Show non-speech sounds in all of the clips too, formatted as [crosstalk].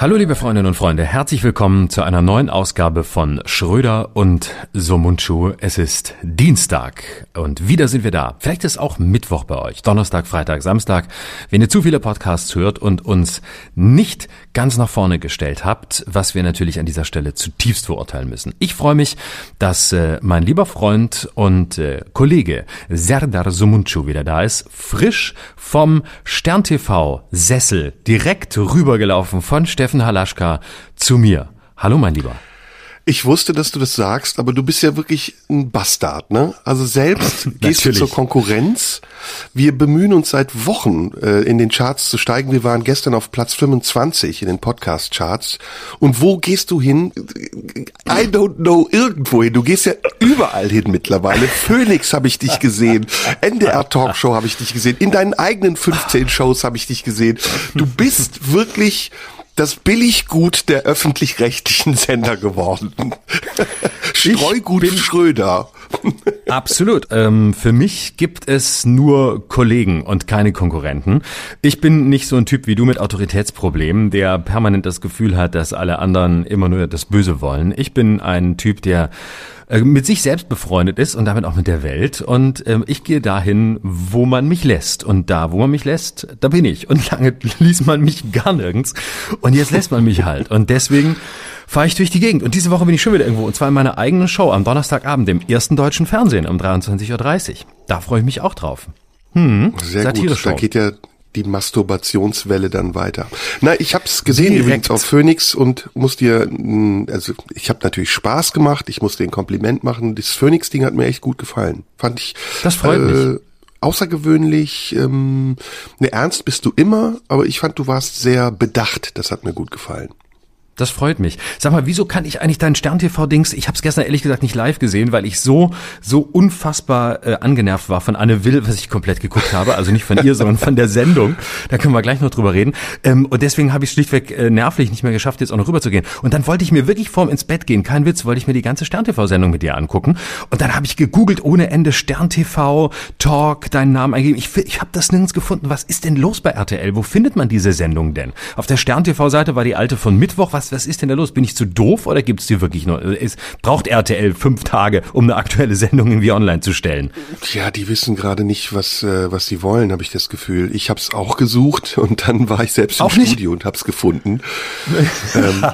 Hallo liebe Freundinnen und Freunde, herzlich willkommen zu einer neuen Ausgabe von Schröder und Somunchu. Es ist Dienstag und wieder sind wir da. Vielleicht ist auch Mittwoch bei euch, Donnerstag, Freitag, Samstag. Wenn ihr zu viele Podcasts hört und uns nicht ganz nach vorne gestellt habt, was wir natürlich an dieser Stelle zutiefst verurteilen müssen. Ich freue mich, dass äh, mein lieber Freund und äh, Kollege Serdar Somunchu wieder da ist, frisch vom Stern TV Sessel direkt rübergelaufen von Stefan Steffen Halaschka zu mir. Hallo, mein Lieber. Ich wusste, dass du das sagst, aber du bist ja wirklich ein Bastard, ne? Also selbst [laughs] gehst du zur Konkurrenz. Wir bemühen uns seit Wochen, äh, in den Charts zu steigen. Wir waren gestern auf Platz 25 in den Podcast-Charts. Und wo gehst du hin? I don't know irgendwo hin. Du gehst ja überall hin mittlerweile. [laughs] Phoenix habe ich dich gesehen. NDR Talkshow habe ich dich gesehen. In deinen eigenen 15 Shows habe ich dich gesehen. Du bist wirklich das Billiggut der öffentlich-rechtlichen Sender geworden. [laughs] Streugut Schröder. Absolut. Ähm, für mich gibt es nur Kollegen und keine Konkurrenten. Ich bin nicht so ein Typ wie du mit Autoritätsproblemen, der permanent das Gefühl hat, dass alle anderen immer nur das Böse wollen. Ich bin ein Typ, der äh, mit sich selbst befreundet ist und damit auch mit der Welt. Und ähm, ich gehe dahin, wo man mich lässt. Und da, wo man mich lässt, da bin ich. Und [laughs] lange ließ man mich gar nirgends. Und jetzt lässt man mich halt. Und deswegen fahre ich durch die Gegend. Und diese Woche bin ich schon wieder irgendwo. Und zwar in meiner eigenen Show am Donnerstagabend, dem ersten deutschen Fernsehen um 23.30 Uhr. Da freue ich mich auch drauf. Hm, Sehr gut. Da geht ja die Masturbationswelle dann weiter. Na, ich habe es gesehen Direkt. übrigens auf Phoenix und muss dir, also ich habe natürlich Spaß gemacht, ich muss dir ein Kompliment machen. Das Phoenix-Ding hat mir echt gut gefallen. Fand ich. Das freut äh, mich. Außergewöhnlich, ähm, ne, ernst bist du immer, aber ich fand, du warst sehr bedacht. Das hat mir gut gefallen. Das freut mich. Sag mal, wieso kann ich eigentlich dein Stern-TV-Dings, ich habe es gestern ehrlich gesagt nicht live gesehen, weil ich so so unfassbar äh, angenervt war von Anne Will, was ich komplett geguckt habe, also nicht von ihr, sondern von der Sendung. Da können wir gleich noch drüber reden. Ähm, und deswegen habe ich schlichtweg äh, nervlich nicht mehr geschafft, jetzt auch noch rüber zu gehen. Und dann wollte ich mir wirklich vorm ins Bett gehen, kein Witz, wollte ich mir die ganze Stern-TV-Sendung mit dir angucken. Und dann habe ich gegoogelt ohne Ende Stern-TV, Talk, deinen Namen eingegeben. Ich, ich habe das nirgends gefunden. Was ist denn los bei RTL? Wo findet man diese Sendung denn? Auf der Stern-TV-Seite war die alte von Mittwoch. Was was, ist denn da los? Bin ich zu doof oder gibt es die wirklich nur? Es braucht RTL fünf Tage, um eine aktuelle Sendung irgendwie online zu stellen? Ja, die wissen gerade nicht, was äh, was sie wollen, habe ich das Gefühl. Ich habe es auch gesucht [laughs] und dann war ich selbst im auch Studio nicht? und habe es gefunden. [laughs] ähm,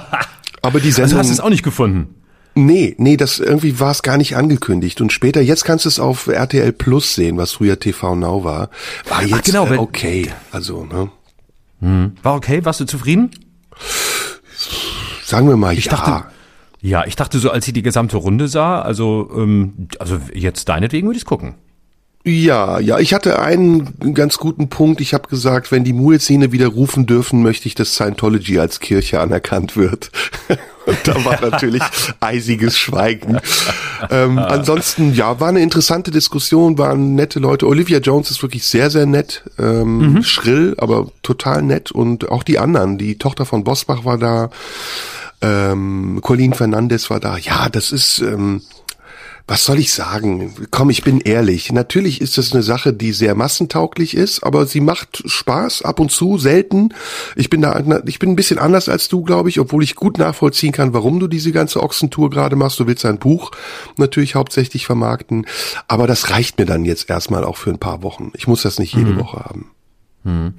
aber die Sendung. Also hast du es auch nicht gefunden? Nee, nee, das irgendwie war es gar nicht angekündigt. Und später, jetzt kannst du es auf RTL Plus sehen, was früher TV Now war. War jetzt Ach, genau, äh, okay. Also, ne? Hm. War okay? Warst du zufrieden? Sagen wir mal, ich ja. Dachte, ja, ich dachte so, als sie die gesamte Runde sah, also, ähm, also jetzt deinetwegen würde ich gucken. Ja, ja, ich hatte einen ganz guten Punkt. Ich habe gesagt, wenn die Muezzine wieder rufen dürfen, möchte ich, dass Scientology als Kirche anerkannt wird. [laughs] Und da war natürlich [laughs] eisiges Schweigen. Ähm, ansonsten, ja, war eine interessante Diskussion, waren nette Leute. Olivia Jones ist wirklich sehr, sehr nett, ähm, mhm. schrill, aber total nett. Und auch die anderen, die Tochter von Bosbach war da, ähm, Colleen Fernandez war da. Ja, das ist... Ähm, was soll ich sagen? Komm, ich bin ehrlich. Natürlich ist das eine Sache, die sehr massentauglich ist, aber sie macht Spaß ab und zu, selten. Ich bin da, ich bin ein bisschen anders als du, glaube ich, obwohl ich gut nachvollziehen kann, warum du diese ganze Ochsentour gerade machst. Du willst ein Buch natürlich hauptsächlich vermarkten, aber das reicht mir dann jetzt erstmal auch für ein paar Wochen. Ich muss das nicht jede mhm. Woche haben. Hm.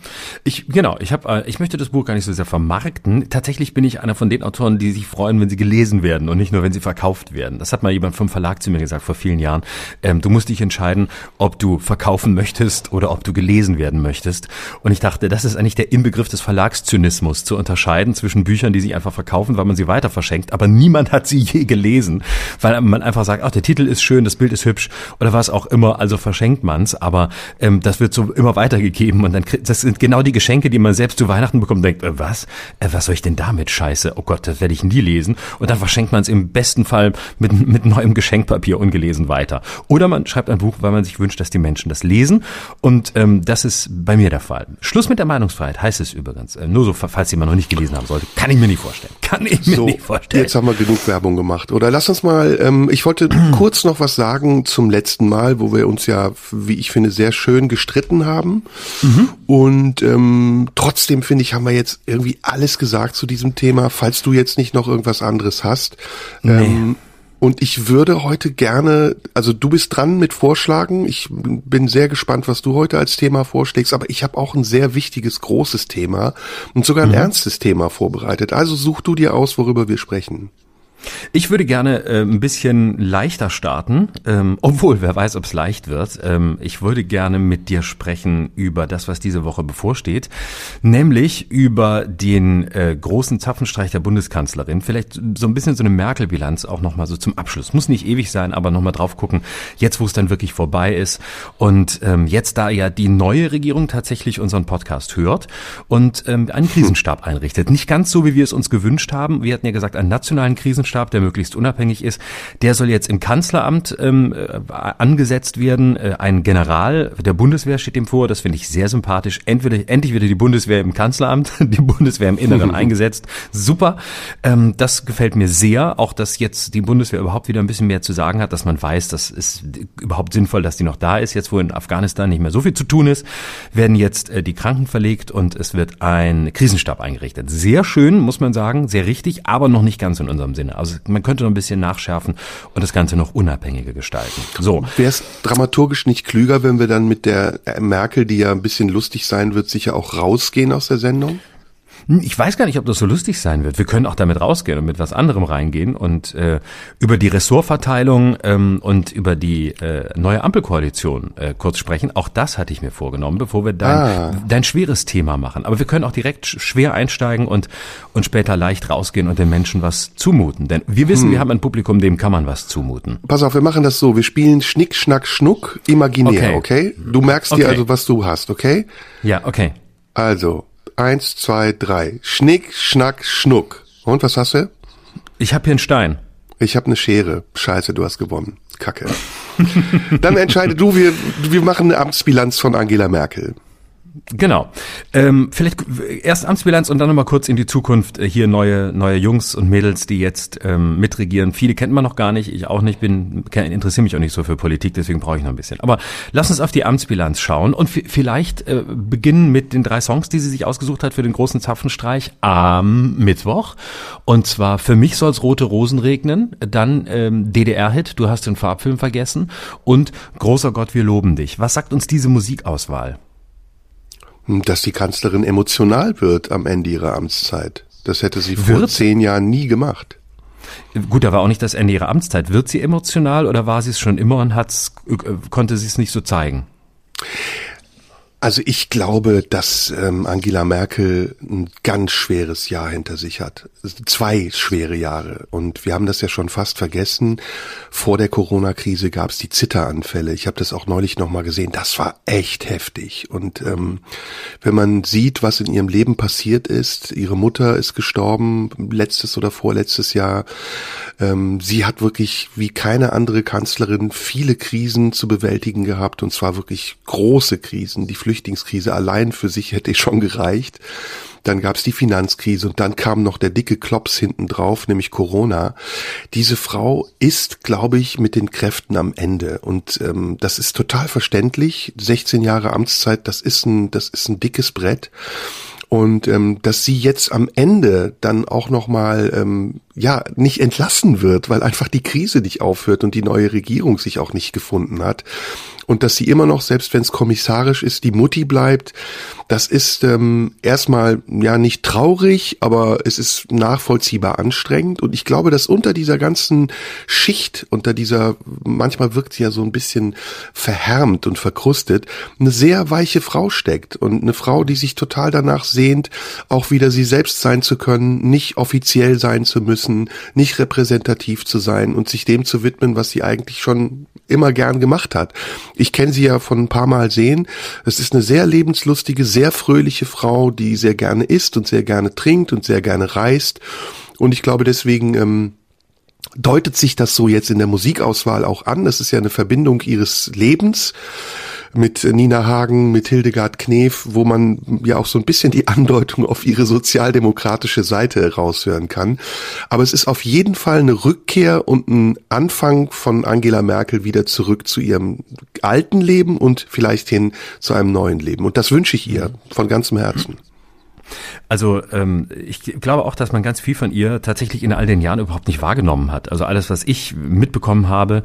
Ich genau, ich habe äh, ich möchte das Buch gar nicht so sehr vermarkten. Tatsächlich bin ich einer von den Autoren, die sich freuen, wenn sie gelesen werden und nicht nur, wenn sie verkauft werden. Das hat mal jemand vom Verlag zu mir gesagt vor vielen Jahren. Ähm, du musst dich entscheiden, ob du verkaufen möchtest oder ob du gelesen werden möchtest. Und ich dachte, das ist eigentlich der Inbegriff des Verlagszynismus, zu unterscheiden zwischen Büchern, die sich einfach verkaufen, weil man sie weiter verschenkt, aber niemand hat sie je gelesen, weil man einfach sagt, ach, der Titel ist schön, das Bild ist hübsch oder was auch immer, also verschenkt man's, aber ähm, das wird so immer weitergegeben und dann kriegt das sind genau die Geschenke, die man selbst zu Weihnachten bekommt und denkt, äh, was? Äh, was soll ich denn damit? Scheiße. Oh Gott, das werde ich nie lesen. Und dann verschenkt man es im besten Fall mit, mit neuem Geschenkpapier ungelesen weiter. Oder man schreibt ein Buch, weil man sich wünscht, dass die Menschen das lesen. Und ähm, das ist bei mir der Fall. Schluss mit der Meinungsfreiheit heißt es übrigens. Äh, nur so, falls jemand noch nicht gelesen haben sollte. Kann ich mir nicht vorstellen. Kann ich mir so, nicht vorstellen. Jetzt haben wir genug Werbung gemacht. Oder lass uns mal, ähm, ich wollte [clears throat] kurz noch was sagen zum letzten Mal, wo wir uns ja, wie ich finde, sehr schön gestritten haben. Mhm. Und ähm, trotzdem finde ich, haben wir jetzt irgendwie alles gesagt zu diesem Thema. Falls du jetzt nicht noch irgendwas anderes hast. Nee. Ähm, und ich würde heute gerne, also du bist dran mit Vorschlagen. Ich bin sehr gespannt, was du heute als Thema vorschlägst. Aber ich habe auch ein sehr wichtiges, großes Thema und sogar ein mhm. ernstes Thema vorbereitet. Also such du dir aus, worüber wir sprechen. Ich würde gerne äh, ein bisschen leichter starten, ähm, [laughs] obwohl wer weiß, ob es leicht wird. Ähm, ich würde gerne mit dir sprechen über das, was diese Woche bevorsteht, nämlich über den äh, großen Zapfenstreich der Bundeskanzlerin. Vielleicht so ein bisschen so eine Merkel-Bilanz auch nochmal so zum Abschluss. Muss nicht ewig sein, aber nochmal drauf gucken, jetzt wo es dann wirklich vorbei ist. Und ähm, jetzt, da ja die neue Regierung tatsächlich unseren Podcast hört und ähm, einen Krisenstab einrichtet. Nicht ganz so, wie wir es uns gewünscht haben. Wir hatten ja gesagt, einen nationalen Krisenstab Generalstab, der möglichst unabhängig ist, der soll jetzt im Kanzleramt ähm, äh, angesetzt werden. Äh, ein General der Bundeswehr steht ihm vor, das finde ich sehr sympathisch. Entweder endlich wieder die Bundeswehr im Kanzleramt, [laughs] die Bundeswehr im Inneren [laughs] eingesetzt. Super. Ähm, das gefällt mir sehr. Auch, dass jetzt die Bundeswehr überhaupt wieder ein bisschen mehr zu sagen hat, dass man weiß, das ist überhaupt sinnvoll, dass die noch da ist. Jetzt, wo in Afghanistan nicht mehr so viel zu tun ist, werden jetzt äh, die Kranken verlegt und es wird ein Krisenstab eingerichtet. Sehr schön, muss man sagen, sehr richtig, aber noch nicht ganz in unserem Sinne. Also man könnte noch ein bisschen nachschärfen und das Ganze noch unabhängiger gestalten. So. Wäre es dramaturgisch nicht klüger, wenn wir dann mit der Merkel, die ja ein bisschen lustig sein wird, sicher auch rausgehen aus der Sendung? Hm, ich weiß gar nicht, ob das so lustig sein wird. Wir können auch damit rausgehen und mit was anderem reingehen und äh, über die Ressortverteilung ähm, und über die äh, neue Ampelkoalition äh, kurz sprechen. Auch das hatte ich mir vorgenommen, bevor wir dein, ah. dein schweres Thema machen. Aber wir können auch direkt schwer einsteigen und, und später leicht rausgehen und den Menschen was zumuten. Denn wir wissen, hm. wir haben ein Publikum, dem kann man was zumuten. Pass auf, wir machen das so. Wir spielen Schnick, Schnack, Schnuck imaginär, okay? okay? Du merkst okay. dir also, was du hast, okay? Ja, okay. Also, Eins, zwei, drei. Schnick, Schnack, Schnuck. Und was hast du? Ich habe hier einen Stein. Ich habe eine Schere. Scheiße, du hast gewonnen. Kacke. [laughs] Dann entscheide du, wir, wir machen eine Amtsbilanz von Angela Merkel. Genau. Ähm, vielleicht erst Amtsbilanz und dann nochmal kurz in die Zukunft. Äh, hier neue, neue Jungs und Mädels, die jetzt ähm, mitregieren. Viele kennt man noch gar nicht. Ich auch nicht. Bin interessiere mich auch nicht so für Politik, deswegen brauche ich noch ein bisschen. Aber lass uns auf die Amtsbilanz schauen und vielleicht äh, beginnen mit den drei Songs, die sie sich ausgesucht hat für den großen Zapfenstreich am Mittwoch. Und zwar für mich soll's rote Rosen regnen. Dann ähm, DDR-Hit. Du hast den Farbfilm vergessen und großer Gott, wir loben dich. Was sagt uns diese Musikauswahl? Dass die Kanzlerin emotional wird am Ende ihrer Amtszeit. Das hätte sie vor wird? zehn Jahren nie gemacht. Gut, da war auch nicht das Ende ihrer Amtszeit. Wird sie emotional oder war sie es schon immer und hat's, äh, konnte sie es nicht so zeigen? Also ich glaube, dass ähm, Angela Merkel ein ganz schweres Jahr hinter sich hat. Zwei schwere Jahre. Und wir haben das ja schon fast vergessen. Vor der Corona-Krise gab es die Zitteranfälle. Ich habe das auch neulich nochmal gesehen. Das war echt heftig. Und ähm, wenn man sieht, was in ihrem Leben passiert ist, ihre Mutter ist gestorben letztes oder vorletztes Jahr. Ähm, sie hat wirklich wie keine andere Kanzlerin viele Krisen zu bewältigen gehabt. Und zwar wirklich große Krisen. Die Flüchtlingskrise allein für sich hätte schon gereicht. Dann gab es die Finanzkrise und dann kam noch der dicke Klops hinten drauf, nämlich Corona. Diese Frau ist, glaube ich, mit den Kräften am Ende und ähm, das ist total verständlich. 16 Jahre Amtszeit, das ist ein, das ist ein dickes Brett. Und ähm, dass sie jetzt am Ende dann auch nochmal ähm, ja nicht entlassen wird, weil einfach die Krise nicht aufhört und die neue Regierung sich auch nicht gefunden hat und dass sie immer noch, selbst wenn es kommissarisch ist, die Mutti bleibt, das ist ähm, erstmal ja nicht traurig, aber es ist nachvollziehbar anstrengend. Und ich glaube, dass unter dieser ganzen Schicht, unter dieser, manchmal wirkt sie ja so ein bisschen verhärmt und verkrustet, eine sehr weiche Frau steckt und eine Frau, die sich total danach sehnt, auch wieder sie selbst sein zu können, nicht offiziell sein zu müssen, nicht repräsentativ zu sein und sich dem zu widmen, was sie eigentlich schon immer gern gemacht hat. Ich kenne sie ja von ein paar Mal sehen. Es ist eine sehr lebenslustige, sehr fröhliche Frau, die sehr gerne isst und sehr gerne trinkt und sehr gerne reist. Und ich glaube deswegen ähm, deutet sich das so jetzt in der Musikauswahl auch an. Das ist ja eine Verbindung ihres Lebens mit Nina Hagen, mit Hildegard Knef, wo man ja auch so ein bisschen die Andeutung auf ihre sozialdemokratische Seite raushören kann. Aber es ist auf jeden Fall eine Rückkehr und ein Anfang von Angela Merkel wieder zurück zu ihrem alten Leben und vielleicht hin zu einem neuen Leben. Und das wünsche ich ihr von ganzem Herzen. Also ähm, ich glaube auch, dass man ganz viel von ihr tatsächlich in all den Jahren überhaupt nicht wahrgenommen hat. Also alles, was ich mitbekommen habe,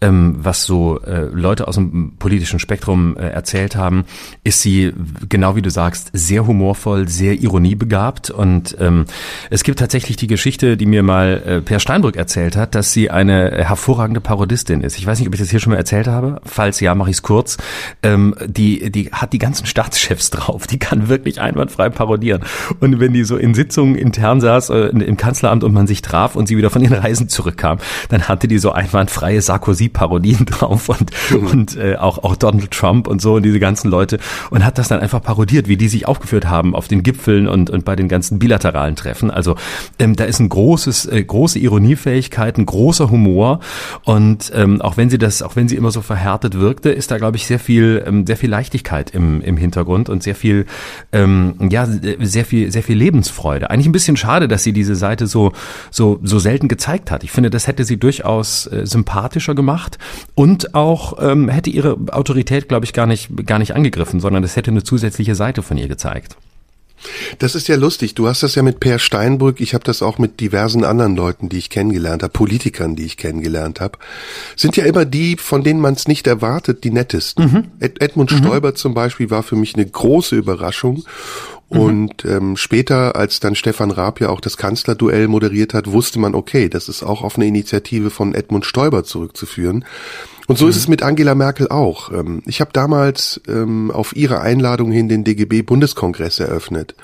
ähm, was so äh, Leute aus dem politischen Spektrum äh, erzählt haben, ist sie, genau wie du sagst, sehr humorvoll, sehr ironiebegabt. Und ähm, es gibt tatsächlich die Geschichte, die mir mal äh, Per Steinbrück erzählt hat, dass sie eine hervorragende Parodistin ist. Ich weiß nicht, ob ich das hier schon mal erzählt habe. Falls ja, mache ich es kurz. Ähm, die, die hat die ganzen Staatschefs [laughs] drauf. Die kann wirklich einwandfrei parodieren. Und wenn die so in Sitzungen intern saß äh, im Kanzleramt und man sich traf und sie wieder von ihren Reisen zurückkam, dann hatte die so einwandfreie Sarkozy-Parodien [laughs] drauf und, mhm. und äh, auch, auch Donald Trump und so und diese ganzen Leute und hat das dann einfach parodiert, wie die sich aufgeführt haben auf den Gipfeln und, und bei den ganzen bilateralen Treffen. Also ähm, da ist ein großes, äh, große Ironiefähigkeit, ein großer Humor und ähm, auch wenn sie das, auch wenn sie immer so verhärtet wirkte, ist da glaube ich sehr viel, ähm, sehr viel Leichtigkeit im, im Hintergrund und sehr viel, ähm, ja, sehr viel viel, sehr viel Lebensfreude. Eigentlich ein bisschen schade, dass sie diese Seite so, so, so selten gezeigt hat. Ich finde, das hätte sie durchaus äh, sympathischer gemacht und auch ähm, hätte ihre Autorität, glaube ich, gar nicht, gar nicht angegriffen, sondern das hätte eine zusätzliche Seite von ihr gezeigt. Das ist ja lustig. Du hast das ja mit Per Steinbrück. Ich habe das auch mit diversen anderen Leuten, die ich kennengelernt habe, Politikern, die ich kennengelernt habe. Sind ja immer die, von denen man es nicht erwartet, die nettesten. Mhm. Ed Edmund mhm. Stoiber zum Beispiel war für mich eine große Überraschung. Mhm. Und ähm, später, als dann Stefan Raab ja auch das Kanzlerduell moderiert hat, wusste man, okay, das ist auch auf eine Initiative von Edmund Stoiber zurückzuführen. Und so mhm. ist es mit Angela Merkel auch. Ähm, ich habe damals ähm, auf ihre Einladung hin den DGB-Bundeskongress eröffnet.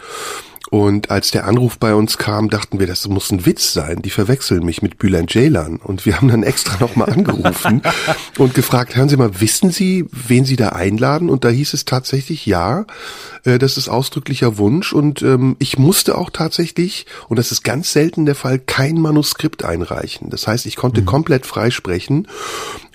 Und als der Anruf bei uns kam, dachten wir, das muss ein Witz sein. Die verwechseln mich mit Bülent Ceylan. Und wir haben dann extra nochmal angerufen [laughs] und gefragt, hören Sie mal, wissen Sie, wen Sie da einladen? Und da hieß es tatsächlich, ja, äh, das ist ausdrücklicher Wunsch. Und ähm, ich musste auch tatsächlich, und das ist ganz selten der Fall, kein Manuskript einreichen. Das heißt, ich konnte mhm. komplett frei sprechen.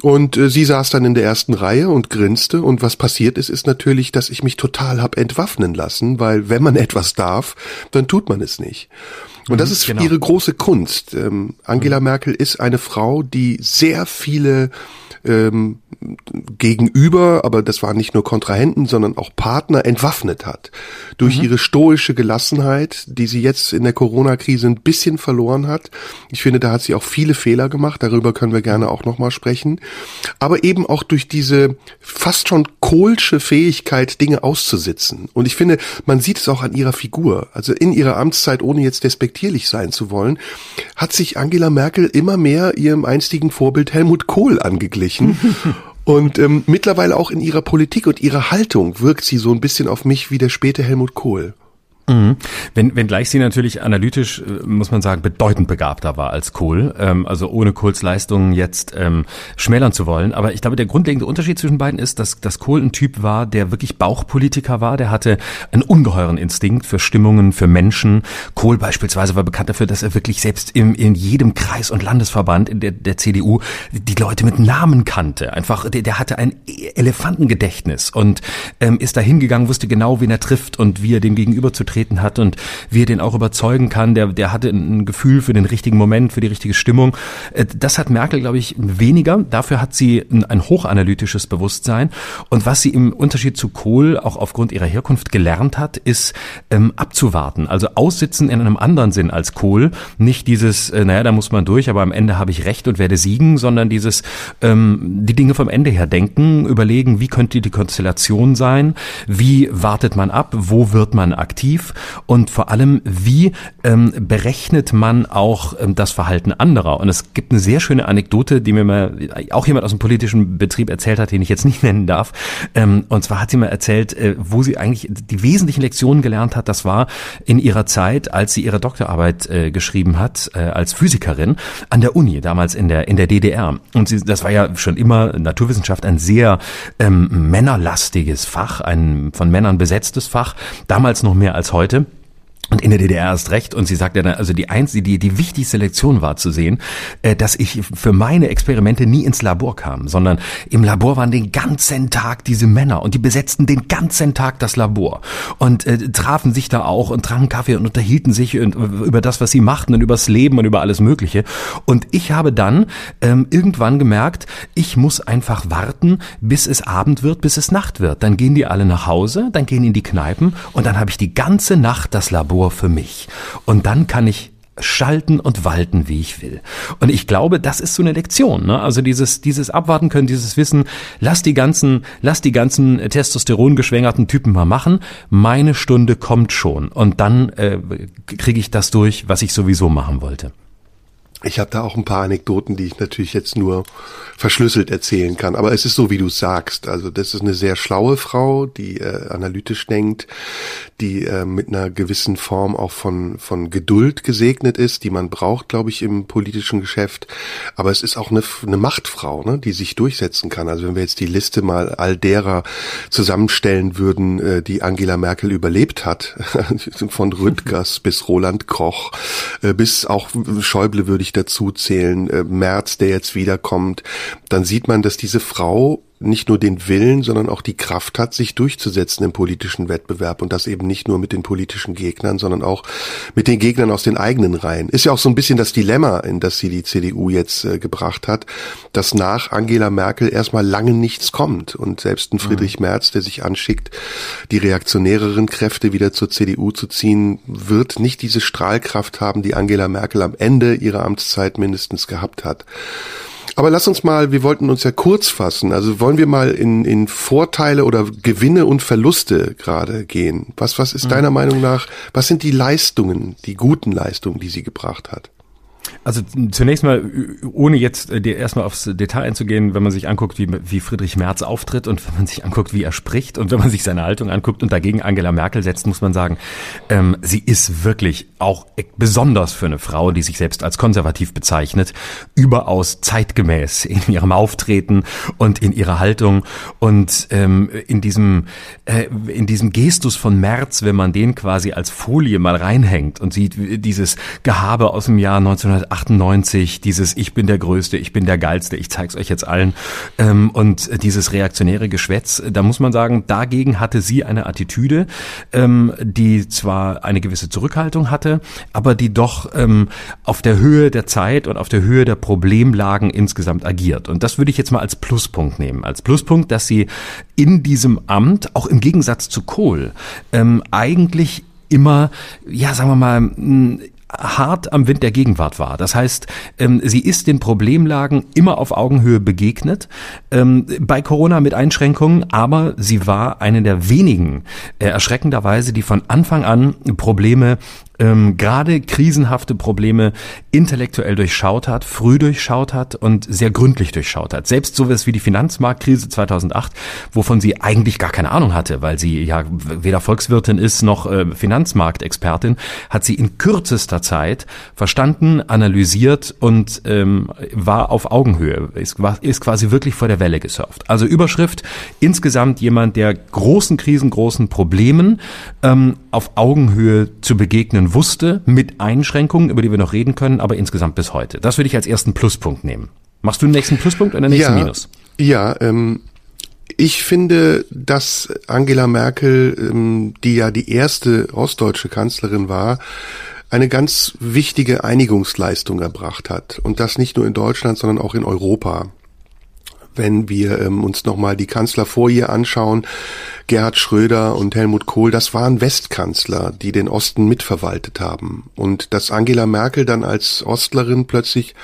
Und äh, sie saß dann in der ersten Reihe und grinste. Und was passiert ist, ist natürlich, dass ich mich total hab entwaffnen lassen, weil wenn man etwas darf, dann tut man es nicht. Und das mhm, ist genau. ihre große Kunst. Ähm, Angela mhm. Merkel ist eine Frau, die sehr viele ähm, gegenüber, aber das waren nicht nur Kontrahenten, sondern auch Partner entwaffnet hat. Durch mhm. ihre stoische Gelassenheit, die sie jetzt in der Corona-Krise ein bisschen verloren hat. Ich finde, da hat sie auch viele Fehler gemacht, darüber können wir gerne auch nochmal sprechen. Aber eben auch durch diese fast schon kohlsche Fähigkeit, Dinge auszusitzen. Und ich finde, man sieht es auch an ihrer Figur. Also in ihrer Amtszeit, ohne jetzt despektierlich sein zu wollen, hat sich Angela Merkel immer mehr ihrem einstigen Vorbild Helmut Kohl angeglichen. [laughs] Und ähm, mittlerweile auch in ihrer Politik und ihrer Haltung wirkt sie so ein bisschen auf mich wie der späte Helmut Kohl. Mhm. Wenn, wenn gleich sie natürlich analytisch, äh, muss man sagen, bedeutend begabter war als Kohl, ähm, also ohne Kohls Leistungen jetzt ähm, schmälern zu wollen. Aber ich glaube, der grundlegende Unterschied zwischen beiden ist, dass, dass Kohl ein Typ war, der wirklich Bauchpolitiker war, der hatte einen ungeheuren Instinkt für Stimmungen, für Menschen. Kohl beispielsweise war bekannt dafür, dass er wirklich selbst im, in jedem Kreis- und Landesverband in der, der CDU die Leute mit Namen kannte. Einfach, der, der hatte ein Elefantengedächtnis und ähm, ist da hingegangen, wusste genau, wen er trifft und wie er dem gegenüber zu vertreten hat und wie er den auch überzeugen kann. Der, der hatte ein Gefühl für den richtigen Moment, für die richtige Stimmung. Äh, das hat Merkel, glaube ich, weniger. Dafür hat sie ein hochanalytisches Bewusstsein. Und was sie im Unterschied zu Kohl auch aufgrund ihrer Herkunft gelernt hat, ist ähm, abzuwarten. Also aussitzen in einem anderen Sinn als Kohl. Nicht dieses, äh, naja, da muss man durch, aber am Ende habe ich recht und werde siegen, sondern dieses, ähm, die Dinge vom Ende her denken, überlegen, wie könnte die Konstellation sein, wie wartet man ab, wo wird man aktiv und vor allem, wie ähm, berechnet man auch ähm, das Verhalten anderer? Und es gibt eine sehr schöne Anekdote, die mir mal auch jemand aus dem politischen Betrieb erzählt hat, den ich jetzt [laughs] nicht nennen darf. Ähm, und zwar hat sie mal erzählt, äh, wo sie eigentlich die wesentlichen Lektionen gelernt hat. Das war in ihrer Zeit, als sie ihre Doktorarbeit äh, geschrieben hat äh, als Physikerin an der Uni, damals in der in der DDR. Und sie, das war ja schon immer Naturwissenschaft ein sehr ähm, männerlastiges Fach, ein von Männern besetztes Fach, damals noch mehr als heute. Und in der DDR erst recht. Und sie sagt ja dann, also die einzige, die, die wichtigste Lektion war zu sehen, äh, dass ich für meine Experimente nie ins Labor kam, sondern im Labor waren den ganzen Tag diese Männer und die besetzten den ganzen Tag das Labor und äh, trafen sich da auch und tranken Kaffee und unterhielten sich und, über das, was sie machten und übers Leben und über alles Mögliche. Und ich habe dann ähm, irgendwann gemerkt, ich muss einfach warten, bis es Abend wird, bis es Nacht wird. Dann gehen die alle nach Hause, dann gehen in die Kneipen und dann habe ich die ganze Nacht das Labor Labor für mich. Und dann kann ich schalten und walten, wie ich will. Und ich glaube, das ist so eine Lektion. Ne? Also dieses, dieses Abwarten können, dieses Wissen, lass die ganzen, lass die ganzen Testosteron geschwängerten Typen mal machen. Meine Stunde kommt schon. Und dann äh, kriege ich das durch, was ich sowieso machen wollte. Ich habe da auch ein paar Anekdoten, die ich natürlich jetzt nur verschlüsselt erzählen kann. Aber es ist so, wie du sagst. Also das ist eine sehr schlaue Frau, die äh, analytisch denkt, die äh, mit einer gewissen Form auch von, von Geduld gesegnet ist, die man braucht, glaube ich, im politischen Geschäft. Aber es ist auch eine, eine Machtfrau, ne, die sich durchsetzen kann. Also wenn wir jetzt die Liste mal all derer zusammenstellen würden, äh, die Angela Merkel überlebt hat, [laughs] von Rüttgers bis Roland Koch, äh, bis auch Schäuble würde ich dazu zählen, äh, Merz, der jetzt wiederkommt, dann sieht man, dass diese Frau nicht nur den Willen, sondern auch die Kraft hat, sich durchzusetzen im politischen Wettbewerb und das eben nicht nur mit den politischen Gegnern, sondern auch mit den Gegnern aus den eigenen Reihen. Ist ja auch so ein bisschen das Dilemma, in das sie die CDU jetzt äh, gebracht hat, dass nach Angela Merkel erstmal lange nichts kommt und selbst ein Friedrich mhm. Merz, der sich anschickt, die reaktionäreren Kräfte wieder zur CDU zu ziehen, wird nicht diese Strahlkraft haben, die Angela Merkel am Ende ihrer Amtszeit mindestens gehabt hat. Aber lass uns mal, wir wollten uns ja kurz fassen. Also wollen wir mal in, in Vorteile oder Gewinne und Verluste gerade gehen. Was, was ist mhm. deiner Meinung nach, was sind die Leistungen, die guten Leistungen, die sie gebracht hat? Also zunächst mal, ohne jetzt äh, dir erstmal aufs Detail einzugehen, wenn man sich anguckt, wie, wie Friedrich Merz auftritt und wenn man sich anguckt, wie er spricht und wenn man sich seine Haltung anguckt und dagegen Angela Merkel setzt, muss man sagen, ähm, sie ist wirklich auch besonders für eine Frau, die sich selbst als konservativ bezeichnet, überaus zeitgemäß in ihrem Auftreten und in ihrer Haltung. Und ähm, in diesem äh, in diesem Gestus von Merz, wenn man den quasi als Folie mal reinhängt und sieht dieses Gehabe aus dem Jahr 19 1998, dieses Ich bin der Größte, ich bin der Geilste, ich zeig's euch jetzt allen ähm, und dieses reaktionäre Geschwätz, da muss man sagen, dagegen hatte sie eine Attitüde, ähm, die zwar eine gewisse Zurückhaltung hatte, aber die doch ähm, auf der Höhe der Zeit und auf der Höhe der Problemlagen insgesamt agiert. Und das würde ich jetzt mal als Pluspunkt nehmen. Als Pluspunkt, dass sie in diesem Amt, auch im Gegensatz zu Kohl, ähm, eigentlich immer, ja, sagen wir mal, hart am Wind der Gegenwart war. Das heißt, ähm, sie ist den Problemlagen immer auf Augenhöhe begegnet, ähm, bei Corona mit Einschränkungen, aber sie war eine der wenigen, äh, erschreckenderweise, die von Anfang an Probleme ähm, gerade krisenhafte Probleme intellektuell durchschaut hat, früh durchschaut hat und sehr gründlich durchschaut hat. Selbst sowas wie die Finanzmarktkrise 2008, wovon sie eigentlich gar keine Ahnung hatte, weil sie ja weder Volkswirtin ist noch äh, Finanzmarktexpertin, hat sie in kürzester Zeit verstanden, analysiert und ähm, war auf Augenhöhe, ist, ist quasi wirklich vor der Welle gesurft. Also Überschrift, insgesamt jemand, der großen Krisen, großen Problemen ähm, auf Augenhöhe zu begegnen Einschränkungen wusste, mit Einschränkungen, über die wir noch reden können, aber insgesamt bis heute. Das würde ich als ersten Pluspunkt nehmen. Machst du den nächsten Pluspunkt oder den nächsten ja, Minus? Ja, ähm, ich finde, dass Angela Merkel, ähm, die ja die erste ostdeutsche Kanzlerin war, eine ganz wichtige Einigungsleistung erbracht hat. Und das nicht nur in Deutschland, sondern auch in Europa wenn wir ähm, uns nochmal die Kanzler vor ihr anschauen, Gerhard Schröder und Helmut Kohl, das waren Westkanzler, die den Osten mitverwaltet haben. Und dass Angela Merkel dann als Ostlerin plötzlich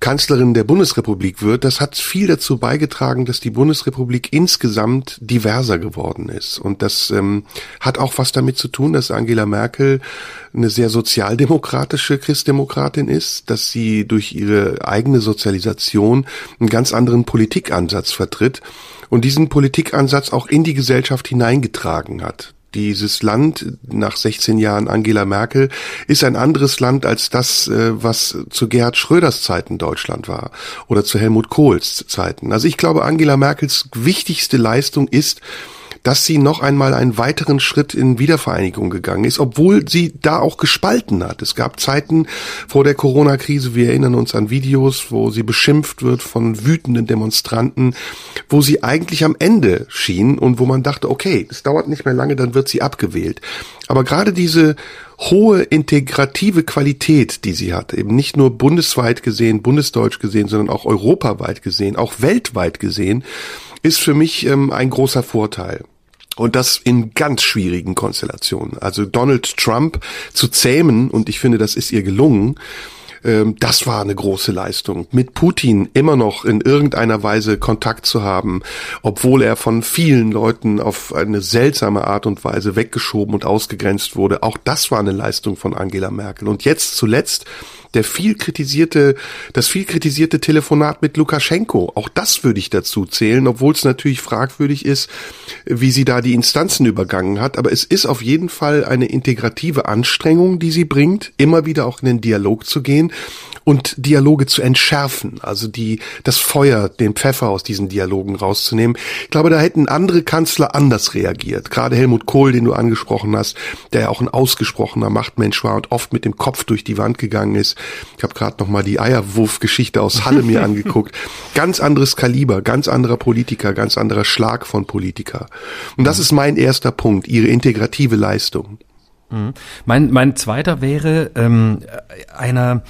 Kanzlerin der Bundesrepublik wird, das hat viel dazu beigetragen, dass die Bundesrepublik insgesamt diverser geworden ist. Und das ähm, hat auch was damit zu tun, dass Angela Merkel eine sehr sozialdemokratische Christdemokratin ist, dass sie durch ihre eigene Sozialisation einen ganz anderen Politikansatz vertritt und diesen Politikansatz auch in die Gesellschaft hineingetragen hat. Dieses Land nach 16 Jahren Angela Merkel ist ein anderes Land als das, äh, was zu Gerhard Schröders Zeiten Deutschland war oder zu Helmut Kohls Zeiten. Also ich glaube, Angela Merkels wichtigste Leistung ist, dass sie noch einmal einen weiteren Schritt in Wiedervereinigung gegangen ist, obwohl sie da auch gespalten hat. Es gab Zeiten vor der Corona-Krise, wir erinnern uns an Videos, wo sie beschimpft wird von wütenden Demonstranten, wo sie eigentlich am Ende schien und wo man dachte, okay, es dauert nicht mehr lange, dann wird sie abgewählt. Aber gerade diese hohe integrative Qualität, die sie hat, eben nicht nur bundesweit gesehen, bundesdeutsch gesehen, sondern auch europaweit gesehen, auch weltweit gesehen, ist für mich ähm, ein großer Vorteil. Und das in ganz schwierigen Konstellationen. Also Donald Trump zu zähmen, und ich finde, das ist ihr gelungen, ähm, das war eine große Leistung. Mit Putin immer noch in irgendeiner Weise Kontakt zu haben, obwohl er von vielen Leuten auf eine seltsame Art und Weise weggeschoben und ausgegrenzt wurde. Auch das war eine Leistung von Angela Merkel. Und jetzt zuletzt der viel kritisierte, das viel kritisierte Telefonat mit Lukaschenko. Auch das würde ich dazu zählen, obwohl es natürlich fragwürdig ist, wie sie da die Instanzen übergangen hat. Aber es ist auf jeden Fall eine integrative Anstrengung, die sie bringt, immer wieder auch in den Dialog zu gehen und Dialoge zu entschärfen, also die, das Feuer, den Pfeffer aus diesen Dialogen rauszunehmen. Ich glaube, da hätten andere Kanzler anders reagiert. Gerade Helmut Kohl, den du angesprochen hast, der ja auch ein ausgesprochener Machtmensch war und oft mit dem Kopf durch die Wand gegangen ist. Ich habe gerade noch mal die Eierwurf-Geschichte aus Halle mir [laughs] angeguckt. Ganz anderes Kaliber, ganz anderer Politiker, ganz anderer Schlag von Politiker. Und das ist mein erster Punkt, ihre integrative Leistung. Mhm. Mein, mein zweiter wäre ähm, einer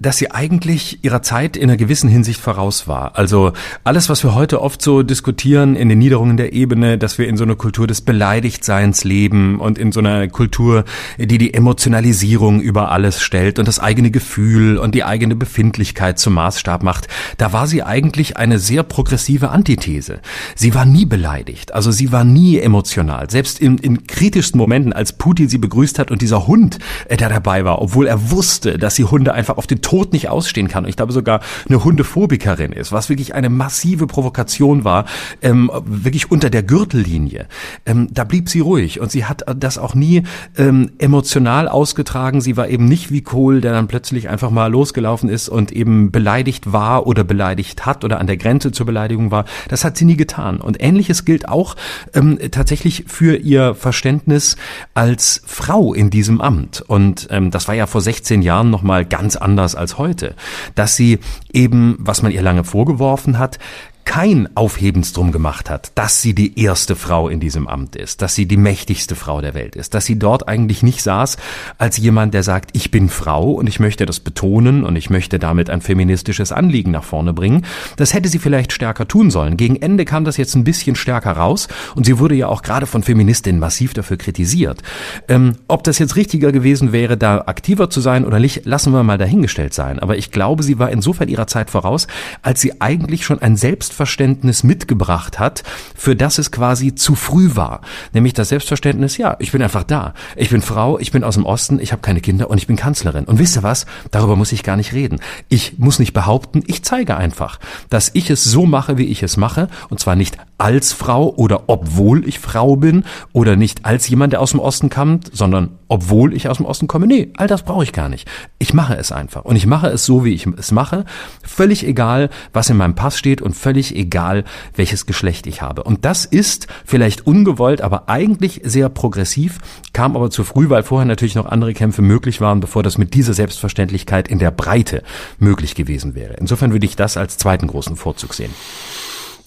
dass sie eigentlich ihrer Zeit in einer gewissen Hinsicht voraus war. Also alles, was wir heute oft so diskutieren in den Niederungen der Ebene, dass wir in so einer Kultur des Beleidigtseins leben und in so einer Kultur, die die Emotionalisierung über alles stellt und das eigene Gefühl und die eigene Befindlichkeit zum Maßstab macht, da war sie eigentlich eine sehr progressive Antithese. Sie war nie beleidigt, also sie war nie emotional. Selbst in, in kritischsten Momenten, als Putin sie begrüßt hat und dieser Hund, äh, der dabei war, obwohl er wusste, dass die Hunde einfach auf den Tod nicht ausstehen kann und ich glaube sogar eine Hundephobikerin ist, was wirklich eine massive Provokation war, ähm, wirklich unter der Gürtellinie. Ähm, da blieb sie ruhig und sie hat das auch nie ähm, emotional ausgetragen. Sie war eben nicht wie Kohl, der dann plötzlich einfach mal losgelaufen ist und eben beleidigt war oder beleidigt hat oder an der Grenze zur Beleidigung war. Das hat sie nie getan. Und ähnliches gilt auch ähm, tatsächlich für ihr Verständnis als Frau in diesem Amt. Und ähm, das war ja vor 16 Jahren nochmal ganz anders als heute, dass sie eben, was man ihr lange vorgeworfen hat, kein Aufhebens drum gemacht hat, dass sie die erste Frau in diesem Amt ist, dass sie die mächtigste Frau der Welt ist, dass sie dort eigentlich nicht saß als jemand, der sagt, ich bin Frau und ich möchte das betonen und ich möchte damit ein feministisches Anliegen nach vorne bringen. Das hätte sie vielleicht stärker tun sollen. Gegen Ende kam das jetzt ein bisschen stärker raus und sie wurde ja auch gerade von Feministinnen massiv dafür kritisiert. Ähm, ob das jetzt richtiger gewesen wäre, da aktiver zu sein oder nicht, lassen wir mal dahingestellt sein. Aber ich glaube, sie war insofern ihrer Zeit voraus, als sie eigentlich schon ein Selbst Selbstverständnis mitgebracht hat, für das es quasi zu früh war. Nämlich das Selbstverständnis, ja, ich bin einfach da. Ich bin Frau, ich bin aus dem Osten, ich habe keine Kinder und ich bin Kanzlerin. Und wisst ihr was? Darüber muss ich gar nicht reden. Ich muss nicht behaupten, ich zeige einfach, dass ich es so mache, wie ich es mache. Und zwar nicht als Frau oder obwohl ich Frau bin oder nicht als jemand, der aus dem Osten kommt, sondern obwohl ich aus dem Osten komme. Nee, all das brauche ich gar nicht. Ich mache es einfach. Und ich mache es so, wie ich es mache. Völlig egal, was in meinem Pass steht und völlig egal, welches Geschlecht ich habe. Und das ist vielleicht ungewollt, aber eigentlich sehr progressiv, kam aber zu früh, weil vorher natürlich noch andere Kämpfe möglich waren, bevor das mit dieser Selbstverständlichkeit in der Breite möglich gewesen wäre. Insofern würde ich das als zweiten großen Vorzug sehen.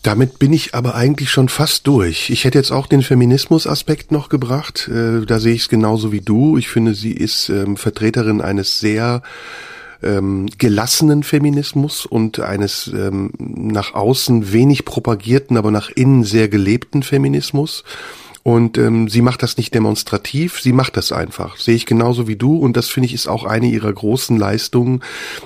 Damit bin ich aber eigentlich schon fast durch. Ich hätte jetzt auch den Feminismus-Aspekt noch gebracht. Äh, da sehe ich es genauso wie du. Ich finde, sie ist ähm, Vertreterin eines sehr ähm, gelassenen Feminismus und eines ähm, nach außen wenig propagierten, aber nach innen sehr gelebten Feminismus. Und ähm, sie macht das nicht demonstrativ, sie macht das einfach. Sehe ich genauso wie du. Und das finde ich ist auch eine ihrer großen Leistungen,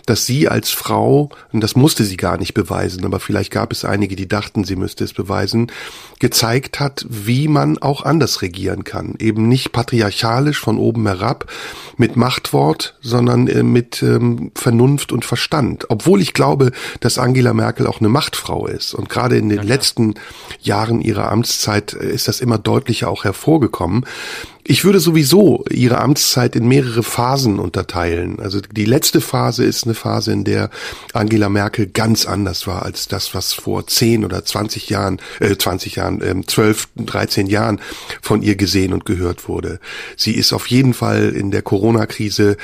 dass sie als Frau, und das musste sie gar nicht beweisen, aber vielleicht gab es einige, die dachten, sie müsste es beweisen, gezeigt hat, wie man auch anders regieren kann. Eben nicht patriarchalisch von oben herab mit Machtwort, sondern äh, mit ähm, Vernunft und Verstand. Obwohl ich glaube, dass Angela Merkel auch eine Machtfrau ist. Und gerade in den ja, letzten Jahren ihrer Amtszeit äh, ist das immer deutlicher auch hervorgekommen. Ich würde sowieso ihre Amtszeit in mehrere Phasen unterteilen. Also die letzte Phase ist eine Phase, in der Angela Merkel ganz anders war als das, was vor 10 oder 20 Jahren, äh, 20 Jahren, äh, 12, 13 Jahren von ihr gesehen und gehört wurde. Sie ist auf jeden Fall in der Corona-Krise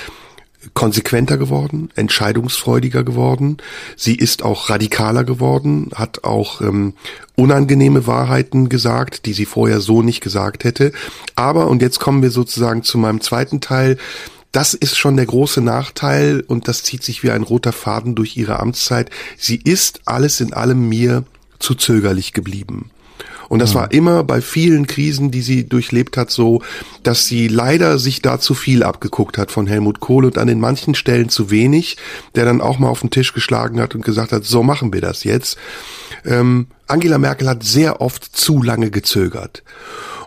konsequenter geworden, entscheidungsfreudiger geworden. Sie ist auch radikaler geworden, hat auch ähm, unangenehme Wahrheiten gesagt, die sie vorher so nicht gesagt hätte. Aber, und jetzt kommen wir sozusagen zu meinem zweiten Teil, das ist schon der große Nachteil und das zieht sich wie ein roter Faden durch ihre Amtszeit. Sie ist alles in allem mir zu zögerlich geblieben. Und das mhm. war immer bei vielen Krisen, die sie durchlebt hat, so, dass sie leider sich da zu viel abgeguckt hat von Helmut Kohl und an den manchen Stellen zu wenig, der dann auch mal auf den Tisch geschlagen hat und gesagt hat, so machen wir das jetzt. Ähm, Angela Merkel hat sehr oft zu lange gezögert.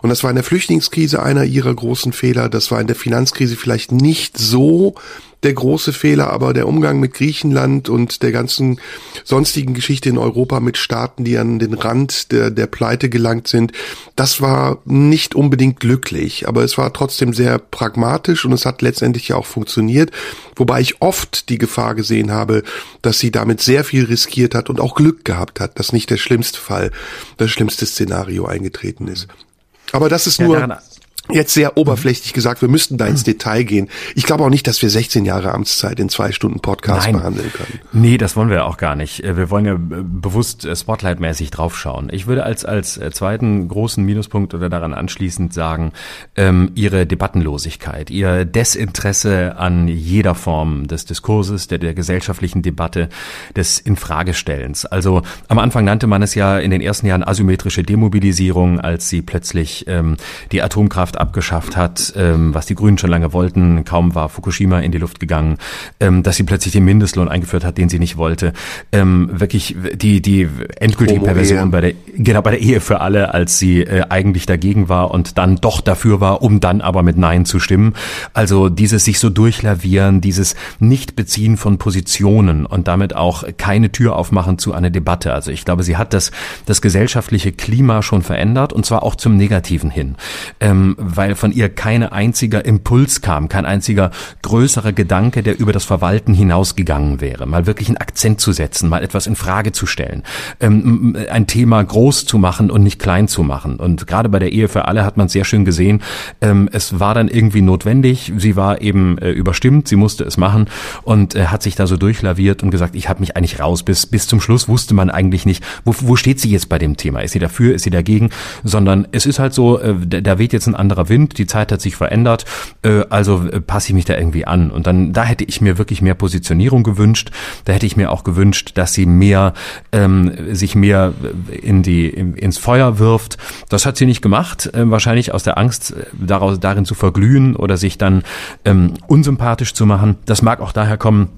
Und das war in der Flüchtlingskrise einer ihrer großen Fehler. Das war in der Finanzkrise vielleicht nicht so der große Fehler, aber der Umgang mit Griechenland und der ganzen sonstigen Geschichte in Europa mit Staaten, die an den Rand der, der Pleite gelangt sind, das war nicht unbedingt glücklich, aber es war trotzdem sehr pragmatisch und es hat letztendlich ja auch funktioniert, wobei ich oft die Gefahr gesehen habe, dass sie damit sehr viel riskiert hat und auch Glück gehabt hat, dass nicht der schlimmste Fall, das schlimmste Szenario eingetreten ist. Aber das ist nur ja, Jetzt sehr oberflächlich gesagt, wir müssten da ins Detail gehen. Ich glaube auch nicht, dass wir 16 Jahre Amtszeit in zwei Stunden Podcast Nein. behandeln können. Nee, das wollen wir auch gar nicht. Äh, wir wollen ja äh, bewusst äh, Spotlight-mäßig draufschauen. Ich würde als, als zweiten großen Minuspunkt oder daran anschließend sagen, ähm, ihre Debattenlosigkeit, ihr Desinteresse an jeder Form des Diskurses, der, der gesellschaftlichen Debatte, des Infragestellens. Also am Anfang nannte man es ja in den ersten Jahren asymmetrische Demobilisierung, als sie plötzlich ähm, die Atomkraft abgeschafft hat, ähm, was die Grünen schon lange wollten. Kaum war Fukushima in die Luft gegangen, ähm, dass sie plötzlich den Mindestlohn eingeführt hat, den sie nicht wollte. Ähm, wirklich die die endgültige Homo Perversion bei der genau bei der Ehe für alle, als sie äh, eigentlich dagegen war und dann doch dafür war, um dann aber mit Nein zu stimmen. Also dieses sich so durchlavieren, dieses Nichtbeziehen von Positionen und damit auch keine Tür aufmachen zu einer Debatte. Also ich glaube, sie hat das das gesellschaftliche Klima schon verändert und zwar auch zum Negativen hin. Ähm, weil von ihr kein einziger Impuls kam, kein einziger größerer Gedanke, der über das Verwalten hinausgegangen wäre. Mal wirklich einen Akzent zu setzen, mal etwas in Frage zu stellen, ähm, ein Thema groß zu machen und nicht klein zu machen. Und gerade bei der Ehe für alle hat man sehr schön gesehen, ähm, es war dann irgendwie notwendig. Sie war eben äh, überstimmt, sie musste es machen und äh, hat sich da so durchlaviert und gesagt, ich habe mich eigentlich raus. Bis, bis zum Schluss wusste man eigentlich nicht, wo, wo steht sie jetzt bei dem Thema? Ist sie dafür, ist sie dagegen? Sondern es ist halt so, äh, da weht jetzt ein anderer Wind, die Zeit hat sich verändert, äh, also äh, passe ich mich da irgendwie an. Und dann, da hätte ich mir wirklich mehr Positionierung gewünscht. Da hätte ich mir auch gewünscht, dass sie mehr, ähm, sich mehr äh, in die, in, ins Feuer wirft. Das hat sie nicht gemacht, äh, wahrscheinlich aus der Angst, äh, daraus, darin zu verglühen oder sich dann ähm, unsympathisch zu machen. Das mag auch daher kommen,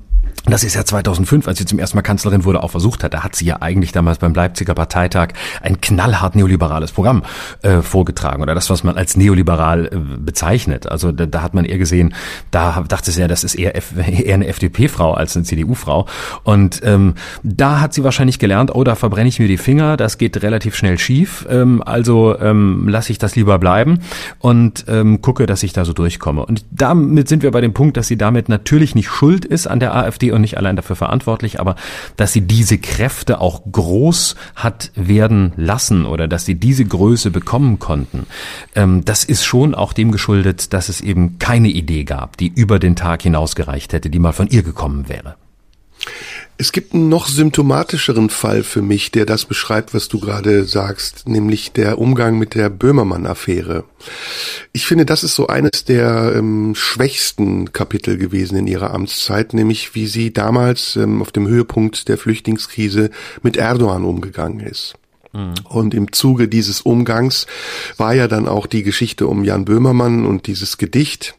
das ist ja 2005, als sie zum ersten Mal Kanzlerin wurde, auch versucht hat. Da hat sie ja eigentlich damals beim Leipziger Parteitag ein knallhart neoliberales Programm äh, vorgetragen oder das, was man als neoliberal äh, bezeichnet. Also da, da, hat man eher gesehen, da dachte sie ja, das ist eher, F, [laughs] eher eine FDP-Frau als eine CDU-Frau. Und ähm, da hat sie wahrscheinlich gelernt, oh, da verbrenne ich mir die Finger, das geht relativ schnell schief. Ähm, also ähm, lasse ich das lieber bleiben und ähm, gucke, dass ich da so durchkomme. Und damit sind wir bei dem Punkt, dass sie damit natürlich nicht schuld ist an der AfD und nicht allein dafür verantwortlich, aber dass sie diese Kräfte auch groß hat werden lassen oder dass sie diese Größe bekommen konnten, ähm, das ist schon auch dem geschuldet, dass es eben keine Idee gab, die über den Tag hinausgereicht hätte, die mal von ihr gekommen wäre. Es gibt einen noch symptomatischeren Fall für mich, der das beschreibt, was du gerade sagst, nämlich der Umgang mit der Böhmermann-Affäre. Ich finde, das ist so eines der ähm, schwächsten Kapitel gewesen in ihrer Amtszeit, nämlich wie sie damals ähm, auf dem Höhepunkt der Flüchtlingskrise mit Erdogan umgegangen ist. Mhm. Und im Zuge dieses Umgangs war ja dann auch die Geschichte um Jan Böhmermann und dieses Gedicht.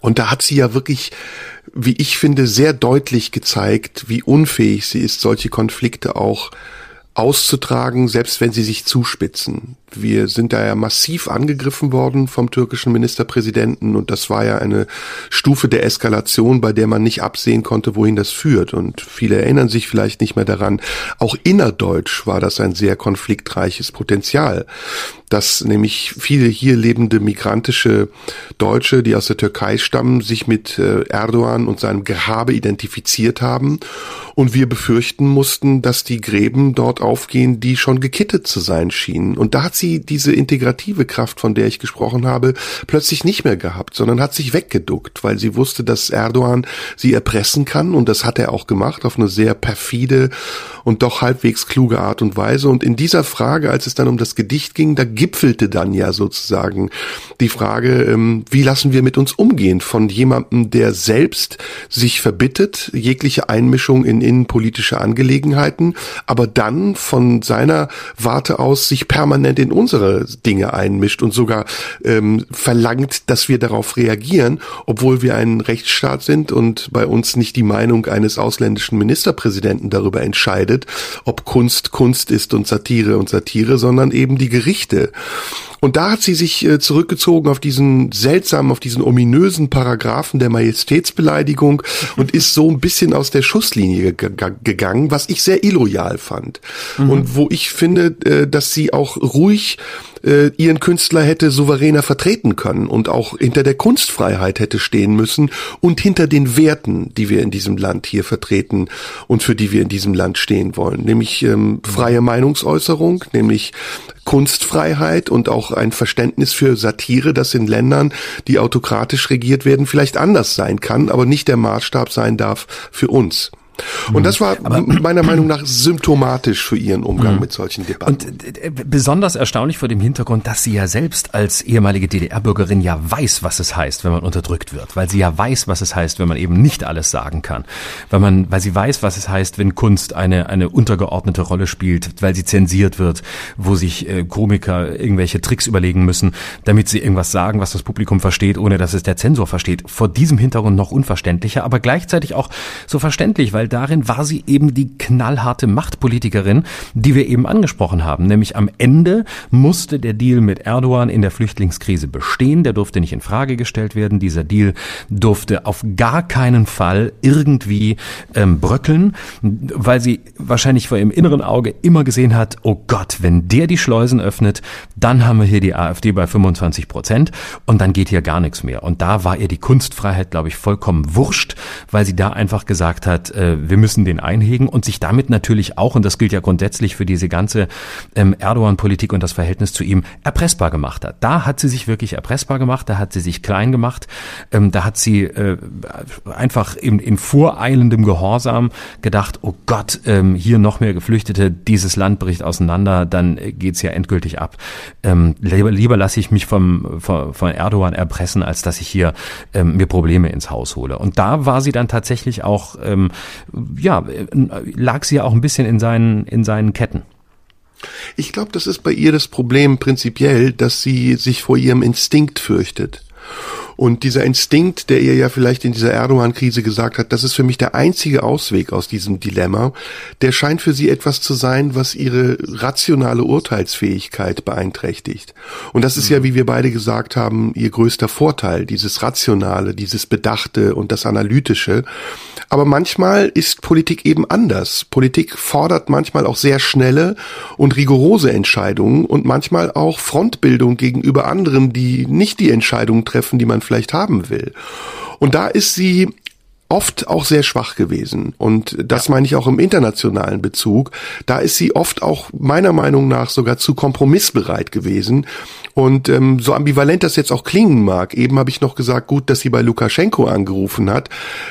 Und da hat sie ja wirklich, wie ich finde, sehr deutlich gezeigt, wie unfähig sie ist, solche Konflikte auch auszutragen, selbst wenn sie sich zuspitzen. Wir sind da ja massiv angegriffen worden vom türkischen Ministerpräsidenten und das war ja eine Stufe der Eskalation, bei der man nicht absehen konnte, wohin das führt. Und viele erinnern sich vielleicht nicht mehr daran. Auch innerdeutsch war das ein sehr konfliktreiches Potenzial dass nämlich viele hier lebende migrantische Deutsche, die aus der Türkei stammen, sich mit äh, Erdogan und seinem Gehabe identifiziert haben. Und wir befürchten mussten, dass die Gräben dort aufgehen, die schon gekittet zu sein schienen. Und da hat sie diese integrative Kraft, von der ich gesprochen habe, plötzlich nicht mehr gehabt, sondern hat sich weggeduckt, weil sie wusste, dass Erdogan sie erpressen kann. Und das hat er auch gemacht auf eine sehr perfide und doch halbwegs kluge Art und Weise. Und in dieser Frage, als es dann um das Gedicht ging, da gipfelte dann ja sozusagen die Frage, ähm, wie lassen wir mit uns umgehen von jemandem, der selbst sich verbittet, jegliche Einmischung in innenpolitische Angelegenheiten, aber dann von seiner Warte aus sich permanent in unsere Dinge einmischt und sogar ähm, verlangt, dass wir darauf reagieren, obwohl wir ein Rechtsstaat sind und bei uns nicht die Meinung eines ausländischen Ministerpräsidenten darüber entscheidet, ob Kunst Kunst ist und Satire und Satire, sondern eben die Gerichte. Und da hat sie sich äh, zurückgezogen auf diesen seltsamen, auf diesen ominösen Paragraphen der Majestätsbeleidigung und ist so ein bisschen aus der Schusslinie gegangen, was ich sehr illoyal fand. Mhm. Und wo ich finde, äh, dass sie auch ruhig äh, ihren Künstler hätte souveräner vertreten können und auch hinter der Kunstfreiheit hätte stehen müssen und hinter den Werten, die wir in diesem Land hier vertreten und für die wir in diesem Land stehen wollen, nämlich ähm, freie Meinungsäußerung, nämlich Kunstfreiheit und auch ein Verständnis für Satire, das in Ländern, die autokratisch regiert werden, vielleicht anders sein kann, aber nicht der Maßstab sein darf für uns. Und das war Aber, meiner Meinung nach symptomatisch für ihren Umgang mhm. mit solchen Debatten. Und äh, besonders erstaunlich vor dem Hintergrund, dass sie ja selbst als ehemalige DDR-Bürgerin ja weiß, was es heißt, wenn man unterdrückt wird, weil sie ja weiß, was es heißt, wenn man eben nicht alles sagen kann, weil man, weil sie weiß, was es heißt, wenn Kunst eine eine untergeordnete Rolle spielt, weil sie zensiert wird, wo sich äh, Komiker irgendwelche Tricks überlegen müssen, damit sie irgendwas sagen, was das Publikum versteht, ohne dass es der Zensor versteht. Vor diesem Hintergrund noch unverständlicher, aber gleichzeitig auch so verständlich, weil weil darin war sie eben die knallharte Machtpolitikerin, die wir eben angesprochen haben. Nämlich am Ende musste der Deal mit Erdogan in der Flüchtlingskrise bestehen. Der durfte nicht in Frage gestellt werden. Dieser Deal durfte auf gar keinen Fall irgendwie ähm, bröckeln, weil sie wahrscheinlich vor ihrem inneren Auge immer gesehen hat, oh Gott, wenn der die Schleusen öffnet, dann haben wir hier die AfD bei 25 Prozent und dann geht hier gar nichts mehr. Und da war ihr die Kunstfreiheit, glaube ich, vollkommen wurscht, weil sie da einfach gesagt hat, äh, wir müssen den einhegen und sich damit natürlich auch, und das gilt ja grundsätzlich für diese ganze ähm, Erdogan-Politik und das Verhältnis zu ihm, erpressbar gemacht hat. Da hat sie sich wirklich erpressbar gemacht, da hat sie sich klein gemacht, ähm, da hat sie äh, einfach in, in voreilendem Gehorsam gedacht, oh Gott, ähm, hier noch mehr Geflüchtete, dieses Land bricht auseinander, dann geht's ja endgültig ab. Lieber, lieber lasse ich mich vom, von, Erdogan erpressen, als dass ich hier mir Probleme ins Haus hole. Und da war sie dann tatsächlich auch ähm, ja, lag sie ja auch ein bisschen in seinen, in seinen Ketten. Ich glaube, das ist bei ihr das Problem prinzipiell, dass sie sich vor ihrem Instinkt fürchtet. Und dieser Instinkt, der ihr ja vielleicht in dieser Erdogan-Krise gesagt hat, das ist für mich der einzige Ausweg aus diesem Dilemma, der scheint für sie etwas zu sein, was ihre rationale Urteilsfähigkeit beeinträchtigt. Und das ist ja, wie wir beide gesagt haben, ihr größter Vorteil, dieses Rationale, dieses Bedachte und das Analytische. Aber manchmal ist Politik eben anders. Politik fordert manchmal auch sehr schnelle und rigorose Entscheidungen und manchmal auch Frontbildung gegenüber anderen, die nicht die Entscheidungen treffen, die man vielleicht haben will. Und da ist sie oft auch sehr schwach gewesen. Und das ja. meine ich auch im internationalen Bezug. Da ist sie oft auch meiner Meinung nach sogar zu kompromissbereit gewesen. Und ähm, so ambivalent das jetzt auch klingen mag, eben habe ich noch gesagt, gut, dass sie bei Lukaschenko angerufen hat.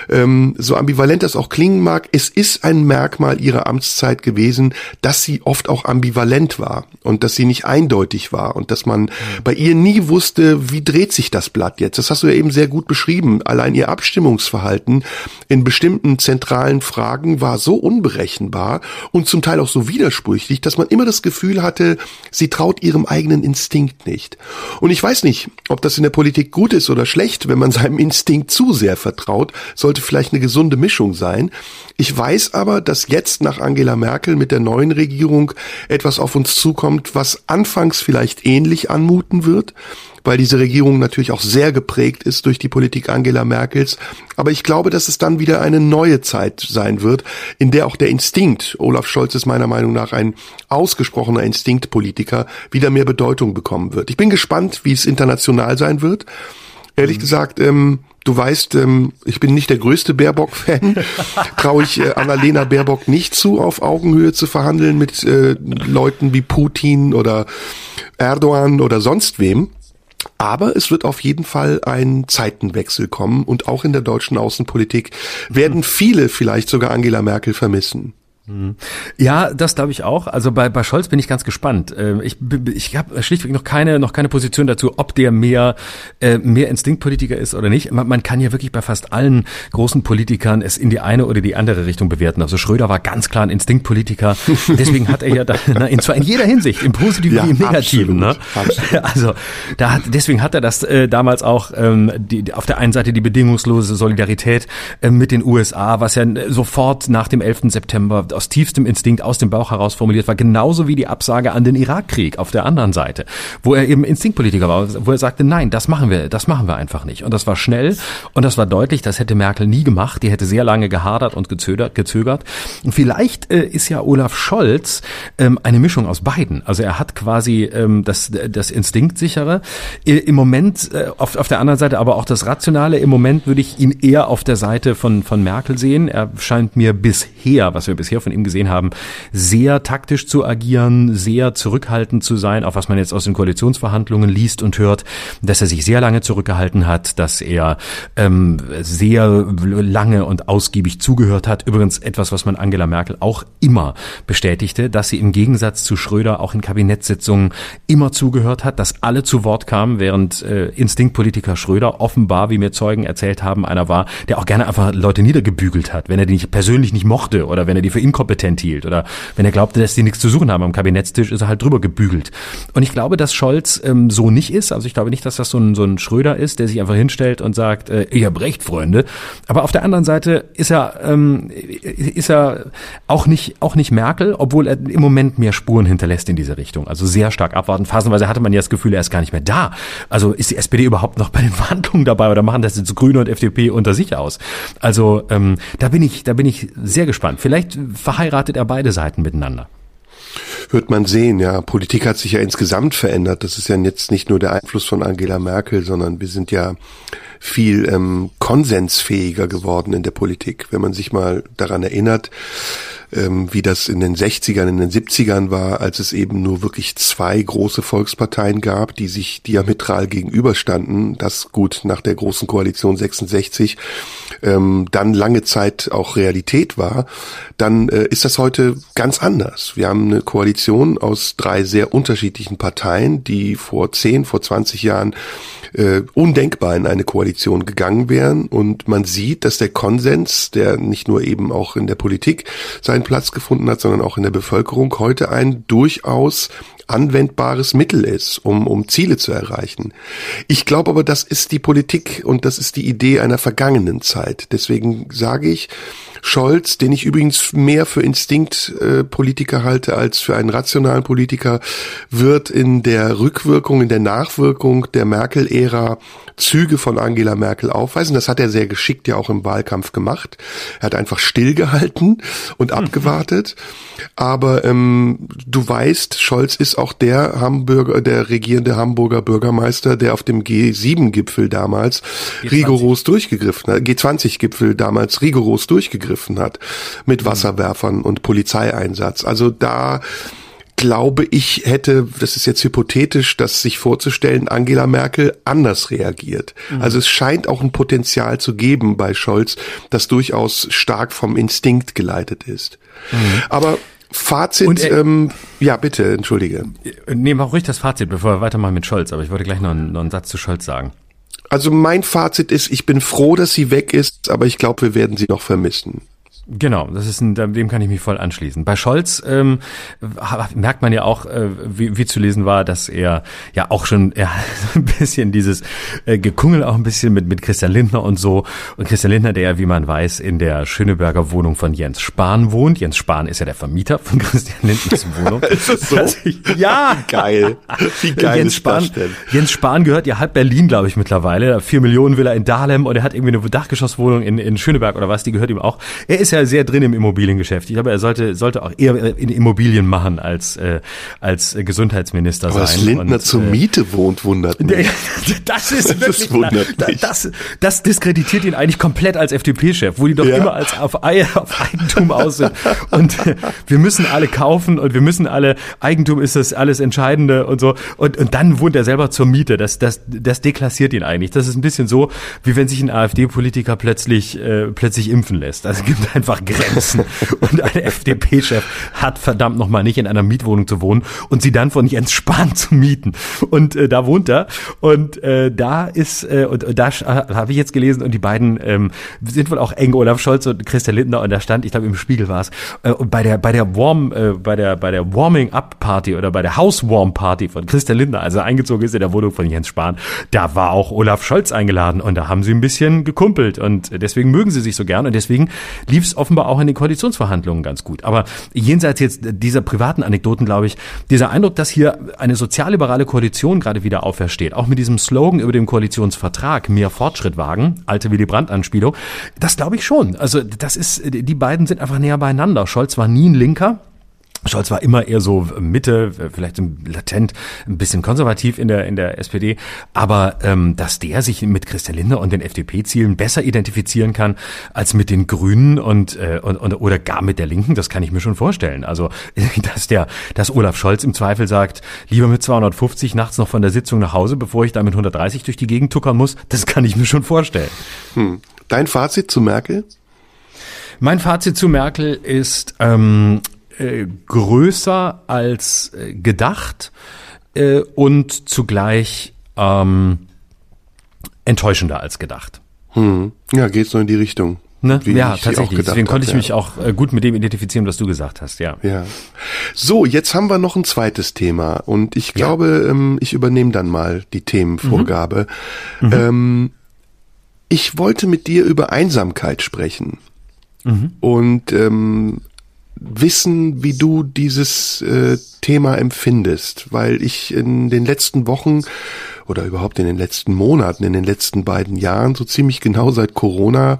Ähm, so ambivalent das auch klingen mag, es ist ein Merkmal ihrer Amtszeit gewesen, dass sie oft auch ambivalent war und dass sie nicht eindeutig war und dass man mhm. bei ihr nie wusste, wie dreht sich das Blatt jetzt. Das hast du ja eben sehr gut beschrieben. Allein ihr Abstimmungsverhalten in bestimmten zentralen Fragen war so unberechenbar und zum Teil auch so widersprüchlich, dass man immer das Gefühl hatte, sie traut ihrem eigenen Instinkt nicht. Und ich weiß nicht, ob das in der Politik gut ist oder schlecht, wenn man seinem Instinkt zu sehr vertraut, sollte vielleicht eine gesunde Mischung sein. Ich weiß aber, dass jetzt nach Angela Merkel mit der neuen Regierung etwas auf uns zukommt, was anfangs vielleicht ähnlich anmuten wird, weil diese Regierung natürlich auch sehr geprägt ist durch die Politik Angela Merkels. Aber ich glaube, dass es dann wieder eine neue Zeit sein wird, in der auch der Instinkt, Olaf Scholz ist meiner Meinung nach ein ausgesprochener Instinktpolitiker, wieder mehr Bedeutung bekommen wird. Ich bin gespannt, wie es international sein wird. Ehrlich mhm. gesagt, ähm, du weißt, ähm, ich bin nicht der größte Baerbock-Fan. [laughs] Traue ich äh, Annalena Baerbock nicht zu, auf Augenhöhe zu verhandeln mit äh, Leuten wie Putin oder Erdogan oder sonst wem. Aber es wird auf jeden Fall ein Zeitenwechsel kommen und auch in der deutschen Außenpolitik werden viele vielleicht sogar Angela Merkel vermissen. Mhm. Ja, das glaube ich auch. Also bei, bei Scholz bin ich ganz gespannt. Ähm, ich, ich habe schlichtweg noch keine, noch keine Position dazu, ob der mehr, äh, mehr Instinktpolitiker ist oder nicht. Man, man kann ja wirklich bei fast allen großen Politikern es in die eine oder die andere Richtung bewerten. Also Schröder war ganz klar ein Instinktpolitiker. [laughs] Deswegen hat er ja da, na, in, zwar in jeder Hinsicht, im Positiven ja, wie im Negativen. Ne? Absolut, ne? [laughs] Also da hat, deswegen hat er das äh, damals auch ähm, die, auf der einen Seite die bedingungslose Solidarität äh, mit den USA, was ja sofort nach dem 11. September aus tiefstem Instinkt aus dem Bauch heraus formuliert war, genauso wie die Absage an den Irakkrieg auf der anderen Seite, wo er eben Instinktpolitiker war, wo er sagte, nein, das machen wir, das machen wir einfach nicht. Und das war schnell und das war deutlich, das hätte Merkel nie gemacht, die hätte sehr lange gehadert und gezögert. gezögert. Und vielleicht äh, ist ja Olaf Scholz ähm, eine Mischung aus beiden. Also er hat quasi ähm, das, das Instinktsichere, äh, im Moment äh, auf, auf der anderen Seite aber auch das Rationale. Im Moment würde ich ihn eher auf der Seite von, von Merkel sehen. Er scheint mir bisher, was wir bisher von ihm gesehen haben, sehr taktisch zu agieren, sehr zurückhaltend zu sein, auch was man jetzt aus den Koalitionsverhandlungen liest und hört, dass er sich sehr lange zurückgehalten hat, dass er ähm, sehr lange und ausgiebig zugehört hat. Übrigens etwas, was man Angela Merkel auch immer bestätigte, dass sie im Gegensatz zu Schröder auch in Kabinettssitzungen immer zugehört hat, dass alle zu Wort kamen, während äh, Instinktpolitiker Schröder offenbar, wie mir Zeugen erzählt haben, einer war, der auch gerne einfach Leute niedergebügelt hat, wenn er die nicht persönlich nicht mochte oder wenn er die für ihn inkompetent hielt oder wenn er glaubte, dass die nichts zu suchen haben am Kabinettstisch, ist er halt drüber gebügelt. Und ich glaube, dass Scholz ähm, so nicht ist. Also ich glaube nicht, dass das so ein, so ein Schröder ist, der sich einfach hinstellt und sagt, äh, ich hab recht, Freunde. Aber auf der anderen Seite ist er, ähm, ist er auch nicht, auch nicht Merkel, obwohl er im Moment mehr Spuren hinterlässt in diese Richtung. Also sehr stark abwarten. Phasenweise hatte man ja das Gefühl, er ist gar nicht mehr da. Also ist die SPD überhaupt noch bei den [laughs] Verhandlungen dabei oder machen das jetzt Grüne und FDP unter sich aus? Also ähm, da bin ich, da bin ich sehr gespannt. Vielleicht verheiratet er beide Seiten miteinander. Wird man sehen, ja. Politik hat sich ja insgesamt verändert. Das ist ja jetzt nicht nur der Einfluss von Angela Merkel, sondern wir sind ja viel ähm, konsensfähiger geworden in der Politik. Wenn man sich mal daran erinnert, ähm, wie das in den 60ern, in den 70ern war, als es eben nur wirklich zwei große Volksparteien gab, die sich diametral gegenüberstanden. Das gut nach der großen Koalition 66 ähm, dann lange Zeit auch Realität war, dann äh, ist das heute ganz anders. Wir haben eine Koalition aus drei sehr unterschiedlichen Parteien, die vor 10, vor 20 Jahren äh, undenkbar in eine Koalition gegangen wären. Und man sieht, dass der Konsens, der nicht nur eben auch in der Politik seinen Platz gefunden hat, sondern auch in der Bevölkerung, heute ein durchaus anwendbares Mittel ist, um, um Ziele zu erreichen. Ich glaube aber, das ist die Politik und das ist die Idee einer vergangenen Zeit. Deswegen sage ich, Scholz, den ich übrigens mehr für Instinktpolitiker äh, halte als für einen rationalen Politiker, wird in der Rückwirkung, in der Nachwirkung der Merkel-Ära Züge von Angela Merkel aufweisen. Das hat er sehr geschickt ja auch im Wahlkampf gemacht. Er hat einfach stillgehalten und mhm. abgewartet. Aber ähm, du weißt, Scholz ist auch der Hamburger, der regierende Hamburger Bürgermeister, der auf dem G7-Gipfel damals G20. rigoros durchgegriffen hat, G20-Gipfel damals rigoros durchgegriffen hat mit mhm. Wasserwerfern und Polizeieinsatz. Also da glaube ich, hätte, das ist jetzt hypothetisch, das sich vorzustellen, Angela Merkel anders reagiert. Mhm. Also es scheint auch ein Potenzial zu geben bei Scholz, das durchaus stark vom Instinkt geleitet ist. Mhm. Aber Fazit, er, ähm, ja bitte, entschuldige. Nehmen wir auch ruhig das Fazit, bevor wir weitermachen mit Scholz, aber ich wollte gleich noch einen, noch einen Satz zu Scholz sagen. Also mein Fazit ist, ich bin froh, dass sie weg ist, aber ich glaube, wir werden sie noch vermissen. Genau, das ist ein, dem kann ich mich voll anschließen. Bei Scholz ähm, merkt man ja auch, äh, wie, wie zu lesen war, dass er ja auch schon [laughs] ja, so ein bisschen dieses äh, Gekungel auch ein bisschen mit mit Christian Lindner und so. Und Christian Lindner, der ja, wie man weiß, in der Schöneberger Wohnung von Jens Spahn wohnt. Jens Spahn ist ja der Vermieter von [laughs] Christian Lindners [laughs] Wohnung. ist das so? Ich, ja, geil. Wie geil Jens ist Spahn, das denn? Jens Spahn gehört ja halb Berlin, glaube ich, mittlerweile. Vier Millionen will er in Dahlem und er hat irgendwie eine Dachgeschosswohnung in, in Schöneberg oder was, die gehört ihm auch. Er ist ja sehr drin im Immobiliengeschäft. Ich glaube, er sollte, sollte auch eher in Immobilien machen als, äh, als Gesundheitsminister Aber dass sein. Lindner Und, zur äh, Miete wohnt, wundert [laughs] mich. Das ist [laughs] Das wirklich, wundert da- mich. das, das diskreditiert ihn eigentlich komplett als FDP-Chef, wo die doch Ja. immer als auf, auf Eigentum aus sind. Und äh, wir müssen alle kaufen und wir müssen alle, Eigentum ist das alles Entscheidende und so. Und, und dann wohnt er selber zur Miete. Das, das, das deklassiert ihn eigentlich. Das ist ein bisschen so, wie wenn sich ein AfD-Politiker plötzlich, äh, plötzlich impfen lässt. Also es gibt einfach Grenzen. [laughs] Und ein FDP-Chef hat verdammt nochmal nicht in einer Mietwohnung zu wohnen und sie dann von Jens Spahn zu mieten. Und äh, da wohnt er. Und äh, da ist, äh, und, und da sch- habe ich jetzt gelesen, und die beiden ähm, sind wohl auch eng, Olaf Scholz und Christian Lindner, und da stand, ich glaube im Spiegel war es, äh, bei der, bei der Warm, äh, bei der, bei der Warming-Up-Party oder bei der House-Warm-Party von Christian Lindner, als er eingezogen ist in der Wohnung von Jens Spahn, da war auch Olaf Scholz eingeladen und da haben sie ein bisschen gekumpelt und deswegen mögen sie sich so gern und deswegen lief es offenbar auch in den Koalitionsverhandlungen ganz gut. Aber jenseits jetzt dieser privaten Anekdoten, glaube ich, dieser Eindruck, dass hier eine sozialliberale Koalition gerade wieder aufersteht, auch mit diesem Slogan über dem Koalitionsvertrag, mehr Fortschritt wagen, alte Willy Brandt-Anspielung, das glaube ich schon. Also das ist, die beiden sind einfach näher beieinander. Scholz war nie ein Linker. Scholz war immer eher so Mitte, vielleicht latent ein bisschen konservativ in der in der SPD, aber ähm, dass der sich mit Christian Lindner und den FDP-Zielen besser identifizieren kann als mit den Grünen und, äh, und, und oder gar mit der Linken, das kann ich mir schon vorstellen. Also [laughs] dass der, dass Olaf Scholz im Zweifel sagt, lieber mit 250 nachts noch von der Sitzung nach Hause, bevor ich da mit 130 durch die Gegend tuckern muss, das kann ich mir schon vorstellen. Hm. Dein Fazit zu Merkel? Mein Fazit zu Merkel ist ähm, äh, größer als äh, gedacht äh, und zugleich ähm, enttäuschender als gedacht. Hm. Ja, geht so in die Richtung. Ne? Ja, ich sie auch tatsächlich. Deswegen konnte ich ja. mich auch äh, gut mit dem identifizieren, was du gesagt hast. Ja. Ja. So, jetzt haben wir noch ein zweites Thema und ich glaube, ähm, ich übernehme dann mal die Themenvorgabe. Ähm, ich wollte mit dir über Einsamkeit sprechen und ähm, wissen, wie du dieses äh, Thema empfindest, weil ich in den letzten Wochen oder überhaupt in den letzten Monaten, in den letzten beiden Jahren, so ziemlich genau seit Corona,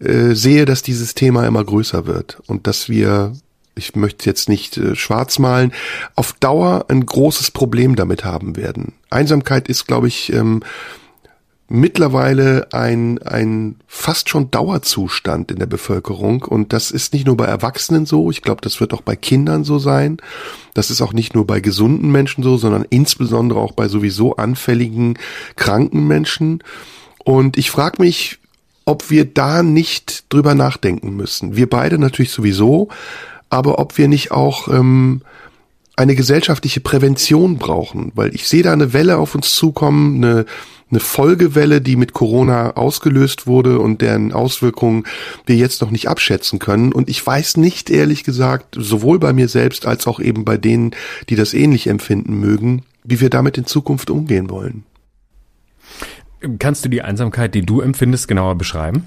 äh, sehe, dass dieses Thema immer größer wird und dass wir, ich möchte jetzt nicht äh, schwarz malen, auf Dauer ein großes Problem damit haben werden. Einsamkeit ist, glaube ich, ähm, mittlerweile ein, ein fast schon Dauerzustand in der Bevölkerung. Und das ist nicht nur bei Erwachsenen so, ich glaube, das wird auch bei Kindern so sein. Das ist auch nicht nur bei gesunden Menschen so, sondern insbesondere auch bei sowieso anfälligen, kranken Menschen. Und ich frage mich, ob wir da nicht drüber nachdenken müssen. Wir beide natürlich sowieso, aber ob wir nicht auch ähm, eine gesellschaftliche Prävention brauchen, weil ich sehe da eine Welle auf uns zukommen, eine, eine Folgewelle, die mit Corona ausgelöst wurde und deren Auswirkungen wir jetzt noch nicht abschätzen können. Und ich weiß nicht, ehrlich gesagt, sowohl bei mir selbst als auch eben bei denen, die das ähnlich empfinden mögen, wie wir damit in Zukunft umgehen wollen. Kannst du die Einsamkeit, die du empfindest, genauer beschreiben?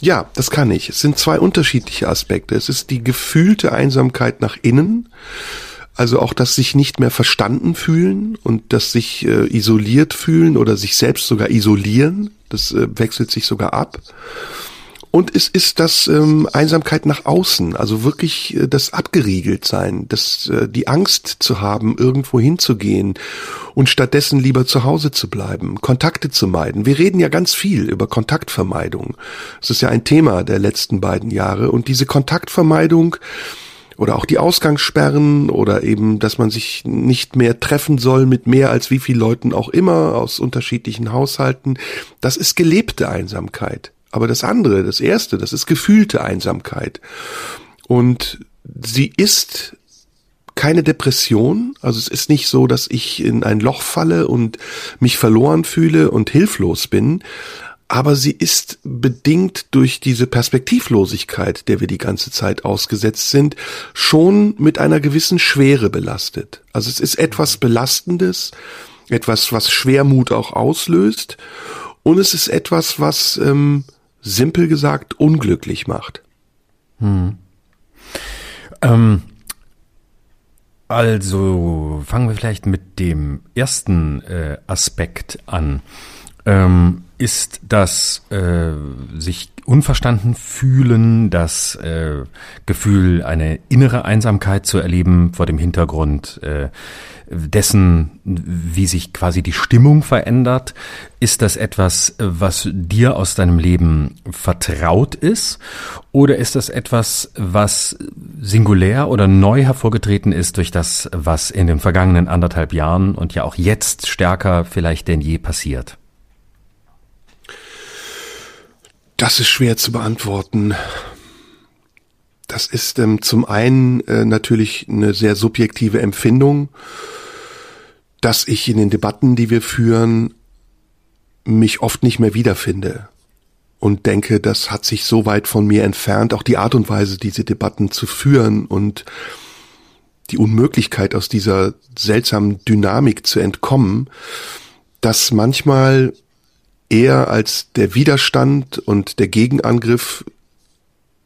Ja, das kann ich. Es sind zwei unterschiedliche Aspekte. Es ist die gefühlte Einsamkeit nach innen, also auch das sich nicht mehr verstanden fühlen und das sich äh, isoliert fühlen oder sich selbst sogar isolieren. Das äh, wechselt sich sogar ab. Und es ist das ähm, Einsamkeit nach außen, also wirklich äh, das abgeriegelt sein, das äh, die Angst zu haben, irgendwo hinzugehen und stattdessen lieber zu Hause zu bleiben, Kontakte zu meiden. Wir reden ja ganz viel über Kontaktvermeidung. Das ist ja ein Thema der letzten beiden Jahre und diese Kontaktvermeidung oder auch die Ausgangssperren oder eben, dass man sich nicht mehr treffen soll mit mehr als wie viel Leuten auch immer aus unterschiedlichen Haushalten, das ist gelebte Einsamkeit. Aber das andere, das erste, das ist gefühlte Einsamkeit. Und sie ist keine Depression. Also es ist nicht so, dass ich in ein Loch falle und mich verloren fühle und hilflos bin. Aber sie ist bedingt durch diese Perspektivlosigkeit, der wir die ganze Zeit ausgesetzt sind, schon mit einer gewissen Schwere belastet. Also es ist etwas Belastendes, etwas, was Schwermut auch auslöst. Und es ist etwas, was, ähm, simpel gesagt, unglücklich macht. Hm. Ähm, also fangen wir vielleicht mit dem ersten äh, Aspekt an. Ähm, ist das äh, sich unverstanden fühlen, das äh, Gefühl, eine innere Einsamkeit zu erleben vor dem Hintergrund äh, dessen, wie sich quasi die Stimmung verändert? Ist das etwas, was dir aus deinem Leben vertraut ist? Oder ist das etwas, was singulär oder neu hervorgetreten ist durch das, was in den vergangenen anderthalb Jahren und ja auch jetzt stärker vielleicht denn je passiert? Das ist schwer zu beantworten. Das ist ähm, zum einen äh, natürlich eine sehr subjektive Empfindung dass ich in den Debatten, die wir führen, mich oft nicht mehr wiederfinde und denke, das hat sich so weit von mir entfernt, auch die Art und Weise, diese Debatten zu führen und die Unmöglichkeit aus dieser seltsamen Dynamik zu entkommen, dass manchmal eher als der Widerstand und der Gegenangriff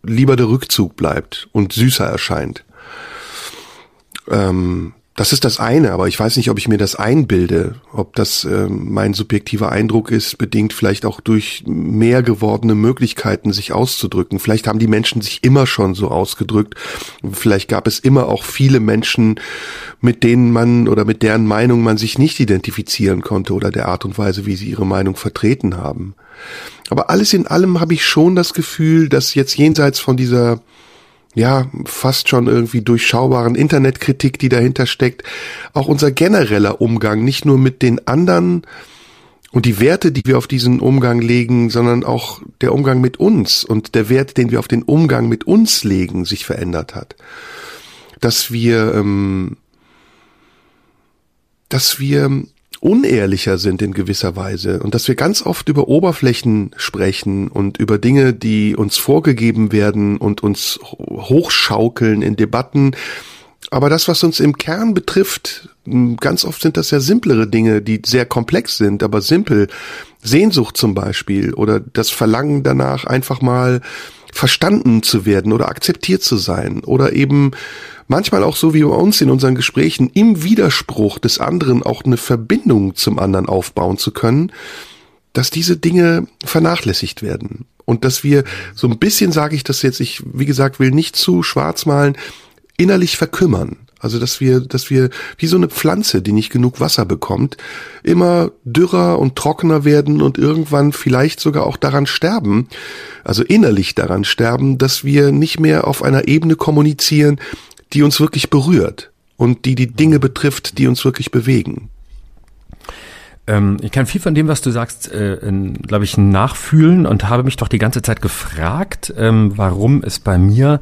lieber der Rückzug bleibt und süßer erscheint. Ähm, das ist das eine, aber ich weiß nicht, ob ich mir das einbilde, ob das äh, mein subjektiver Eindruck ist, bedingt vielleicht auch durch mehr gewordene Möglichkeiten, sich auszudrücken. Vielleicht haben die Menschen sich immer schon so ausgedrückt. Vielleicht gab es immer auch viele Menschen, mit denen man oder mit deren Meinung man sich nicht identifizieren konnte oder der Art und Weise, wie sie ihre Meinung vertreten haben. Aber alles in allem habe ich schon das Gefühl, dass jetzt jenseits von dieser ja, fast schon irgendwie durchschaubaren Internetkritik, die dahinter steckt, auch unser genereller Umgang, nicht nur mit den anderen und die Werte, die wir auf diesen Umgang legen, sondern auch der Umgang mit uns und der Wert, den wir auf den Umgang mit uns legen, sich verändert hat. Dass wir, ähm, dass wir unehrlicher sind in gewisser Weise und dass wir ganz oft über Oberflächen sprechen und über Dinge, die uns vorgegeben werden und uns hochschaukeln in Debatten. Aber das, was uns im Kern betrifft, ganz oft sind das ja simplere Dinge, die sehr komplex sind, aber simpel. Sehnsucht zum Beispiel oder das Verlangen danach, einfach mal verstanden zu werden oder akzeptiert zu sein oder eben manchmal auch so wie bei uns in unseren Gesprächen im Widerspruch des anderen auch eine Verbindung zum anderen aufbauen zu können, dass diese Dinge vernachlässigt werden. Und dass wir so ein bisschen, sage ich das jetzt, ich, wie gesagt, will nicht zu schwarz malen, innerlich verkümmern. Also dass wir, dass wir wie so eine Pflanze, die nicht genug Wasser bekommt, immer dürrer und trockener werden und irgendwann vielleicht sogar auch daran sterben, also innerlich daran sterben, dass wir nicht mehr auf einer Ebene kommunizieren, die uns wirklich berührt und die die Dinge betrifft, die uns wirklich bewegen. Ähm, ich kann viel von dem, was du sagst, äh, glaube ich, nachfühlen und habe mich doch die ganze Zeit gefragt, ähm, warum es bei mir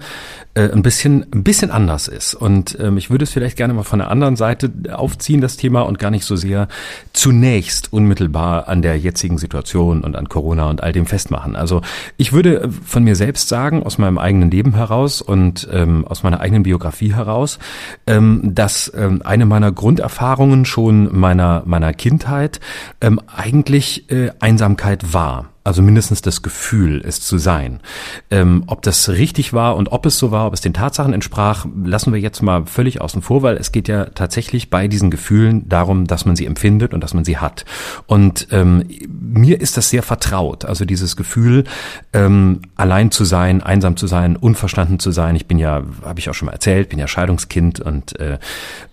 äh, ein bisschen ein bisschen anders ist. Und ähm, ich würde es vielleicht gerne mal von der anderen Seite aufziehen, das Thema, und gar nicht so sehr zunächst unmittelbar an der jetzigen Situation und an Corona und all dem festmachen. Also ich würde von mir selbst sagen, aus meinem eigenen Leben heraus und ähm, aus meiner eigenen Biografie heraus, ähm, dass ähm, eine meiner Grunderfahrungen schon meiner meiner Kindheit ähm, eigentlich äh, Einsamkeit war also mindestens das Gefühl, es zu sein. Ähm, ob das richtig war und ob es so war, ob es den Tatsachen entsprach, lassen wir jetzt mal völlig außen vor, weil es geht ja tatsächlich bei diesen Gefühlen darum, dass man sie empfindet und dass man sie hat. Und ähm, mir ist das sehr vertraut, also dieses Gefühl, ähm, allein zu sein, einsam zu sein, unverstanden zu sein. Ich bin ja, habe ich auch schon mal erzählt, bin ja Scheidungskind und äh,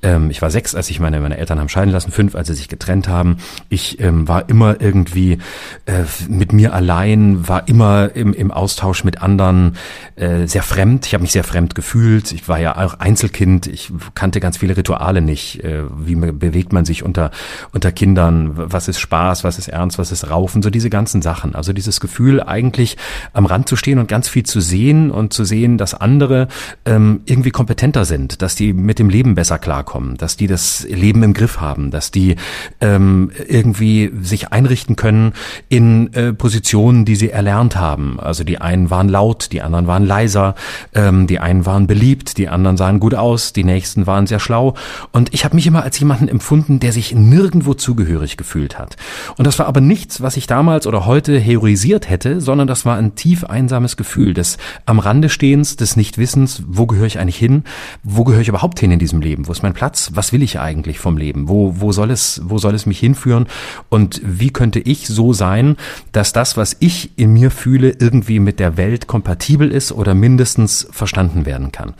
ähm, ich war sechs, als ich meine, meine Eltern haben scheiden lassen, fünf, als sie sich getrennt haben. Ich ähm, war immer irgendwie äh, mit mir allein, war immer im, im Austausch mit anderen äh, sehr fremd. Ich habe mich sehr fremd gefühlt. Ich war ja auch Einzelkind. Ich kannte ganz viele Rituale nicht. Äh, wie bewegt man sich unter, unter Kindern? Was ist Spaß? Was ist Ernst? Was ist Raufen? So diese ganzen Sachen. Also dieses Gefühl, eigentlich am Rand zu stehen und ganz viel zu sehen und zu sehen, dass andere ähm, irgendwie kompetenter sind, dass die mit dem Leben besser klarkommen, dass die das Leben im Griff haben, dass die ähm, irgendwie sich einrichten können in äh, Positionen, die sie erlernt haben. Also die einen waren laut, die anderen waren leiser, ähm, die einen waren beliebt, die anderen sahen gut aus, die nächsten waren sehr schlau. Und ich habe mich immer als jemanden empfunden, der sich nirgendwo zugehörig gefühlt hat. Und das war aber nichts, was ich damals oder heute heroisiert hätte, sondern das war ein tief einsames Gefühl des am Rande Stehens, des Nichtwissens, wo gehöre ich eigentlich hin, wo gehöre ich überhaupt hin in diesem Leben, wo ist mein Platz, was will ich eigentlich vom Leben, wo, wo soll es, wo soll es mich hinführen und wie könnte ich so sein, dass das, was ich in mir fühle, irgendwie mit der Welt kompatibel ist oder mindestens verstanden werden kann.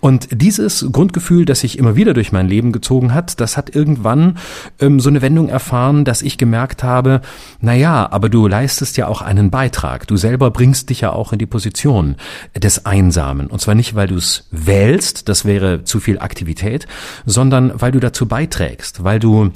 Und dieses Grundgefühl, das sich immer wieder durch mein Leben gezogen hat, das hat irgendwann ähm, so eine Wendung erfahren, dass ich gemerkt habe, na ja, aber du leistest ja auch einen Beitrag. Du selber bringst dich ja auch in die Position des Einsamen. Und zwar nicht, weil du es wählst, das wäre zu viel Aktivität, sondern weil du dazu beiträgst, weil du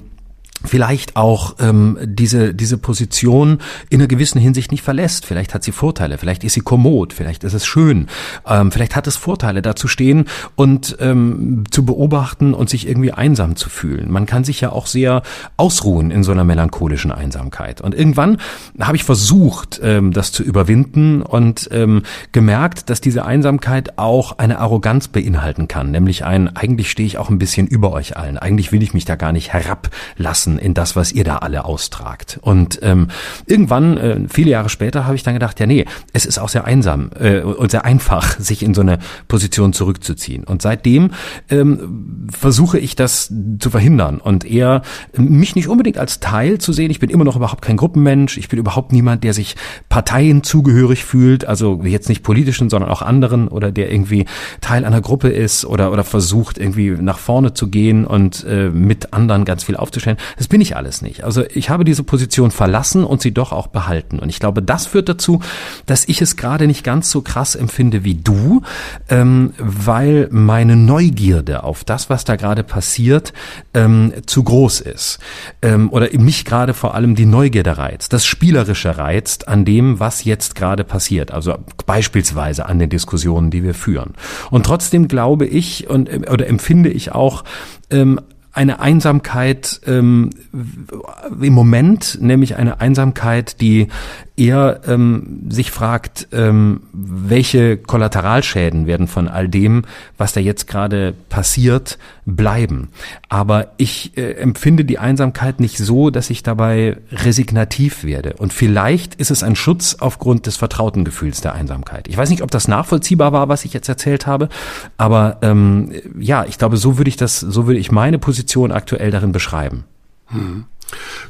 vielleicht auch ähm, diese diese Position in einer gewissen Hinsicht nicht verlässt. Vielleicht hat sie Vorteile, vielleicht ist sie kommod, vielleicht ist es schön, ähm, vielleicht hat es Vorteile, da zu stehen und ähm, zu beobachten und sich irgendwie einsam zu fühlen. Man kann sich ja auch sehr ausruhen in so einer melancholischen Einsamkeit. Und irgendwann habe ich versucht, ähm, das zu überwinden und ähm, gemerkt, dass diese Einsamkeit auch eine Arroganz beinhalten kann, nämlich ein eigentlich stehe ich auch ein bisschen über euch allen. Eigentlich will ich mich da gar nicht herablassen lassen in das, was ihr da alle austragt. Und ähm, irgendwann, äh, viele Jahre später, habe ich dann gedacht, ja nee, es ist auch sehr einsam äh, und sehr einfach, [laughs] sich in so eine Position zurückzuziehen. Und seitdem ähm, versuche ich das zu verhindern und eher mich nicht unbedingt als Teil zu sehen. Ich bin immer noch überhaupt kein Gruppenmensch. Ich bin überhaupt niemand, der sich Parteien zugehörig fühlt, also jetzt nicht politischen, sondern auch anderen oder der irgendwie Teil einer Gruppe ist oder oder versucht irgendwie nach vorne zu gehen und äh, mit anderen ganz viel aufzustellen. Das bin ich alles nicht. Also ich habe diese Position verlassen und sie doch auch behalten. Und ich glaube, das führt dazu, dass ich es gerade nicht ganz so krass empfinde wie du, ähm, weil meine Neugierde auf das, was da gerade passiert, ähm, zu groß ist. Ähm, oder mich gerade vor allem die Neugierde reizt, das Spielerische reizt an dem, was jetzt gerade passiert. Also beispielsweise an den Diskussionen, die wir führen. Und trotzdem glaube ich und oder empfinde ich auch ähm, eine Einsamkeit ähm, im Moment, nämlich eine Einsamkeit, die eher ähm, sich fragt, ähm, welche Kollateralschäden werden von all dem, was da jetzt gerade passiert, bleiben. Aber ich äh, empfinde die Einsamkeit nicht so, dass ich dabei resignativ werde. Und vielleicht ist es ein Schutz aufgrund des vertrauten Gefühls der Einsamkeit. Ich weiß nicht, ob das nachvollziehbar war, was ich jetzt erzählt habe, aber ähm, ja, ich glaube, so würde ich das, so würde ich meine Position aktuell darin beschreiben. Hm.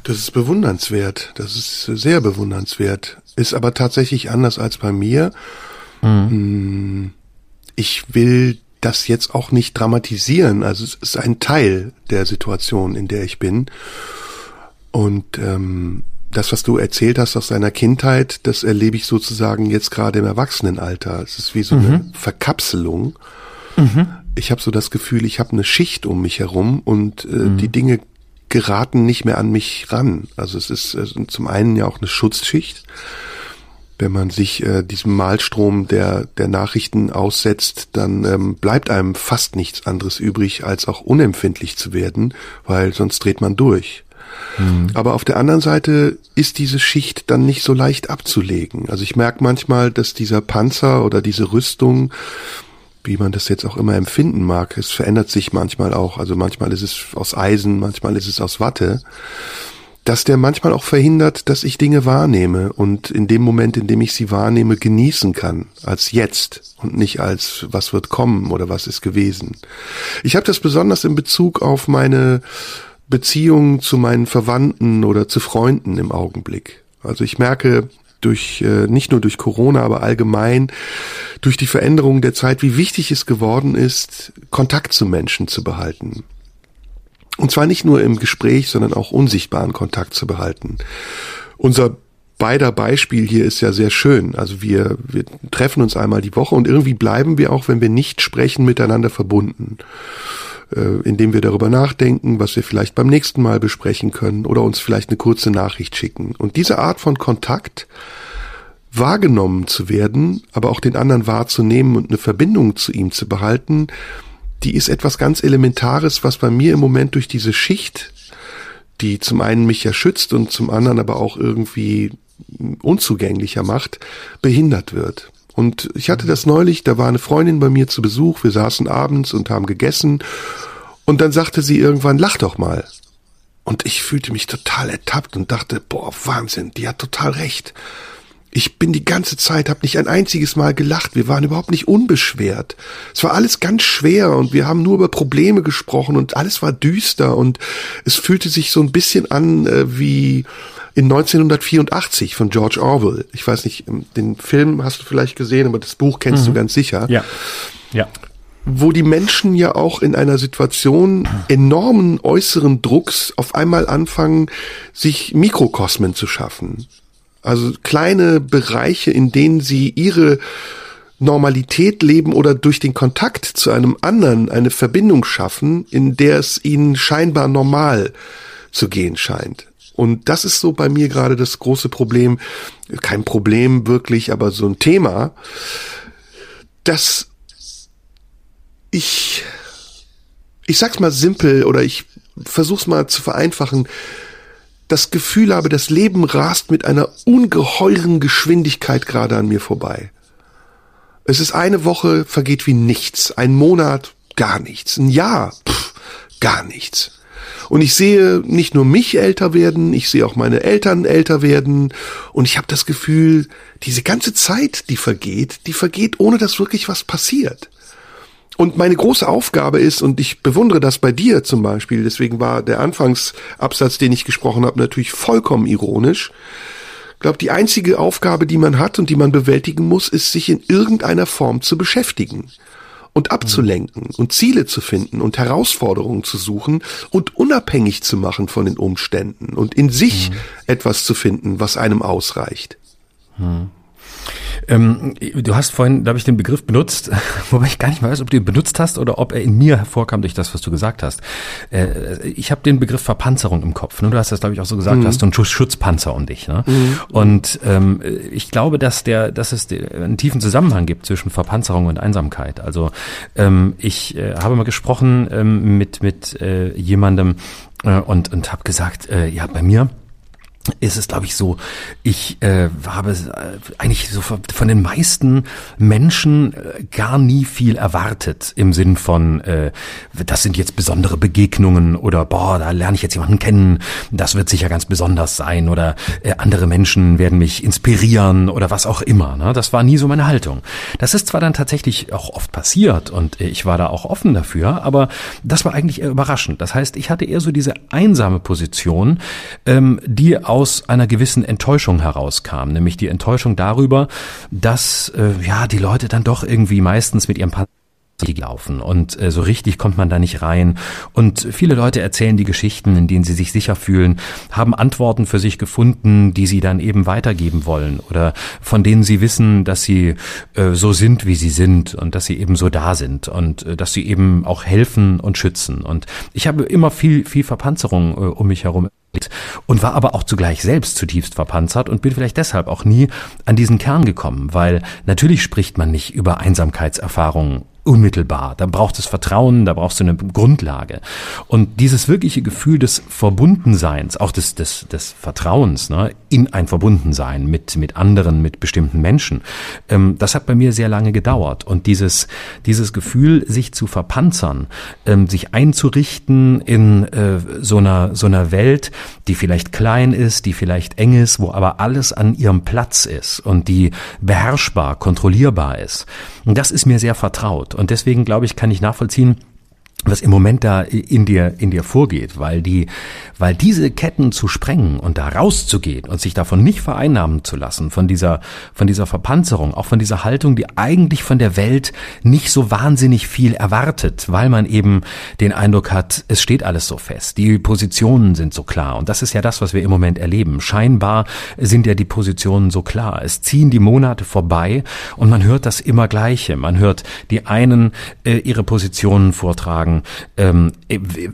Das ist bewundernswert. Das ist sehr bewundernswert. Ist aber tatsächlich anders als bei mir. Mhm. Hm, ich will das jetzt auch nicht dramatisieren. Also es ist ein Teil der Situation, in der ich bin. Und ähm, das, was du erzählt hast aus deiner Kindheit, das erlebe ich sozusagen jetzt gerade im Erwachsenenalter. Es ist wie so mhm. eine Verkapselung. Mhm. Ich habe so das Gefühl, ich habe eine Schicht um mich herum und äh, mhm. die Dinge geraten nicht mehr an mich ran. Also es ist zum einen ja auch eine Schutzschicht. Wenn man sich äh, diesem Malstrom der, der Nachrichten aussetzt, dann ähm, bleibt einem fast nichts anderes übrig, als auch unempfindlich zu werden, weil sonst dreht man durch. Mhm. Aber auf der anderen Seite ist diese Schicht dann nicht so leicht abzulegen. Also ich merke manchmal, dass dieser Panzer oder diese Rüstung wie man das jetzt auch immer empfinden mag. Es verändert sich manchmal auch. Also manchmal ist es aus Eisen, manchmal ist es aus Watte. Dass der manchmal auch verhindert, dass ich Dinge wahrnehme und in dem Moment, in dem ich sie wahrnehme, genießen kann, als jetzt und nicht als was wird kommen oder was ist gewesen. Ich habe das besonders in Bezug auf meine Beziehungen zu meinen Verwandten oder zu Freunden im Augenblick. Also ich merke, durch äh, nicht nur durch Corona, aber allgemein durch die Veränderung der Zeit, wie wichtig es geworden ist, Kontakt zu Menschen zu behalten. Und zwar nicht nur im Gespräch, sondern auch unsichtbaren Kontakt zu behalten. Unser beider Beispiel hier ist ja sehr schön. Also wir, wir treffen uns einmal die Woche und irgendwie bleiben wir auch, wenn wir nicht sprechen, miteinander verbunden. Äh, indem wir darüber nachdenken, was wir vielleicht beim nächsten Mal besprechen können oder uns vielleicht eine kurze Nachricht schicken. Und diese Art von Kontakt, wahrgenommen zu werden, aber auch den anderen wahrzunehmen und eine Verbindung zu ihm zu behalten, die ist etwas ganz Elementares, was bei mir im Moment durch diese Schicht, die zum einen mich ja schützt und zum anderen aber auch irgendwie unzugänglicher macht, behindert wird. Und ich hatte das neulich, da war eine Freundin bei mir zu Besuch, wir saßen abends und haben gegessen und dann sagte sie irgendwann, lach doch mal. Und ich fühlte mich total ertappt und dachte, boah, Wahnsinn, die hat total recht. Ich bin die ganze Zeit, habe nicht ein einziges Mal gelacht. Wir waren überhaupt nicht unbeschwert. Es war alles ganz schwer und wir haben nur über Probleme gesprochen und alles war düster und es fühlte sich so ein bisschen an äh, wie in 1984 von George Orwell. Ich weiß nicht, ähm, den Film hast du vielleicht gesehen, aber das Buch kennst mhm. du ganz sicher. Ja. Ja. Wo die Menschen ja auch in einer Situation enormen äußeren Drucks auf einmal anfangen, sich Mikrokosmen zu schaffen. Also kleine Bereiche, in denen sie ihre Normalität leben oder durch den Kontakt zu einem anderen eine Verbindung schaffen, in der es ihnen scheinbar normal zu gehen scheint. Und das ist so bei mir gerade das große Problem, kein Problem wirklich, aber so ein Thema, dass ich, ich sag's mal simpel oder ich versuch's mal zu vereinfachen, das Gefühl habe, das Leben rast mit einer ungeheuren Geschwindigkeit gerade an mir vorbei. Es ist eine Woche, vergeht wie nichts, ein Monat, gar nichts, ein Jahr, pff, gar nichts. Und ich sehe nicht nur mich älter werden, ich sehe auch meine Eltern älter werden und ich habe das Gefühl, diese ganze Zeit, die vergeht, die vergeht, ohne dass wirklich was passiert. Und meine große Aufgabe ist, und ich bewundere das bei dir zum Beispiel, deswegen war der Anfangsabsatz, den ich gesprochen habe, natürlich vollkommen ironisch. Ich glaube, die einzige Aufgabe, die man hat und die man bewältigen muss, ist, sich in irgendeiner Form zu beschäftigen und abzulenken und Ziele zu finden und Herausforderungen zu suchen und unabhängig zu machen von den Umständen und in sich mhm. etwas zu finden, was einem ausreicht. Mhm. Ähm, du hast vorhin, da habe ich den Begriff benutzt, [laughs] wobei ich gar nicht mehr weiß, ob du ihn benutzt hast oder ob er in mir hervorkam durch das, was du gesagt hast. Äh, ich habe den Begriff Verpanzerung im Kopf. Ne? Du hast das, glaube ich, auch so gesagt, mhm. du hast einen Schutzpanzer um dich. Ne? Mhm. Und ähm, ich glaube, dass der, dass es einen tiefen Zusammenhang gibt zwischen Verpanzerung und Einsamkeit. Also ähm, ich äh, habe mal gesprochen ähm, mit mit äh, jemandem äh, und und habe gesagt, äh, ja, bei mir ist es, glaube ich, so, ich äh, habe äh, eigentlich so von den meisten Menschen äh, gar nie viel erwartet im Sinn von, äh, das sind jetzt besondere Begegnungen oder boah, da lerne ich jetzt jemanden kennen, das wird sicher ganz besonders sein oder äh, andere Menschen werden mich inspirieren oder was auch immer. Ne? Das war nie so meine Haltung. Das ist zwar dann tatsächlich auch oft passiert und ich war da auch offen dafür, aber das war eigentlich eher überraschend. Das heißt, ich hatte eher so diese einsame Position, ähm, die auch aus einer gewissen Enttäuschung herauskam, nämlich die Enttäuschung darüber, dass äh, ja die Leute dann doch irgendwie meistens mit ihrem laufen. Und äh, so richtig kommt man da nicht rein. Und viele Leute erzählen die Geschichten, in denen sie sich sicher fühlen, haben Antworten für sich gefunden, die sie dann eben weitergeben wollen oder von denen sie wissen, dass sie äh, so sind, wie sie sind und dass sie eben so da sind und äh, dass sie eben auch helfen und schützen. Und ich habe immer viel viel Verpanzerung äh, um mich herum und war aber auch zugleich selbst zutiefst verpanzert und bin vielleicht deshalb auch nie an diesen Kern gekommen, weil natürlich spricht man nicht über Einsamkeitserfahrungen unmittelbar. Da braucht es Vertrauen, da brauchst du eine Grundlage. Und dieses wirkliche Gefühl des Verbundenseins, auch des, des, des Vertrauens ne, in ein Verbundensein mit, mit anderen, mit bestimmten Menschen, ähm, das hat bei mir sehr lange gedauert. Und dieses, dieses Gefühl, sich zu verpanzern, ähm, sich einzurichten in äh, so, einer, so einer Welt, die vielleicht klein ist, die vielleicht eng ist, wo aber alles an ihrem Platz ist und die beherrschbar, kontrollierbar ist. Und das ist mir sehr vertraut. Und deswegen glaube ich, kann ich nachvollziehen, was im Moment da in dir, in dir vorgeht, weil die, weil diese Ketten zu sprengen und da rauszugehen und sich davon nicht vereinnahmen zu lassen, von dieser, von dieser Verpanzerung, auch von dieser Haltung, die eigentlich von der Welt nicht so wahnsinnig viel erwartet, weil man eben den Eindruck hat, es steht alles so fest, die Positionen sind so klar und das ist ja das, was wir im Moment erleben. Scheinbar sind ja die Positionen so klar. Es ziehen die Monate vorbei und man hört das immer Gleiche. Man hört die einen äh, ihre Positionen vortragen, ähm,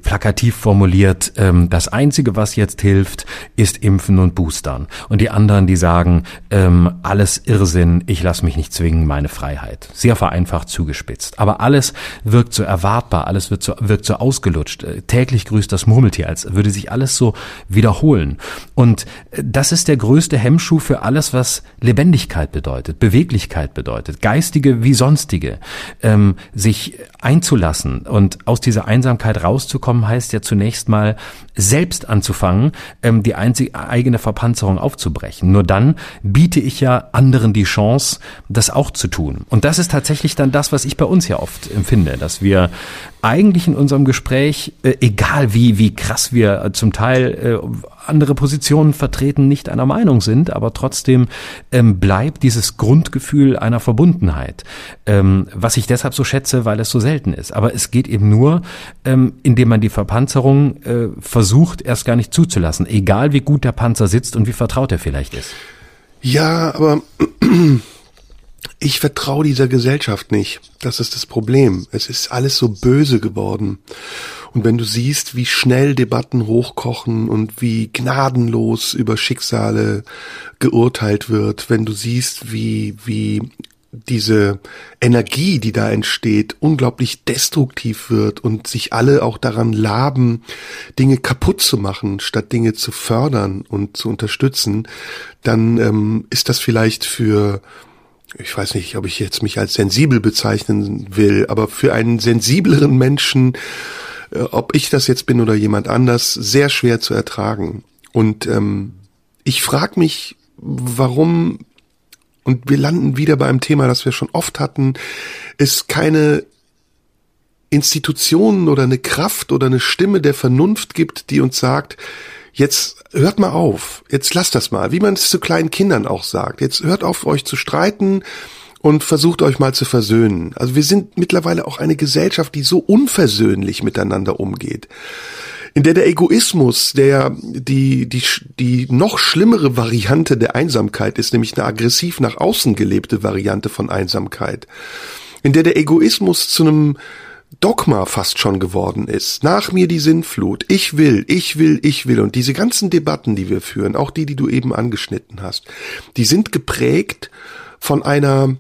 plakativ formuliert, ähm, das Einzige, was jetzt hilft, ist Impfen und Boostern. Und die anderen, die sagen, ähm, alles Irrsinn, ich lasse mich nicht zwingen, meine Freiheit. Sehr vereinfacht zugespitzt. Aber alles wirkt so erwartbar, alles wird so, wirkt so ausgelutscht. Äh, täglich grüßt das Murmeltier, als würde sich alles so wiederholen. Und äh, das ist der größte Hemmschuh für alles, was Lebendigkeit bedeutet, Beweglichkeit bedeutet, geistige wie sonstige, ähm, sich einzulassen und aus dieser Einsamkeit rauszukommen, heißt ja zunächst mal selbst anzufangen, ähm, die einzige eigene Verpanzerung aufzubrechen. Nur dann biete ich ja anderen die Chance, das auch zu tun. Und das ist tatsächlich dann das, was ich bei uns ja oft empfinde, dass wir eigentlich in unserem Gespräch, äh, egal wie, wie krass wir äh, zum Teil äh, andere Positionen vertreten, nicht einer Meinung sind, aber trotzdem ähm, bleibt dieses Grundgefühl einer Verbundenheit, ähm, was ich deshalb so schätze, weil es so selten ist. Aber es geht eben nur, ähm, indem man die Verpanzerung äh, versucht, erst gar nicht zuzulassen, egal wie gut der Panzer sitzt und wie vertraut er vielleicht ist. Ja, aber ich vertraue dieser Gesellschaft nicht. Das ist das Problem. Es ist alles so böse geworden. Und wenn du siehst, wie schnell Debatten hochkochen und wie gnadenlos über Schicksale geurteilt wird, wenn du siehst, wie, wie diese Energie, die da entsteht, unglaublich destruktiv wird und sich alle auch daran laben, Dinge kaputt zu machen, statt Dinge zu fördern und zu unterstützen, dann ähm, ist das vielleicht für ich weiß nicht, ob ich jetzt mich als sensibel bezeichnen will, aber für einen sensibleren Menschen, äh, ob ich das jetzt bin oder jemand anders, sehr schwer zu ertragen. Und ähm, ich frage mich, warum, und wir landen wieder bei einem Thema, das wir schon oft hatten, es keine Institutionen oder eine Kraft oder eine Stimme der Vernunft gibt, die uns sagt, jetzt hört mal auf, jetzt lasst das mal, wie man es zu kleinen Kindern auch sagt. Jetzt hört auf, euch zu streiten und versucht euch mal zu versöhnen. Also wir sind mittlerweile auch eine Gesellschaft, die so unversöhnlich miteinander umgeht. In der der Egoismus, der die, die, die noch schlimmere Variante der Einsamkeit ist, nämlich eine aggressiv nach außen gelebte Variante von Einsamkeit. In der der Egoismus zu einem Dogma fast schon geworden ist. Nach mir die Sinnflut. Ich will, ich will, ich will. Und diese ganzen Debatten, die wir führen, auch die, die du eben angeschnitten hast, die sind geprägt von einer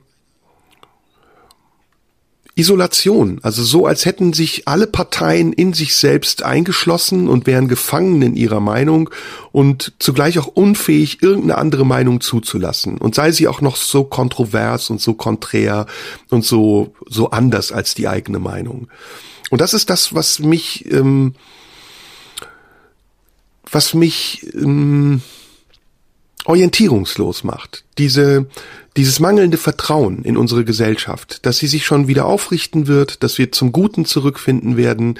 Isolation, also so, als hätten sich alle Parteien in sich selbst eingeschlossen und wären gefangen in ihrer Meinung und zugleich auch unfähig, irgendeine andere Meinung zuzulassen. Und sei sie auch noch so kontrovers und so konträr und so, so anders als die eigene Meinung. Und das ist das, was mich, ähm, was mich ähm, orientierungslos macht. Diese, dieses mangelnde Vertrauen in unsere Gesellschaft, dass sie sich schon wieder aufrichten wird, dass wir zum Guten zurückfinden werden,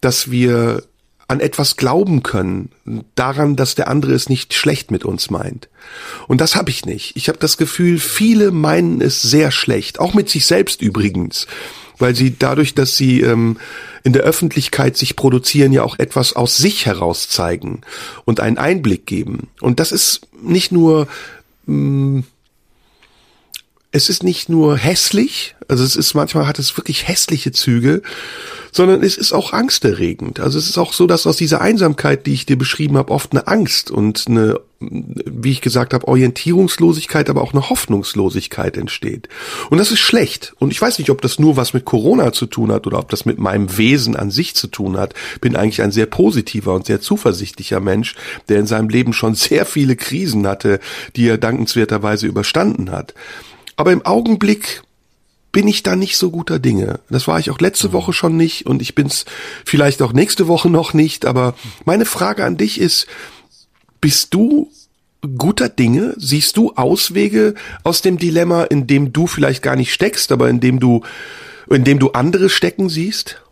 dass wir an etwas glauben können, daran, dass der andere es nicht schlecht mit uns meint. Und das habe ich nicht. Ich habe das Gefühl, viele meinen es sehr schlecht, auch mit sich selbst übrigens, weil sie dadurch, dass sie ähm, in der Öffentlichkeit sich produzieren, ja auch etwas aus sich heraus zeigen und einen Einblick geben. Und das ist nicht nur mh, mm, es ist nicht nur hässlich, also es ist manchmal hat es wirklich hässliche Züge, sondern es ist auch angsterregend. Also es ist auch so, dass aus dieser Einsamkeit, die ich dir beschrieben habe, oft eine Angst und eine, wie ich gesagt habe, Orientierungslosigkeit, aber auch eine Hoffnungslosigkeit entsteht. Und das ist schlecht. Und ich weiß nicht, ob das nur was mit Corona zu tun hat oder ob das mit meinem Wesen an sich zu tun hat. Bin eigentlich ein sehr positiver und sehr zuversichtlicher Mensch, der in seinem Leben schon [laughs] sehr viele Krisen hatte, die er dankenswerterweise überstanden hat. Aber im Augenblick bin ich da nicht so guter Dinge. Das war ich auch letzte Woche schon nicht und ich bin's vielleicht auch nächste Woche noch nicht. Aber meine Frage an dich ist, bist du guter Dinge? Siehst du Auswege aus dem Dilemma, in dem du vielleicht gar nicht steckst, aber in dem du, in dem du andere stecken siehst?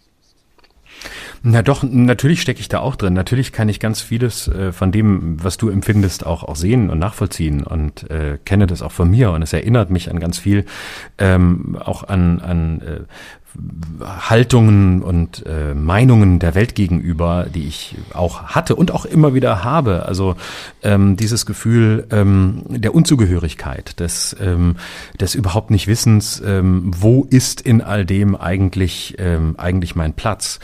Na doch, natürlich stecke ich da auch drin. Natürlich kann ich ganz vieles äh, von dem, was du empfindest, auch, auch sehen und nachvollziehen und äh, kenne das auch von mir und es erinnert mich an ganz viel, ähm, auch an, an äh, Haltungen und äh, Meinungen der Welt gegenüber, die ich auch hatte und auch immer wieder habe. Also ähm, dieses Gefühl ähm, der Unzugehörigkeit, des, ähm, des überhaupt nicht Wissens, ähm, wo ist in all dem eigentlich ähm, eigentlich mein Platz.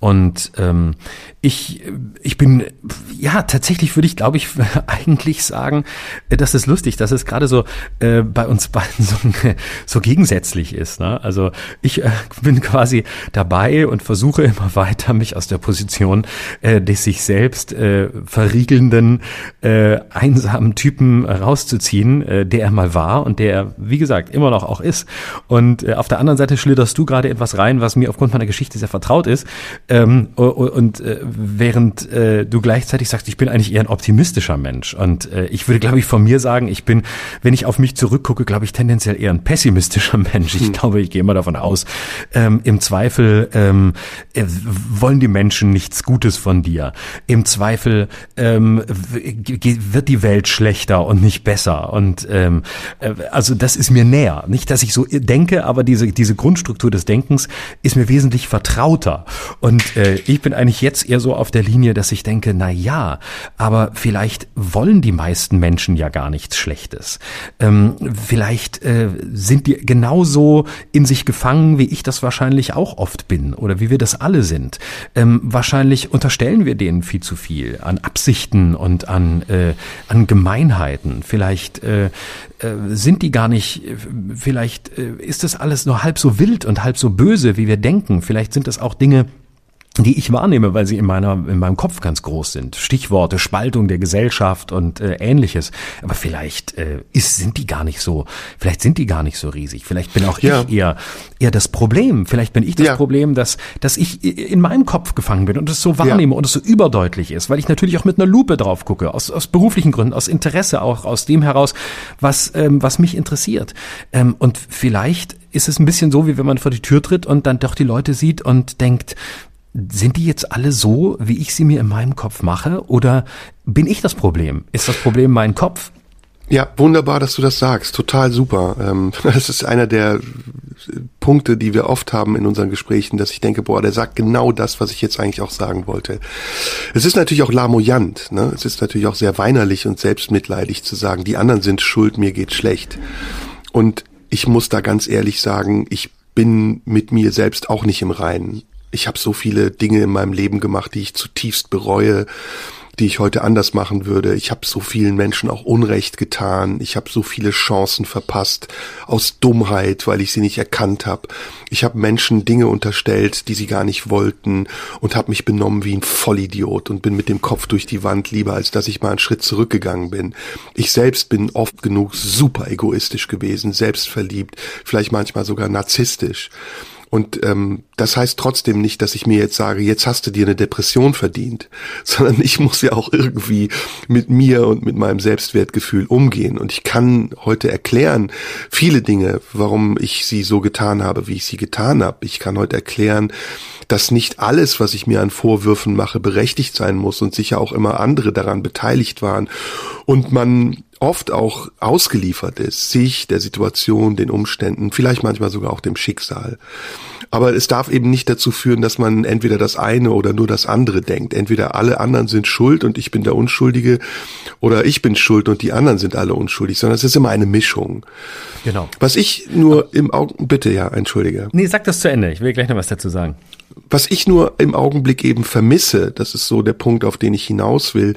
Und ähm, ich ich bin ja tatsächlich würde ich glaube ich [laughs] eigentlich sagen, das ist lustig, dass es gerade so äh, bei uns beiden so, [laughs] so gegensätzlich ist. Ne? Also ich äh, [laughs] bin quasi dabei und versuche immer weiter, mich aus der Position äh, des sich selbst äh, verriegelnden, äh, einsamen Typen rauszuziehen, äh, der er mal war und der er, wie gesagt, immer noch auch ist. Und äh, auf der anderen Seite schlitterst du gerade etwas rein, was mir aufgrund meiner Geschichte sehr vertraut ist. Ähm, und äh, während äh, du gleichzeitig sagst, ich bin eigentlich eher ein optimistischer Mensch. Und äh, ich würde, glaube ich, von mir sagen, ich bin, wenn ich auf mich zurückgucke, glaube ich, tendenziell eher ein pessimistischer [laughs] Mensch. Ich hm. glaube, ich gehe immer davon aus, ähm, im Zweifel ähm, äh, wollen die Menschen nichts Gutes von dir. Im Zweifel ähm, wird die Welt schlechter und nicht besser. Und ähm, äh, also das ist mir näher. Nicht, dass ich so denke, aber diese, diese Grundstruktur des Denkens ist mir wesentlich vertrauter. Und äh, ich bin eigentlich jetzt eher so auf der Linie, dass ich denke, na ja, aber vielleicht wollen die meisten Menschen ja gar nichts Schlechtes. Ähm, vielleicht äh, sind die genauso in sich gefangen, wie ich das wahrscheinlich auch oft bin oder wie wir das alle sind. Ähm, wahrscheinlich unterstellen wir denen viel zu viel an Absichten und an, äh, an Gemeinheiten. Vielleicht äh, äh, sind die gar nicht, vielleicht äh, ist das alles nur halb so wild und halb so böse, wie wir denken. Vielleicht sind das auch Dinge, die ich wahrnehme, weil sie in meiner in meinem Kopf ganz groß sind. Stichworte Spaltung der Gesellschaft und äh, ähnliches. Aber vielleicht äh, ist sind die gar nicht so. Vielleicht sind die gar nicht so riesig. Vielleicht bin auch ja. ich eher eher das Problem. Vielleicht bin ich das ja. Problem, dass dass ich in meinem Kopf gefangen bin und es so wahrnehme ja. und es so überdeutlich ist, weil ich natürlich auch mit einer Lupe drauf gucke aus aus beruflichen Gründen, aus Interesse auch aus dem heraus, was ähm, was mich interessiert. Ähm, und vielleicht ist es ein bisschen so, wie wenn man vor die Tür tritt und dann doch die Leute sieht und denkt, sind die jetzt alle so, wie ich sie mir in meinem Kopf mache? Oder bin ich das Problem? Ist das Problem mein Kopf? Ja, wunderbar, dass du das sagst. Total super. Ähm, [laughs] das ist einer der Punkte, die wir oft haben in unseren Gesprächen, dass ich denke, boah, der sagt genau das, was ich jetzt eigentlich auch sagen wollte. Es ist natürlich auch lamoyant. Ne? Es ist natürlich auch sehr weinerlich und selbstmitleidig zu sagen, die anderen sind schuld, mir geht schlecht. Und ich muss da ganz ehrlich sagen, ich bin mit mir selbst auch nicht im Reinen ich habe so viele Dinge in meinem Leben gemacht, die ich zutiefst bereue, die ich heute anders machen würde. Ich habe so vielen Menschen auch Unrecht getan. Ich habe so viele Chancen verpasst aus Dummheit, weil ich sie nicht erkannt habe. Ich habe Menschen Dinge unterstellt, die sie gar nicht wollten und habe mich benommen wie ein Vollidiot und bin mit dem Kopf durch die Wand lieber, als dass ich mal einen Schritt zurückgegangen bin. Ich selbst bin oft genug super egoistisch gewesen, selbstverliebt, vielleicht manchmal sogar narzisstisch. Und ähm, das heißt trotzdem nicht, dass ich mir jetzt sage, jetzt hast du dir eine Depression verdient, [laughs] sondern ich muss ja auch irgendwie mit mir und mit meinem Selbstwertgefühl umgehen. Und ich kann heute erklären viele Dinge, warum ich sie so getan habe, wie ich sie getan habe. Ich kann heute erklären, dass nicht alles, was ich mir an Vorwürfen mache, berechtigt sein muss und sicher auch immer andere daran beteiligt waren. Und man oft auch ausgeliefert ist, sich, der Situation, den Umständen, vielleicht manchmal sogar auch dem Schicksal. Aber es darf eben nicht dazu führen, dass man entweder das eine oder nur das andere denkt. Entweder alle anderen sind schuld und ich bin der Unschuldige oder ich bin schuld und die anderen sind alle unschuldig, sondern es ist immer eine Mischung. Genau. Was ich nur im Augen, bitte ja, entschuldige. Nee, sag das zu Ende. Ich will gleich noch was dazu sagen. Was ich nur im Augenblick eben vermisse, das ist so der Punkt, auf den ich hinaus will,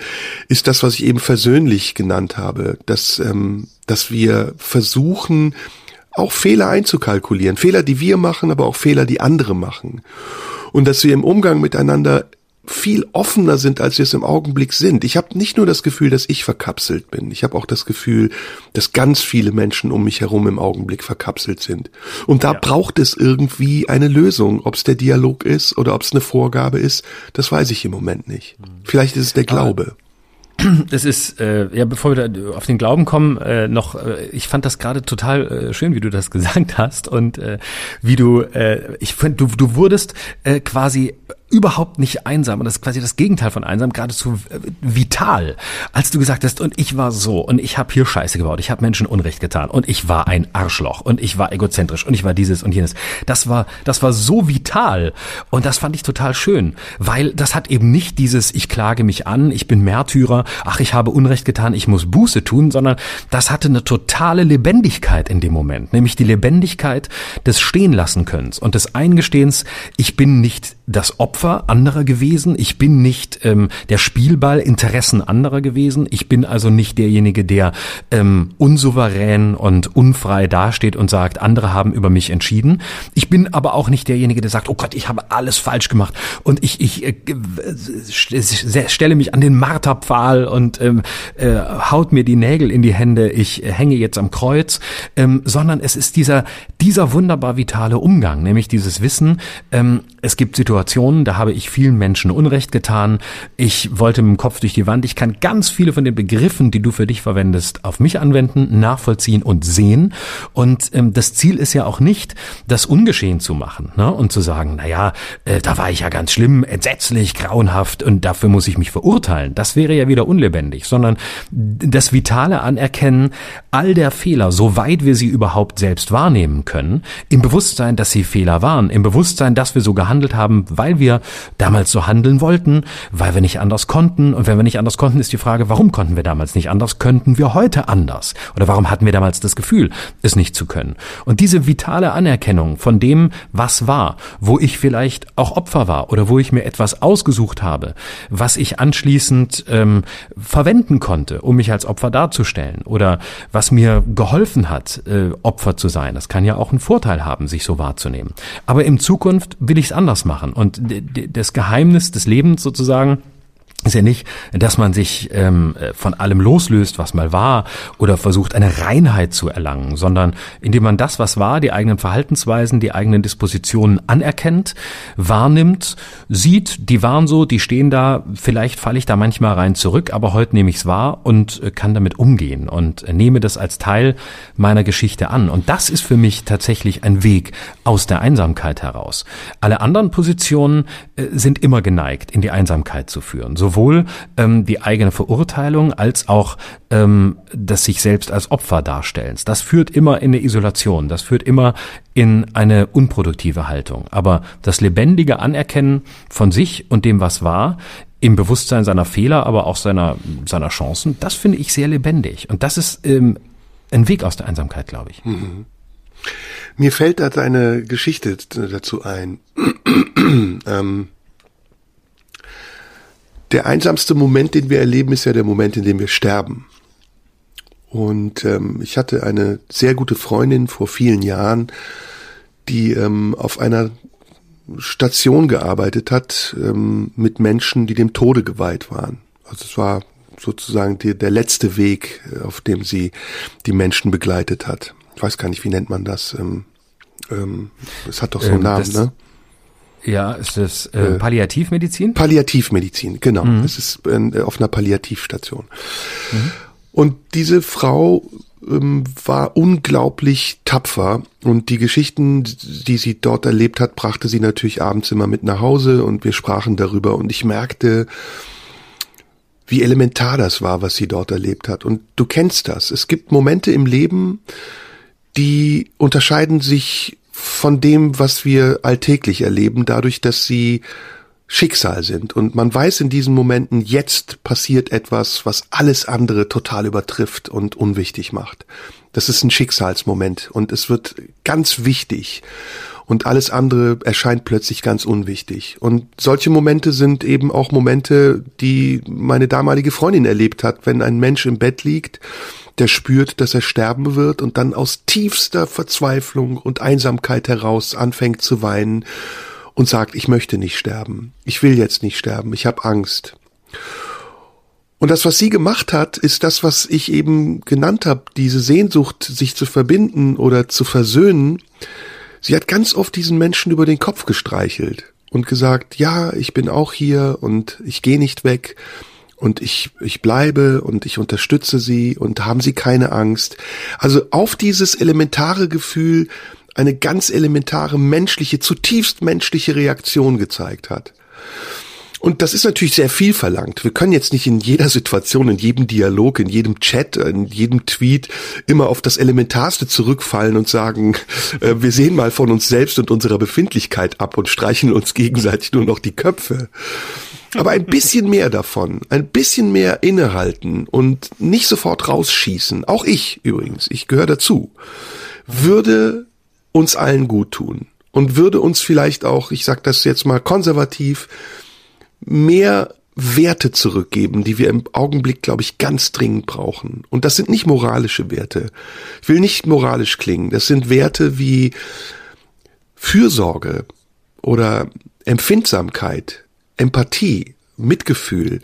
ist das, was ich eben versöhnlich genannt habe, dass, ähm, dass wir versuchen, auch Fehler einzukalkulieren. Fehler, die wir machen, aber auch Fehler, die andere machen. Und dass wir im Umgang miteinander viel offener sind, als wir es im Augenblick sind. Ich habe nicht nur das Gefühl, dass ich verkapselt bin. Ich habe auch das Gefühl, dass ganz viele Menschen um mich herum im Augenblick verkapselt sind. Und da ja. braucht es irgendwie eine Lösung. Ob es der Dialog ist oder ob es eine Vorgabe ist, das weiß ich im Moment nicht. Vielleicht ist es der Glaube. [clears throat] Das ist, äh, ja, bevor wir da auf den Glauben kommen, äh, noch, äh, ich fand das gerade total äh, schön, wie du das [laughs] gesagt hast und äh, wie du, äh, ich finde, du, du wurdest äh, quasi überhaupt nicht einsam. Und das ist quasi das Gegenteil von einsam, geradezu äh, vital, als du gesagt hast, und ich war so und ich habe hier Scheiße gebaut, ich habe Menschen Unrecht getan und ich war ein Arschloch und ich war egozentrisch und ich war dieses und jenes. Das war, das war so vital. Und das fand ich total schön, weil das hat eben nicht dieses, ich klage mich an, ich bin Märtyrer, ach, ich habe Unrecht getan, ich muss Buße tun, sondern das hatte eine totale Lebendigkeit in dem Moment, nämlich die Lebendigkeit des Stehenlassen Könnens und des Eingestehens, ich bin nicht das Opfer anderer gewesen. Ich bin nicht ähm, der Spielball Interessen anderer gewesen. Ich bin also nicht derjenige, der ähm, unsouverän und unfrei dasteht und sagt, andere haben über mich entschieden. Ich bin aber auch nicht derjenige, der sagt, oh Gott, ich habe alles falsch gemacht und ich, ich äh, stelle mich an den Marterpfahl und ähm, äh, haut mir die Nägel in die Hände. Ich äh, hänge jetzt am Kreuz, ähm, sondern es ist dieser dieser wunderbar vitale Umgang, nämlich dieses Wissen. Ähm, es gibt Situationen Situationen, da habe ich vielen Menschen Unrecht getan. Ich wollte mit dem Kopf durch die Wand. Ich kann ganz viele von den Begriffen, die du für dich verwendest, auf mich anwenden, nachvollziehen und sehen. Und ähm, das Ziel ist ja auch nicht, das ungeschehen zu machen ne? und zu sagen, na ja, äh, da war ich ja ganz schlimm, entsetzlich, grauenhaft und dafür muss ich mich verurteilen. Das wäre ja wieder unlebendig, sondern das vitale Anerkennen all der Fehler, soweit wir sie überhaupt selbst wahrnehmen können, im Bewusstsein, dass sie Fehler waren, im Bewusstsein, dass wir so gehandelt haben, weil wir damals so handeln wollten, weil wir nicht anders konnten. Und wenn wir nicht anders konnten, ist die Frage, warum konnten wir damals nicht anders? Könnten wir heute anders? Oder warum hatten wir damals das Gefühl, es nicht zu können? Und diese vitale Anerkennung von dem, was war, wo ich vielleicht auch Opfer war oder wo ich mir etwas ausgesucht habe, was ich anschließend ähm, verwenden konnte, um mich als Opfer darzustellen oder was mir geholfen hat, äh, Opfer zu sein. Das kann ja auch einen Vorteil haben, sich so wahrzunehmen. Aber in Zukunft will ich es anders machen. Und das Geheimnis des Lebens sozusagen ist ja nicht, dass man sich ähm, von allem loslöst, was mal war, oder versucht, eine Reinheit zu erlangen, sondern indem man das, was war, die eigenen Verhaltensweisen, die eigenen Dispositionen anerkennt, wahrnimmt, sieht, die waren so, die stehen da, vielleicht falle ich da manchmal rein zurück, aber heute nehme ich es wahr und äh, kann damit umgehen und nehme das als Teil meiner Geschichte an. Und das ist für mich tatsächlich ein Weg aus der Einsamkeit heraus. Alle anderen Positionen äh, sind immer geneigt, in die Einsamkeit zu führen. So sowohl ähm, die eigene Verurteilung als auch ähm, das sich selbst als Opfer darstellens. Das führt immer in eine Isolation, das führt immer in eine unproduktive Haltung. Aber das lebendige Anerkennen von sich und dem, was war, im Bewusstsein seiner Fehler, aber auch seiner, seiner Chancen, das finde ich sehr lebendig. Und das ist ähm, ein Weg aus der Einsamkeit, glaube ich. Mhm. Mir fällt da eine Geschichte dazu ein. [clears throat] ähm, der einsamste Moment, den wir erleben, ist ja der Moment, in dem wir sterben. Und ähm, ich hatte eine sehr gute Freundin vor vielen Jahren, die ähm, auf einer Station gearbeitet hat ähm, mit Menschen, die dem Tode geweiht waren. Also es war sozusagen die, der letzte Weg, äh, auf dem sie die Menschen begleitet hat. Ich weiß gar nicht, wie nennt man das? Ähm, ähm, es hat doch so einen ähm, Namen, ne? Ja, ist das äh, äh, Palliativmedizin? Palliativmedizin, genau. Mhm. Es ist äh, auf einer Palliativstation. Mhm. Und diese Frau ähm, war unglaublich tapfer und die Geschichten, die sie dort erlebt hat, brachte sie natürlich abends immer mit nach Hause und wir sprachen darüber und ich merkte, wie elementar das war, was sie dort erlebt hat. Und du kennst das. Es gibt Momente im Leben, die unterscheiden sich von dem, was wir alltäglich erleben, dadurch, dass sie Schicksal sind. Und man weiß in diesen Momenten, jetzt passiert etwas, was alles andere total übertrifft und unwichtig macht. Das ist ein Schicksalsmoment und es wird ganz wichtig und alles andere erscheint plötzlich ganz unwichtig. Und solche Momente sind eben auch Momente, die meine damalige Freundin erlebt hat, wenn ein Mensch im Bett liegt der spürt, dass er sterben wird und dann aus tiefster Verzweiflung und Einsamkeit heraus anfängt zu weinen und sagt, ich möchte nicht sterben, ich will jetzt nicht sterben, ich habe Angst. Und das, was sie gemacht hat, ist das, was ich eben genannt habe, diese Sehnsucht, sich zu verbinden oder zu versöhnen. Sie hat ganz oft diesen Menschen über den Kopf gestreichelt und gesagt, ja, ich bin auch hier und ich gehe nicht weg und ich, ich bleibe und ich unterstütze sie und haben sie keine Angst. Also auf dieses elementare Gefühl eine ganz elementare menschliche, zutiefst menschliche Reaktion gezeigt hat. Und das ist natürlich sehr viel verlangt. Wir können jetzt nicht in jeder Situation, in jedem Dialog, in jedem Chat, in jedem Tweet immer auf das Elementarste zurückfallen und sagen, [laughs] äh, wir sehen mal von uns selbst und unserer Befindlichkeit ab und streichen uns gegenseitig nur noch die Köpfe. Aber ein bisschen mehr davon, ein bisschen mehr innehalten und nicht sofort rausschießen, auch ich übrigens, ich gehöre dazu, würde uns allen gut tun und würde uns vielleicht auch, ich sage das jetzt mal konservativ, mehr Werte zurückgeben, die wir im Augenblick, glaube ich, ganz dringend brauchen. Und das sind nicht moralische Werte. Ich will nicht moralisch klingen. Das sind Werte wie Fürsorge oder Empfindsamkeit, Empathie, Mitgefühl,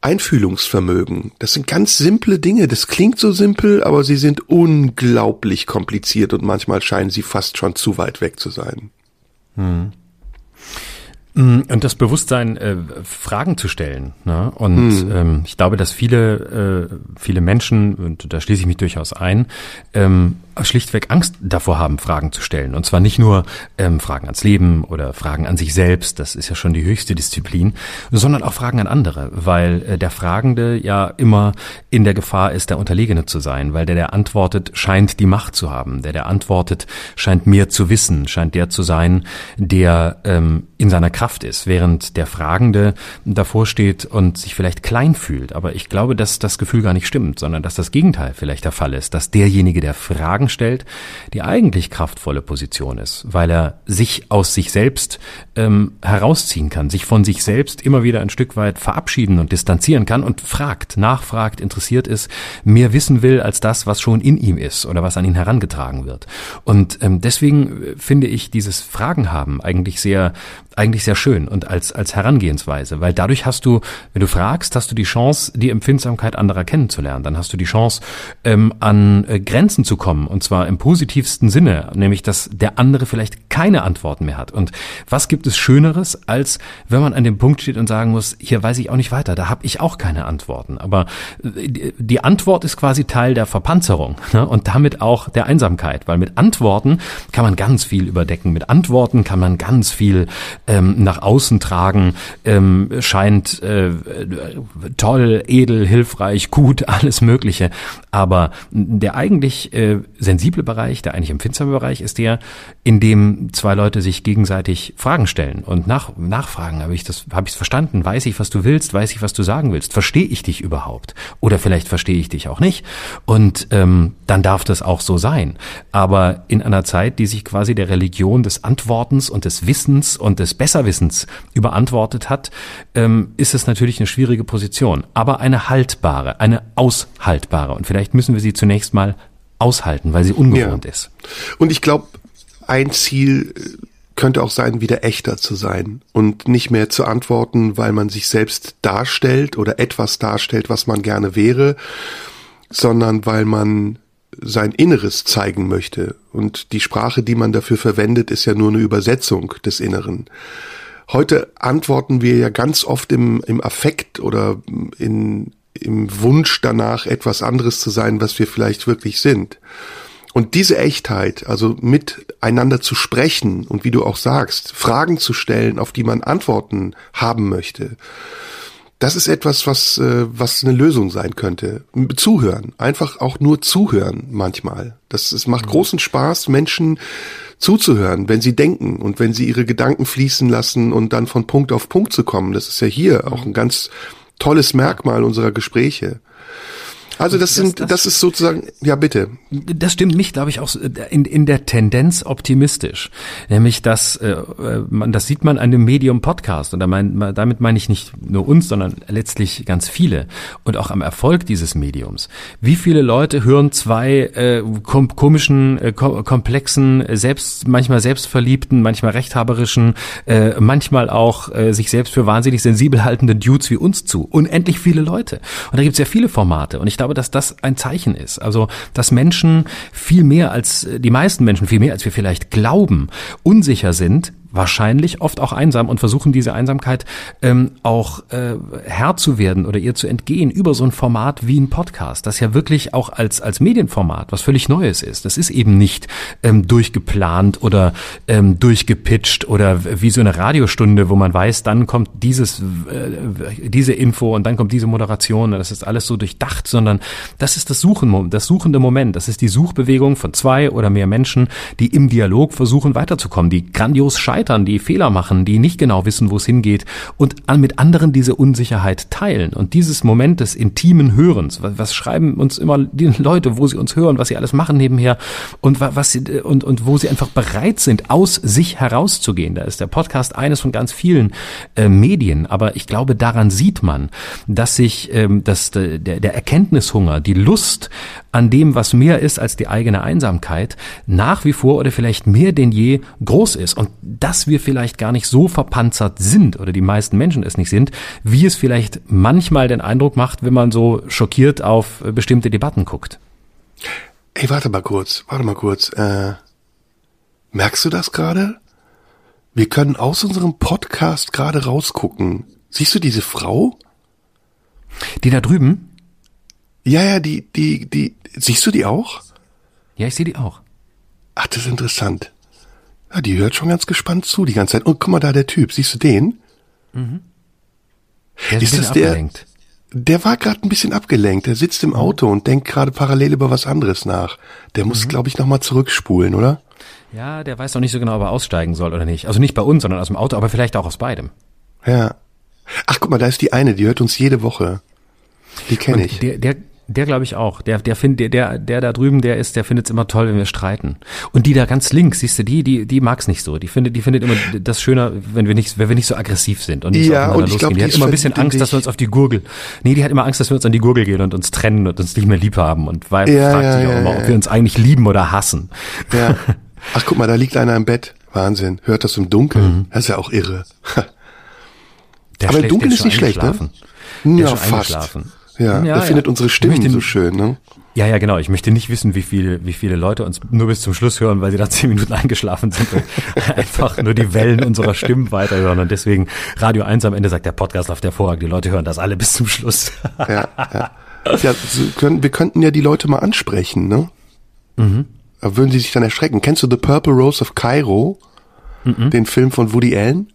Einfühlungsvermögen. Das sind ganz simple Dinge. Das klingt so simpel, aber sie sind unglaublich kompliziert und manchmal scheinen sie fast schon zu weit weg zu sein. Hm. Mm, und das Bewusstsein, äh, Fragen zu stellen. Ne? Und mhm. ähm, ich glaube, dass viele, äh, viele Menschen, und da schließe ich mich durchaus ein, ähm, schlichtweg Angst davor haben, Fragen zu stellen. Und zwar nicht nur ähm, Fragen ans Leben oder Fragen an sich selbst, das ist ja schon die höchste Disziplin, sondern auch Fragen an andere, weil äh, der Fragende ja immer in der Gefahr ist, der Unterlegene zu sein, weil der, der antwortet, scheint die Macht zu haben. Der, der antwortet, scheint mehr zu wissen, scheint der zu sein, der ähm, in seiner Kraft ist, während der Fragende davor steht und sich vielleicht klein fühlt. Aber ich glaube, dass das Gefühl gar nicht stimmt, sondern dass das Gegenteil vielleicht der Fall ist, dass derjenige, der Fragen Fragen stellt, die eigentlich kraftvolle Position ist, weil er sich aus sich selbst ähm, herausziehen kann, sich von sich selbst immer wieder ein Stück weit verabschieden und distanzieren kann und fragt, nachfragt, interessiert ist, mehr wissen will als das, was schon in ihm ist oder was an ihn herangetragen wird. Und ähm, deswegen äh, finde ich dieses Fragen haben eigentlich sehr eigentlich sehr schön und als, als Herangehensweise, weil dadurch hast du, wenn du fragst, hast du die Chance, die Empfindsamkeit anderer kennenzulernen. Dann hast du die Chance, ähm, an äh, Grenzen zu kommen und zwar im positivsten Sinne, nämlich, dass der andere vielleicht keine Antworten mehr hat. Und was gibt es Schöneres, als wenn man an dem Punkt steht und sagen muss, hier weiß ich auch nicht weiter, da habe ich auch keine Antworten. Aber äh, die Antwort ist quasi Teil der Verpanzerung ne? und damit auch der Einsamkeit, weil mit Antworten kann man ganz viel überdecken. Mit Antworten kann man ganz viel ähm, nach außen tragen, ähm, scheint äh, toll, edel, hilfreich, gut, [laughs] alles Mögliche. Aber der eigentlich äh, sensible Bereich, der eigentlich empfindsame Bereich ist der, in dem zwei Leute sich gegenseitig Fragen stellen und nach, nachfragen. Habe ich das, habe ich es verstanden? Weiß ich, was du willst? Weiß ich, was du sagen willst? Verstehe ich dich überhaupt? Oder vielleicht verstehe ich dich auch nicht. Und ähm, dann darf das auch so sein. Aber in einer Zeit, die sich quasi der Religion des Antwortens und des Wissens und des Besserwissens überantwortet hat, ähm, ist es natürlich eine schwierige Position. Aber eine haltbare, eine aushaltbare. Und vielleicht müssen wir sie zunächst mal aushalten, weil sie ungewohnt ja. ist. Und ich glaube, ein Ziel äh, könnte auch sein, wieder echter zu sein und nicht mehr zu antworten, weil man sich selbst darstellt oder etwas darstellt, was man gerne wäre, sondern weil man sein Inneres zeigen möchte. Und die Sprache, die man dafür verwendet, ist ja nur eine Übersetzung des Inneren. Heute antworten wir ja ganz oft im, im Affekt oder in, im Wunsch danach, etwas anderes zu sein, was wir vielleicht wirklich sind. Und diese Echtheit, also miteinander zu sprechen und wie du auch sagst, Fragen zu stellen, auf die man Antworten haben möchte, das ist etwas, was, äh, was eine Lösung sein könnte. Zuhören. Einfach auch nur zuhören manchmal. Das, es macht mhm. großen Spaß, Menschen zuzuhören, wenn sie denken und wenn sie ihre Gedanken fließen lassen und dann von Punkt auf Punkt zu kommen. Das ist ja hier auch ein ganz tolles Merkmal unserer Gespräche. Also das, sind, das, das ist sozusagen, ja bitte. Das stimmt mich, glaube ich, auch in, in der Tendenz optimistisch. Nämlich, dass äh, man, das sieht man an dem Medium Podcast. Und da mein, damit meine ich nicht nur uns, sondern letztlich ganz viele. Und auch am Erfolg dieses Mediums. Wie viele Leute hören zwei äh, kom komischen, äh, komplexen, selbst manchmal selbstverliebten, manchmal rechthaberischen, äh, manchmal auch äh, sich selbst für wahnsinnig sensibel haltenden Dudes wie uns zu. Unendlich viele Leute. Und da gibt es ja viele Formate. Und ich glaube, dass das ein Zeichen ist. Also, dass Menschen viel mehr als, die meisten Menschen viel mehr als wir vielleicht glauben, unsicher sind, wahrscheinlich oft auch einsam und versuchen diese Einsamkeit ähm, auch äh, Herr zu werden oder ihr zu entgehen über so ein Format wie ein Podcast, das ja wirklich auch als als Medienformat was völlig Neues ist. Das ist eben nicht ähm, durchgeplant oder ähm, durchgepitcht oder wie so eine Radiostunde, wo man weiß, dann kommt dieses äh, diese Info und dann kommt diese Moderation. Das ist alles so durchdacht, sondern das ist das Suchen, das suchende Moment. Das ist die Suchbewegung von zwei oder mehr Menschen, die im Dialog versuchen weiterzukommen, die grandios scheitern, die Fehler machen, die nicht genau wissen, wo es hingeht und mit anderen diese Unsicherheit teilen. Und dieses Moment des intimen Hörens, was, schreiben uns immer die Leute, wo sie uns hören, was sie alles machen nebenher und was sie, und, und wo sie einfach bereit sind, aus sich herauszugehen. Da ist der Podcast eines von ganz vielen äh, Medien. Aber ich glaube, daran sieht man, dass sich ähm, dass der, der Erkenntnishunger, die Lust an dem, was mehr ist als die eigene Einsamkeit, nach wie vor oder vielleicht mehr denn je groß ist. Und dass wir vielleicht gar nicht so verpanzert sind oder die meisten Menschen es nicht sind, wie es vielleicht manchmal den Eindruck macht, wenn man so schockiert auf bestimmte Debatten guckt. Ey, warte mal kurz, warte mal kurz. Äh, merkst du das gerade? Wir können aus unserem Podcast gerade rausgucken. Siehst du diese Frau? Die da drüben? Ja, ja, die, die, die, siehst du die auch? Ja, ich sehe die auch. Ach, das ist interessant. Ja, die hört schon ganz gespannt zu die ganze Zeit. Und guck mal da, der Typ, siehst du den? Mhm. Der ist, ist das der? Abgelenkt. Der war gerade ein bisschen abgelenkt. Der sitzt im mhm. Auto und denkt gerade parallel über was anderes nach. Der muss, mhm. glaube ich, nochmal zurückspulen, oder? Ja, der weiß noch nicht so genau, ob er aussteigen soll oder nicht. Also nicht bei uns, sondern aus dem Auto, aber vielleicht auch aus beidem. Ja. Ach, guck mal, da ist die eine, die hört uns jede Woche. Die kenne ich. Der, der, der glaube ich auch. Der, der findet, der, der da drüben, der ist, der findet es immer toll, wenn wir streiten. Und die da ganz links, siehst du, die, die, die mag's nicht so. Die findet, die findet immer das schöner, wenn wir nicht, wenn wir nicht so aggressiv sind und nicht ja, so und ich glaub, Die, die hat immer ein bisschen Angst, dass wir uns auf die Gurgel. Nee, die hat immer Angst, dass wir uns an die Gurgel gehen und uns trennen und uns nicht mehr lieb haben. Und weil ja, fragt ja, sich auch ja, immer, ob wir uns eigentlich lieben oder hassen. Ja. [laughs] Ach, guck mal, da liegt einer im Bett. Wahnsinn. Hört das im Dunkeln. Mhm. Das ist ja auch irre. Der Aber im Dunkeln ist nicht schlecht, ne? Ja, fast. Ja, ja, der findet unsere Stimmen so schön, ne? Ja, ja, genau. Ich möchte nicht wissen, wie viele, wie viele Leute uns nur bis zum Schluss hören, weil sie da [laughs] zehn Minuten eingeschlafen sind und [laughs] einfach nur die Wellen unserer Stimmen weiterhören. Und deswegen Radio 1 am Ende sagt, der Podcast läuft hervorragend. Die Leute hören das alle bis zum Schluss. ja, ja. ja können, wir könnten ja die Leute mal ansprechen, ne? Mhm. Da würden sie sich dann erschrecken. Kennst du The Purple Rose of Cairo? Mhm. Den Film von Woody Allen?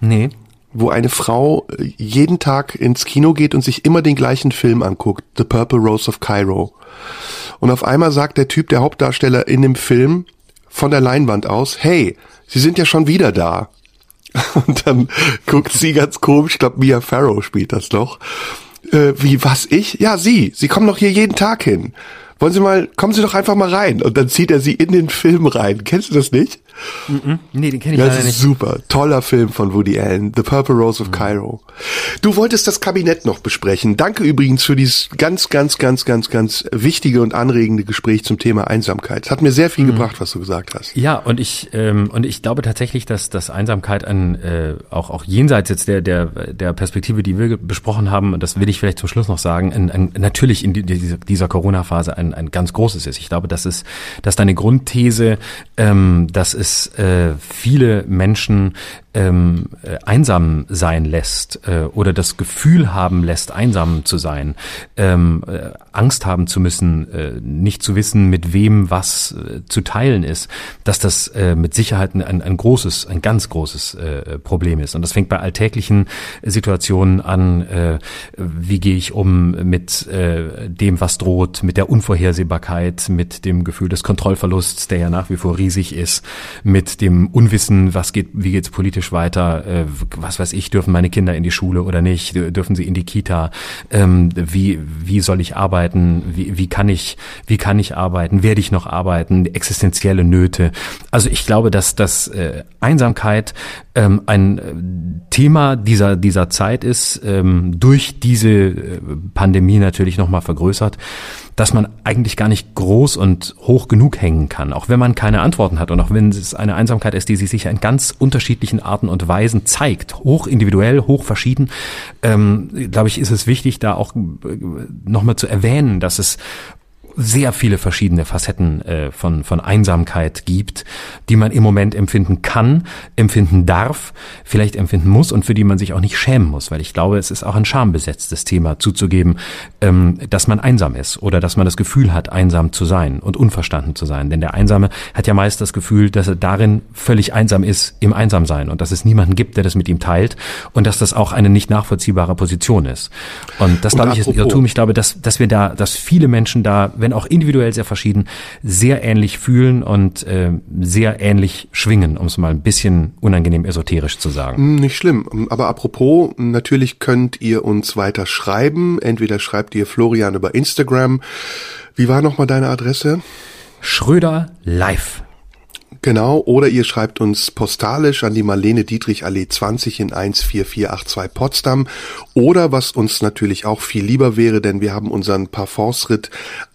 Nee wo eine Frau äh, jeden Tag ins Kino geht und sich immer den gleichen Film anguckt, The Purple Rose of Cairo. Und auf einmal sagt der Typ, der Hauptdarsteller in dem Film von der Leinwand aus, hey, Sie sind ja schon wieder da. [laughs] Und dann guckt sie ganz komisch, ich glaube Mia Farrow spielt das doch. Äh, wie, was, ich? Ja, Sie, Sie kommen doch hier jeden Tag hin. Wollen Sie mal, kommen Sie doch einfach mal rein. Und dann zieht er sie in den Film rein. Kennst du das nicht? Mm -mm. Nee, den kenne ich ja, leider nicht. Super, toller Film von Woody Allen, The Purple Rose of mhm. Cairo. Du wolltest das Kabinett noch besprechen. Danke übrigens für dieses ganz, ganz, ganz, ganz, ganz wichtige und anregende Gespräch zum Thema Einsamkeit. Es hat mir sehr viel mhm. gebracht, was du gesagt hast. Ja, und ich ähm, und ich glaube tatsächlich, dass dass Einsamkeit an äh, auch auch jenseits jetzt der der der Perspektive, die wir besprochen haben, und das will ich vielleicht zum Schluss noch sagen, ein, ein, natürlich in die, dieser, dieser Corona-Phase ein, ein ganz großes ist. Ich glaube, das ist, dass deine Grundthese, ähm, dass es äh, viele Menschen ähm, äh, einsam sein lässt äh, oder das Gefühl haben lässt, einsam zu sein, ähm, äh, Angst haben zu müssen, äh, nicht zu wissen, mit wem was äh, zu teilen ist, dass das äh, mit Sicherheit ein, ein großes, ein ganz großes äh, Problem ist. Und das fängt bei alltäglichen Situationen an, äh, wie gehe ich um mit äh, dem, was droht, mit der Unvorhersehbarkeit, mit dem Gefühl des Kontrollverlusts, der ja nach wie vor riesig ist, mit dem Unwissen, was geht, wie geht's politisch weiter, äh, was weiß ich, dürfen meine Kinder in die Schule oder nicht, dürfen sie in die Kita, ähm, wie, wie soll ich arbeiten, wie, wie kann ich, wie kann ich arbeiten, werde ich noch arbeiten, existenzielle Nöte. Also ich glaube, dass, dass äh, Einsamkeit ähm, ein äh, Thema dieser, dieser Zeit ist, ähm, durch diese äh, Pandemie natürlich nochmal vergrößert dass man eigentlich gar nicht groß und hoch genug hängen kann, auch wenn man keine Antworten hat und auch wenn es eine Einsamkeit ist, die sich in ganz unterschiedlichen Arten und Weisen zeigt, hoch individuell, hoch verschieden, ähm, glaube ich, ist es wichtig, da auch äh, nochmal zu erwähnen, dass es sehr viele verschiedene Facetten äh, von, von Einsamkeit gibt, die man im Moment empfinden kann, empfinden darf, vielleicht empfinden muss und für die man sich auch nicht schämen muss, weil ich glaube, es ist auch ein schambesetztes Thema zuzugeben, ähm, dass man einsam ist oder dass man das Gefühl hat, einsam zu sein und unverstanden zu sein. Denn der Einsame hat ja meist das Gefühl, dass er darin völlig einsam ist im Einsamsein und dass es niemanden gibt, der das mit ihm teilt und dass das auch eine nicht nachvollziehbare Position ist. Und das, und glaube ich, ist ein Irrtum. Ich glaube, dass, dass wir da, dass viele Menschen da, wenn auch individuell sehr verschieden, sehr ähnlich fühlen und äh, sehr ähnlich schwingen, um es mal ein bisschen unangenehm esoterisch zu sagen. Hm, nicht schlimm. Aber apropos, natürlich könnt ihr uns weiter schreiben. Entweder schreibt ihr Florian über Instagram. Wie war nochmal deine Adresse? Schröder live. Genau, oder ihr schreibt uns postalisch an die Marlene Dietrich Allee 20 in 14482 Potsdam oder was uns natürlich auch viel lieber wäre, denn wir haben unseren Parforce-Ritt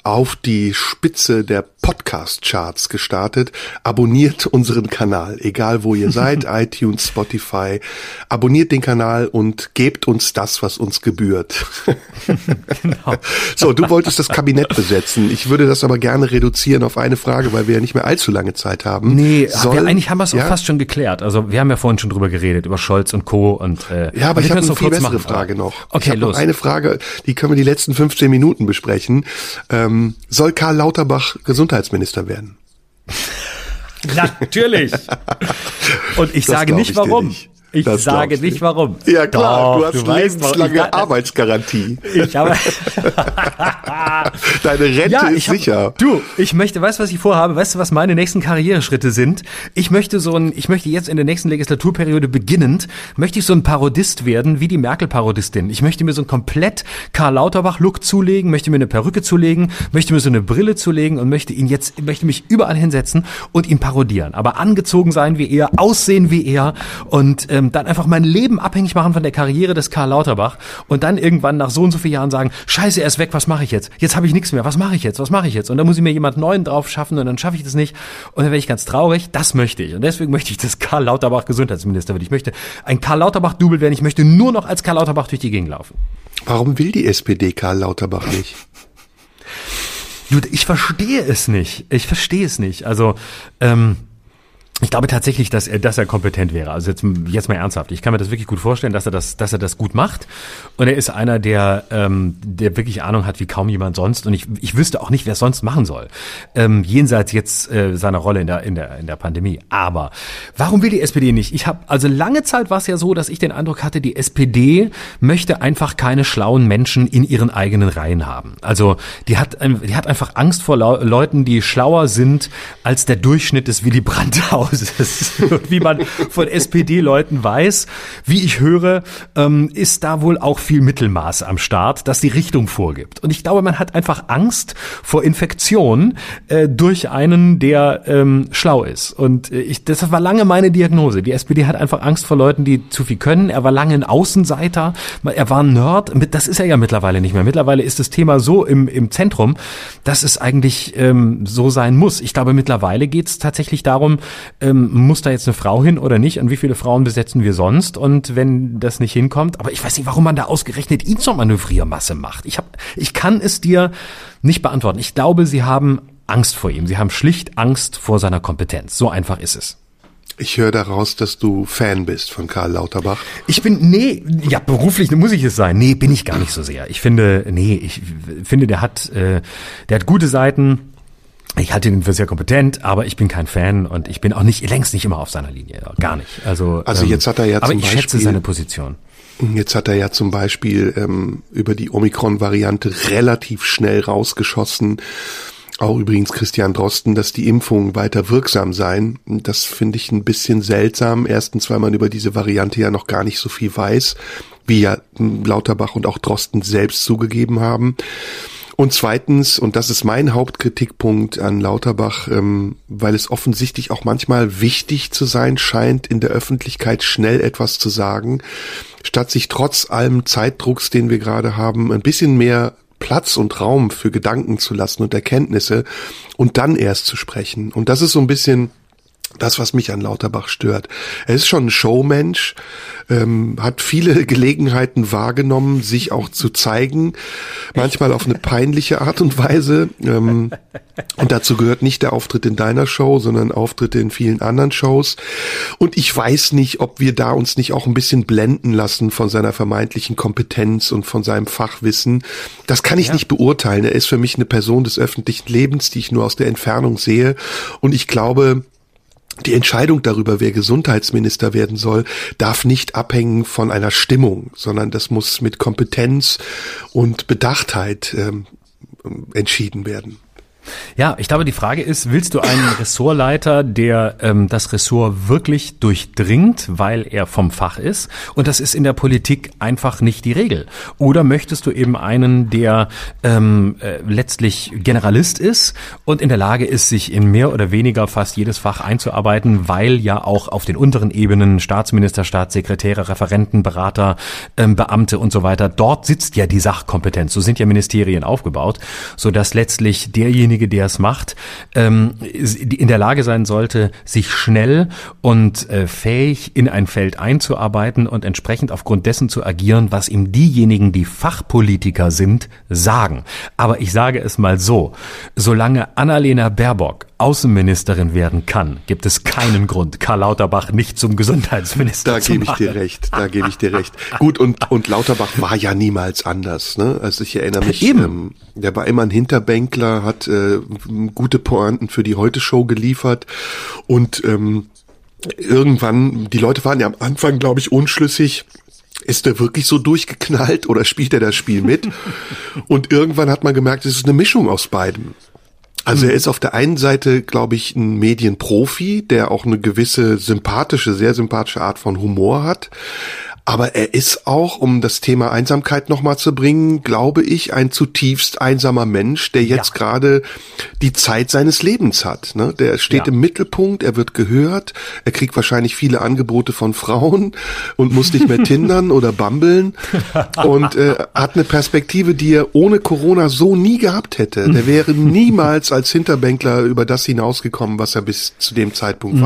auf die Spitze der Podcast-Charts gestartet. Abonniert unseren Kanal, egal wo ihr seid, [laughs] iTunes, Spotify. Abonniert den Kanal und gebt uns das, was uns gebührt. genau. [laughs] So, du wolltest das Kabinett besetzen. Ich würde das aber gerne reduzieren auf eine Frage, weil wir ja nicht mehr allzu lange Zeit haben. Nee, Soll, wir, eigentlich haben wir es ja? auch fast schon geklärt. Also wir haben ja vorhin schon drüber geredet, über Scholz und Co. Und, äh, ja, aber ich habe eine viel bessere machen, Frage noch. Okay, ich los. Noch eine Frage, die können wir die letzten 15 Minuten besprechen. Ähm, ähm, soll Karl Lauterbach Gesundheitsminister werden? Natürlich. [laughs] Und ich das sage nicht warum. Nicht. Ich das sage nicht warum. Ja klar, Doch, du hast du lebenslange weißt, Arbeitsgarantie. Ich habe [laughs] Deine Rente ja, ist hab, sicher. Du, ich möchte, weißt du, was ich vorhabe? Weißt du, was meine nächsten Karriereschritte sind? Ich möchte so ein, ich möchte jetzt in der nächsten Legislaturperiode beginnend, möchte ich so ein Parodist werden, wie die Merkel-Parodistin. Ich möchte mir so ein komplett Karl Lauterbach-Look zulegen, möchte mir eine Perücke zulegen, möchte mir so eine Brille zulegen und möchte ihn jetzt, möchte mich überall hinsetzen und ihn parodieren. Aber angezogen sein wie er, aussehen wie er und ähm, dann einfach mein Leben abhängig machen von der Karriere des Karl Lauterbach und dann irgendwann nach so und so vielen Jahren sagen, scheiße, er ist weg, was mache ich jetzt? Jetzt habe ich nichts mehr, was mache ich jetzt? Was mache ich jetzt? Und dann muss ich mir jemand Neuen drauf schaffen und dann schaffe ich das nicht und dann werde ich ganz traurig. Das möchte ich und deswegen möchte ich das Karl Lauterbach Gesundheitsminister werden. Ich möchte ein Karl Lauterbach Double werden. Ich möchte nur noch als Karl Lauterbach durch die Gegend laufen. Warum will die SPD Karl Lauterbach nicht? Dude, ich verstehe es nicht. Ich verstehe es nicht. Also, ähm, ich glaube tatsächlich, dass er, dass er kompetent wäre. Also jetzt, jetzt mal ernsthaft. Ich kann mir das wirklich gut vorstellen, dass er das, dass er das gut macht. Und er ist einer, der, ähm, der wirklich Ahnung hat wie kaum jemand sonst. Und ich, ich wüsste auch nicht, wer es sonst machen soll. Ähm, jenseits jetzt äh, seiner Rolle in der, in der, in der Pandemie. Aber warum will die SPD nicht? Ich habe also lange Zeit war es ja so, dass ich den Eindruck hatte, die SPD möchte einfach keine schlauen Menschen in ihren eigenen Reihen haben. Also die hat, die hat einfach Angst vor Leuten, die schlauer sind als der Durchschnitt des Willy Brandt-Haus. Hauses. [laughs] Und wie man von SPD-Leuten weiß, wie ich höre, ähm, ist da wohl auch viel Mittelmaß am Start, das die Richtung vorgibt. Und ich glaube, man hat einfach Angst vor Infektion äh, durch einen, der ähm, schlau ist. Und äh, ich, das war lange meine Diagnose. Die SPD hat einfach Angst vor Leuten, die zu viel können. Er war lange ein Außenseiter, er war ein Nerd. Das ist er ja mittlerweile nicht mehr. Mittlerweile ist das Thema so im, im Zentrum, dass es eigentlich ähm, so sein muss. Ich glaube, mittlerweile geht es tatsächlich darum, ähm, muss da jetzt eine Frau hin oder nicht und wie viele Frauen besetzen wir sonst und wenn das nicht hinkommt, aber ich weiß nicht, warum man da ausgerechnet ihn zur Manövriermasse macht. Ich hab, ich kann es dir nicht beantworten. Ich glaube, sie haben Angst vor ihm. Sie haben schlicht Angst vor seiner Kompetenz. So einfach ist es. Ich höre daraus, dass du Fan bist von Karl Lauterbach. Ich bin, nee, ja, beruflich muss ich es sein. Nee, bin ich gar nicht so sehr. Ich finde, nee, ich finde, der hat, äh, der hat gute Seiten. Ich halte ihn für sehr kompetent, aber ich bin kein Fan und ich bin auch nicht längst nicht immer auf seiner Linie, gar nicht. Also also ähm, jetzt hat er ja aber zum ich Beispiel, schätze seine Position. Jetzt hat er ja zum Beispiel ähm, über die Omikron-Variante relativ schnell rausgeschossen. Auch übrigens Christian Drosten, dass die Impfungen weiter wirksam seien. Das finde ich ein bisschen seltsam. Erstens, weil man über diese Variante ja noch gar nicht so viel weiß, wie ja Lauterbach und auch Drosten selbst zugegeben haben. Und zweitens, und das ist mein Hauptkritikpunkt an Lauterbach, ähm, weil es offensichtlich auch manchmal wichtig zu sein scheint, in der Öffentlichkeit schnell etwas zu sagen, statt sich trotz allem Zeitdrucks, den wir gerade haben, ein bisschen mehr Platz und Raum für Gedanken zu lassen und Erkenntnisse und dann erst zu sprechen. Und das ist so ein bisschen das, was mich an Lauterbach stört. Er ist schon ein Showmensch, ähm, hat viele [laughs] Gelegenheiten wahrgenommen, sich auch zu zeigen, manchmal auf eine peinliche Art und Weise. Ähm, und dazu gehört nicht der Auftritt in deiner Show, sondern Auftritte in vielen anderen Shows. Und ich weiß nicht, ob wir da uns nicht auch ein bisschen blenden lassen von seiner vermeintlichen Kompetenz und von seinem Fachwissen. Das kann ich ja. nicht beurteilen. Er ist für mich eine Person des öffentlichen Lebens, die ich nur aus der Entfernung sehe. Und ich glaube, die Entscheidung darüber, wer Gesundheitsminister werden soll, darf nicht abhängen von einer Stimmung, sondern das muss mit Kompetenz und Bedachtheit ähm, entschieden werden. Ja, ich glaube, die Frage ist, willst du einen Ressortleiter, der ähm, das Ressort wirklich durchdringt, weil er vom Fach ist? Und das ist in der Politik einfach nicht die Regel. Oder möchtest du eben einen, der ähm, äh, letztlich Generalist ist und in der Lage ist, sich in mehr oder weniger fast jedes Fach einzuarbeiten, weil ja auch auf den unteren Ebenen Staatsminister, Staatssekretäre, Referenten, Berater, ähm, Beamte und so weiter, dort sitzt ja die Sachkompetenz. So sind ja Ministerien aufgebaut, so dass letztlich derjenige, derjenige, der es macht, ähm, in der Lage sein sollte, sich schnell und äh, fähig in ein Feld einzuarbeiten und entsprechend aufgrund dessen zu agieren, was ihm diejenigen, die Fachpolitiker sind, sagen. Aber ich sage es mal so, solange Annalena Baerbock Außenministerin werden kann, gibt es keinen Grund, Karl Lauterbach nicht zum Gesundheitsminister da zu machen. Da gebe ich dir recht, da gebe ich dir recht. Gut, und, und Lauterbach war ja niemals anders. Ne? Also ich erinnere mich, Eben. Ähm, der war immer ein Hinterbänkler, hat äh, gute Pointen für die Heute-Show geliefert und ähm, irgendwann, die Leute waren ja am Anfang, glaube ich, unschlüssig, ist er wirklich so durchgeknallt oder spielt er das Spiel mit? [laughs] Und irgendwann hat man gemerkt, es ist eine Mischung aus beidem. Also er ist auf der einen Seite, glaube ich, ein Medienprofi, der auch eine gewisse sympathische, sehr sympathische Art von Humor hat. Aber er ist auch, um das Thema Einsamkeit nochmal zu bringen, glaube ich, ein zutiefst einsamer Mensch, der jetzt ja. gerade die Zeit seines Lebens hat. Ne? Der steht ja. im Mittelpunkt, er wird gehört, er kriegt wahrscheinlich viele Angebote von Frauen und muss nicht mehr [laughs] tindern oder bambeln und äh, hat eine Perspektive, die er ohne Corona so nie gehabt hätte. Der wäre [laughs] niemals als Hinterbänkler über das hinausgekommen, was er bis zu dem Zeitpunkt mhm.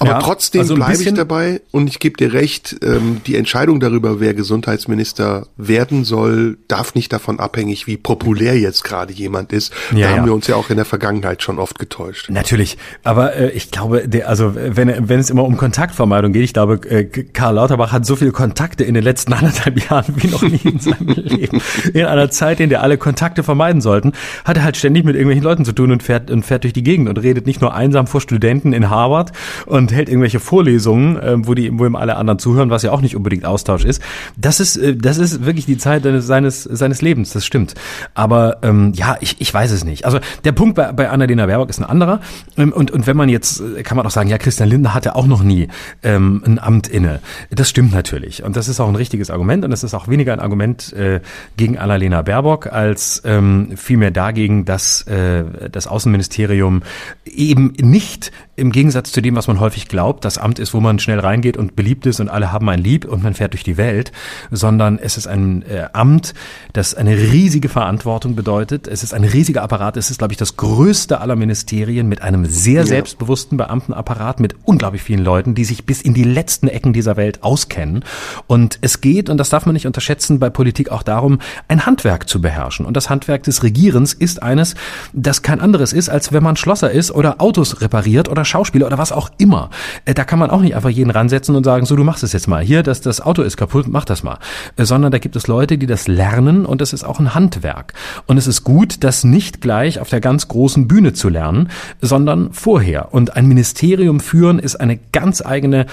Aber ja, trotzdem also bleibe ich dabei und ich gebe dir recht, ähm, die Entscheidung darüber, wer Gesundheitsminister werden soll, darf nicht davon abhängig, wie populär jetzt gerade jemand ist. Ja, da haben ja. wir uns ja auch in der Vergangenheit schon oft getäuscht. Natürlich, aber äh, ich glaube, der, also wenn, wenn es immer um Kontaktvermeidung geht, ich glaube, äh, Karl Lauterbach hat so viele Kontakte in den letzten [laughs] anderthalb Jahren wie noch nie in seinem [laughs] Leben. In einer Zeit, in der alle Kontakte vermeiden sollten, hat er halt ständig mit irgendwelchen Leuten zu tun und fährt, und fährt durch die Gegend und redet nicht nur einsam vor Studenten in Harvard und und hält irgendwelche Vorlesungen, äh, wo die, wo ihm alle anderen zuhören, was ja auch nicht unbedingt Austausch ist. Das ist, äh, das ist wirklich die Zeit seines, seines Lebens, das stimmt. Aber ähm, ja, ich, ich weiß es nicht. Also der Punkt bei, bei Annalena Baerbock ist ein anderer. Ähm, und, und wenn man jetzt, äh, kann man auch sagen, ja, Christian Lindner hatte auch noch nie ähm, ein Amt inne. Das stimmt natürlich. Und das ist auch ein richtiges Argument. Und das ist auch weniger ein Argument äh, gegen Annalena Baerbock als ähm, vielmehr dagegen, dass äh, das Außenministerium eben nicht im Gegensatz zu dem, was man häufig glaubt, das Amt ist, wo man schnell reingeht und beliebt ist und alle haben ein Lieb und man fährt durch die Welt, sondern es ist ein äh, Amt, das eine riesige Verantwortung bedeutet. Es ist ein riesiger Apparat. Es ist, glaube ich, das größte aller Ministerien mit einem sehr ja. selbstbewussten Beamtenapparat, mit unglaublich vielen Leuten, die sich bis in die letzten Ecken dieser Welt auskennen. Und es geht, und das darf man nicht unterschätzen, bei Politik auch darum, ein Handwerk zu beherrschen. Und das Handwerk des Regierens ist eines, das kein anderes ist, als wenn man Schlosser ist oder Autos repariert oder Schauspieler oder was auch immer. Äh, da kann man auch nicht einfach jeden ransetzen und sagen, so, du machst es jetzt mal. Hier, das, das Auto ist kaputt, mach das mal. Äh, sondern da gibt es Leute, die das lernen und das ist auch ein Handwerk. Und es ist gut, das nicht gleich auf der ganz großen Bühne zu lernen, sondern vorher. Und ein Ministerium führen ist eine ganz eigene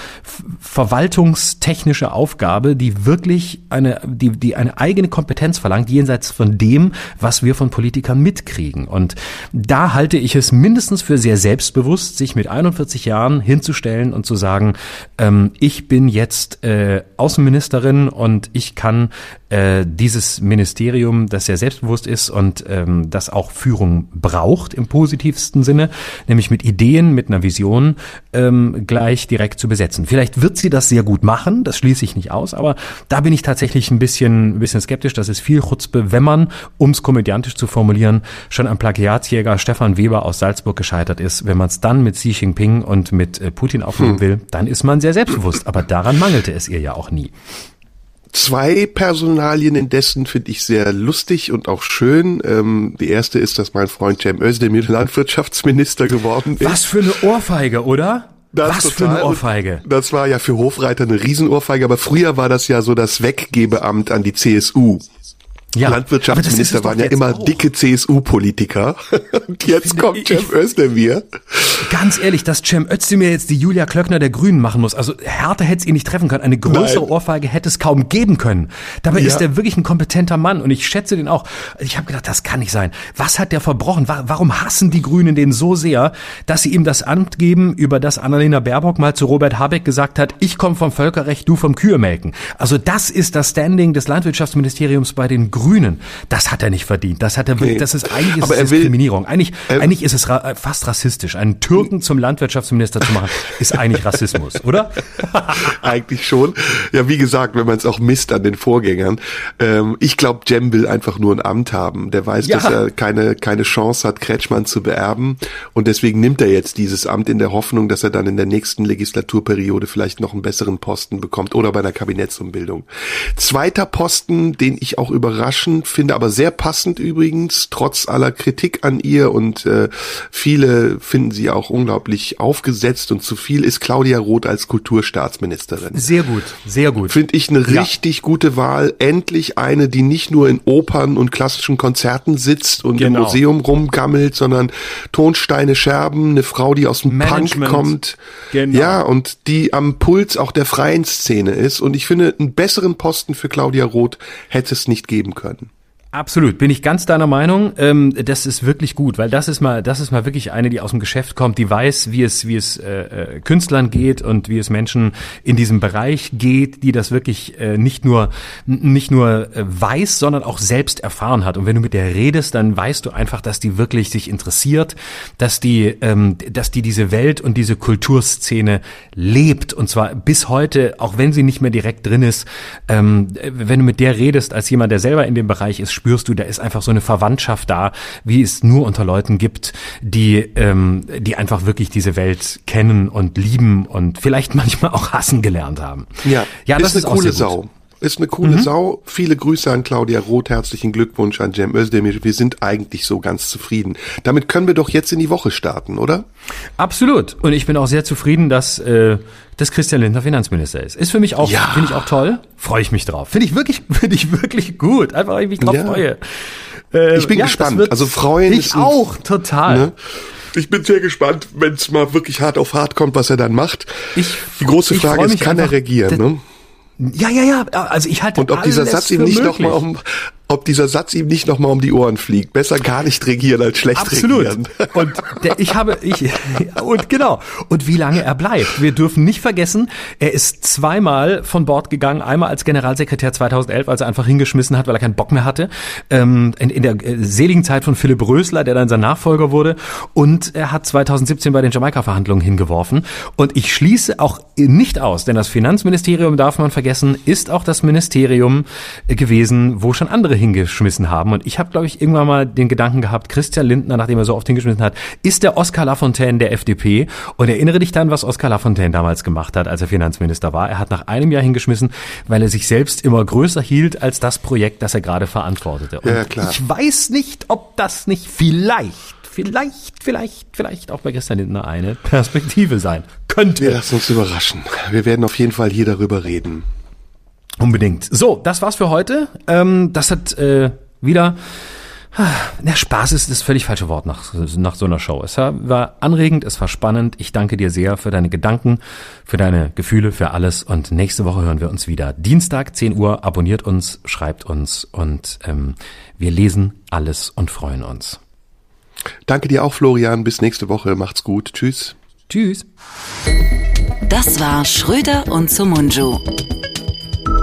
verwaltungstechnische Aufgabe, die wirklich eine, die, die eine eigene Kompetenz verlangt, jenseits von dem, was wir von Politikern mitkriegen. Und da halte ich es mindestens für sehr selbstbewusst, sich mit mit 41 Jahren hinzustellen und zu sagen, ähm, ich bin jetzt äh, Außenministerin und ich kann äh, dieses Ministerium, das sehr selbstbewusst ist und ähm, das auch Führung braucht im positivsten Sinne, nämlich mit Ideen, mit einer Vision, ähm, gleich direkt zu besetzen. Vielleicht wird sie das sehr gut machen, das schließe ich nicht aus, aber da bin ich tatsächlich ein bisschen, ein bisschen skeptisch. Das ist viel Chutzpe, wenn man, um es komödiantisch zu formulieren, schon am Plagiatsjäger Stefan Weber aus Salzburg gescheitert ist. Wenn man es dann mit Xi Jinping und mit äh, Putin aufnehmen hm. will, dann ist man sehr selbstbewusst. Aber daran mangelte es ihr ja auch nie. Zwei Personalien indessen finde ich sehr lustig und auch schön. Ähm, die erste ist, dass mein Freund Cem Özdemir Landwirtschaftsminister geworden ist. Was für eine Ohrfeige, oder? Das Was für eine Ohrfeige. Das war ja für Hofreiter eine Riesenohrfeige, aber früher war das ja so das Weggebeamt an die CSU. Ja, Landwirtschaftsminister waren ja immer auch. dicke CSU-Politiker. [laughs] Und jetzt finde, kommt Cem Özdemir. Ganz ehrlich, dass Cem Özdemir jetzt die Julia Klöckner der Grünen machen muss. Also härter hätte es ihn nicht treffen können. Eine größere Nein. Ohrfeige hätte es kaum geben können. Dabei ja. ist er wirklich ein kompetenter Mann und ich schätze den auch. Ich habe gedacht, das kann nicht sein. Was hat der verbrochen? Warum hassen die Grünen den so sehr, dass sie ihm das Amt geben, über das Annalena Baerbock mal zu Robert Habeck gesagt hat, ich komme vom Völkerrecht, du vom Kühemelken. Also das ist das Standing des Landwirtschaftsministeriums bei den Grünen. Grünen. Das hat er nicht verdient. Das hat er wirklich, nee. das ist eigentlich ist es Diskriminierung. Eigentlich, eigentlich ist es ra fast rassistisch. Einen Türken zum Landwirtschaftsminister zu machen, [laughs] ist eigentlich Rassismus, oder? [laughs] eigentlich schon. Ja, wie gesagt, wenn man es auch misst an den Vorgängern. Ähm, ich glaube, Jem will einfach nur ein Amt haben. Der weiß, ja. dass er keine, keine Chance hat, Kretschmann zu beerben. Und deswegen nimmt er jetzt dieses Amt in der Hoffnung, dass er dann in der nächsten Legislaturperiode vielleicht noch einen besseren Posten bekommt oder bei einer Kabinettsumbildung. Zweiter Posten, den ich auch überrascht überraschend, finde aber sehr passend übrigens, trotz aller Kritik an ihr und äh, viele finden sie auch unglaublich aufgesetzt und zu viel, ist Claudia Roth als Kulturstaatsministerin. Sehr gut, sehr gut. Finde ich eine ja. richtig gute Wahl. Endlich eine, die nicht nur in Opern und klassischen Konzerten sitzt und genau. im Museum rumgammelt, sondern Tonsteine Scherben, eine Frau, die aus dem Management. Punk kommt. Genau. Ja, und die am Puls auch der freien Szene ist. Und ich finde, einen besseren Posten für Claudia Roth hätte es nicht geben können können. Absolut, bin ich ganz deiner Meinung. Ähm, das ist wirklich gut, weil das ist mal, das ist mal wirklich eine, die aus dem Geschäft kommt, die weiß, wie es, wie es äh, äh, Künstlern geht und wie es Menschen in diesem Bereich geht, die das wirklich äh, nicht nur nicht nur äh, weiß, sondern auch selbst erfahren hat. Und wenn du mit der redest, dann weißt du einfach, dass die wirklich sich interessiert, dass die, ähm, dass die diese Welt und diese Kulturszene lebt und zwar bis heute, auch wenn sie nicht mehr direkt drin ist. Ähm, wenn du mit der redest als jemand, der selber in dem Bereich ist spürst du, da ist einfach so eine Verwandtschaft da, wie es nur unter Leuten gibt, die, ähm, die einfach wirklich diese Welt kennen und lieben und vielleicht [laughs] manchmal auch hassen gelernt haben. Ja, ja das ist eine coole Sau. Ist eine coole mhm. Sau. Viele Grüße an Claudia Roth. Herzlichen Glückwunsch an Cem Özdemir. Wir sind eigentlich so ganz zufrieden. Damit können wir doch jetzt in die Woche starten, oder? Absolut. Und ich bin auch sehr zufrieden, dass, äh, dass Christian Lindner Finanzminister ist. Ist für mich auch, ja. finde ich auch toll. Freue ich mich drauf. Finde ich wirklich, [laughs] finde ich wirklich gut. Einfach, weil ich mich drauf ja. freue. Äh, ich bin ja, gespannt. Also freuen. Ich auch, total. Ne? Ich bin sehr gespannt, wenn es mal wirklich hart auf hart kommt, was er dann macht. Ich, Die große Frage ist, kann einfach, er regieren? Ne? Ja, ja, ja. Also ich halte Und ob dieser Satz ihm nicht nochmal um, ob dieser Satz ihm nicht nochmal um die Ohren fliegt. Besser gar nicht regieren als schlecht Absolut. regieren. [laughs] Und der, ich habe, ich, [laughs] und genau. Und wie lange er bleibt. Wir dürfen nicht vergessen, er ist zweimal von Bord gegangen. Einmal als Generalsekretär 2011, als er einfach hingeschmissen hat, weil er keinen Bock mehr hatte. Ähm, in, in der äh, seligen Zeit von Philipp Rösler, der dann sein Nachfolger wurde. Und er hat 2017 bei den Jamaika-Verhandlungen hingeworfen. Und ich schließe auch nicht aus, denn das Finanzministerium, darf man vergessen, ist auch das Ministerium gewesen, wo schon andere hingeschmissen haben. Und ich habe, glaube ich, irgendwann mal den Gedanken gehabt, Christian Lindner, nachdem er so oft hingeschmissen hat, ist der Oskar Lafontaine der FDP. Und erinnere dich dann, was Oskar Lafontaine damals gemacht hat, als er Finanzminister war. Er hat nach einem Jahr hingeschmissen, weil er sich selbst immer größer hielt als das Projekt, das er gerade verantwortete. Und ja, klar. ich weiß nicht, ob das nicht vielleicht vielleicht, vielleicht, vielleicht auch bei Christian Lindner eine Perspektive sein könnte. Wir lassen uns überraschen. Wir werden auf jeden Fall hier darüber reden. Unbedingt. So, das war's für heute. Ähm, das hat äh, wieder. Der Spaß ist das völlig falsche Wort nach, nach so einer Show. Es war anregend, es war spannend. Ich danke dir sehr für deine Gedanken, für deine Gefühle, für alles. Und nächste Woche hören wir uns wieder. Dienstag, 10 Uhr. Abonniert uns, schreibt uns und ähm, wir lesen alles und freuen uns. Danke dir auch, Florian. Bis nächste Woche. Macht's gut. Tschüss. Tschüss. Das war Schröder und Sumunju.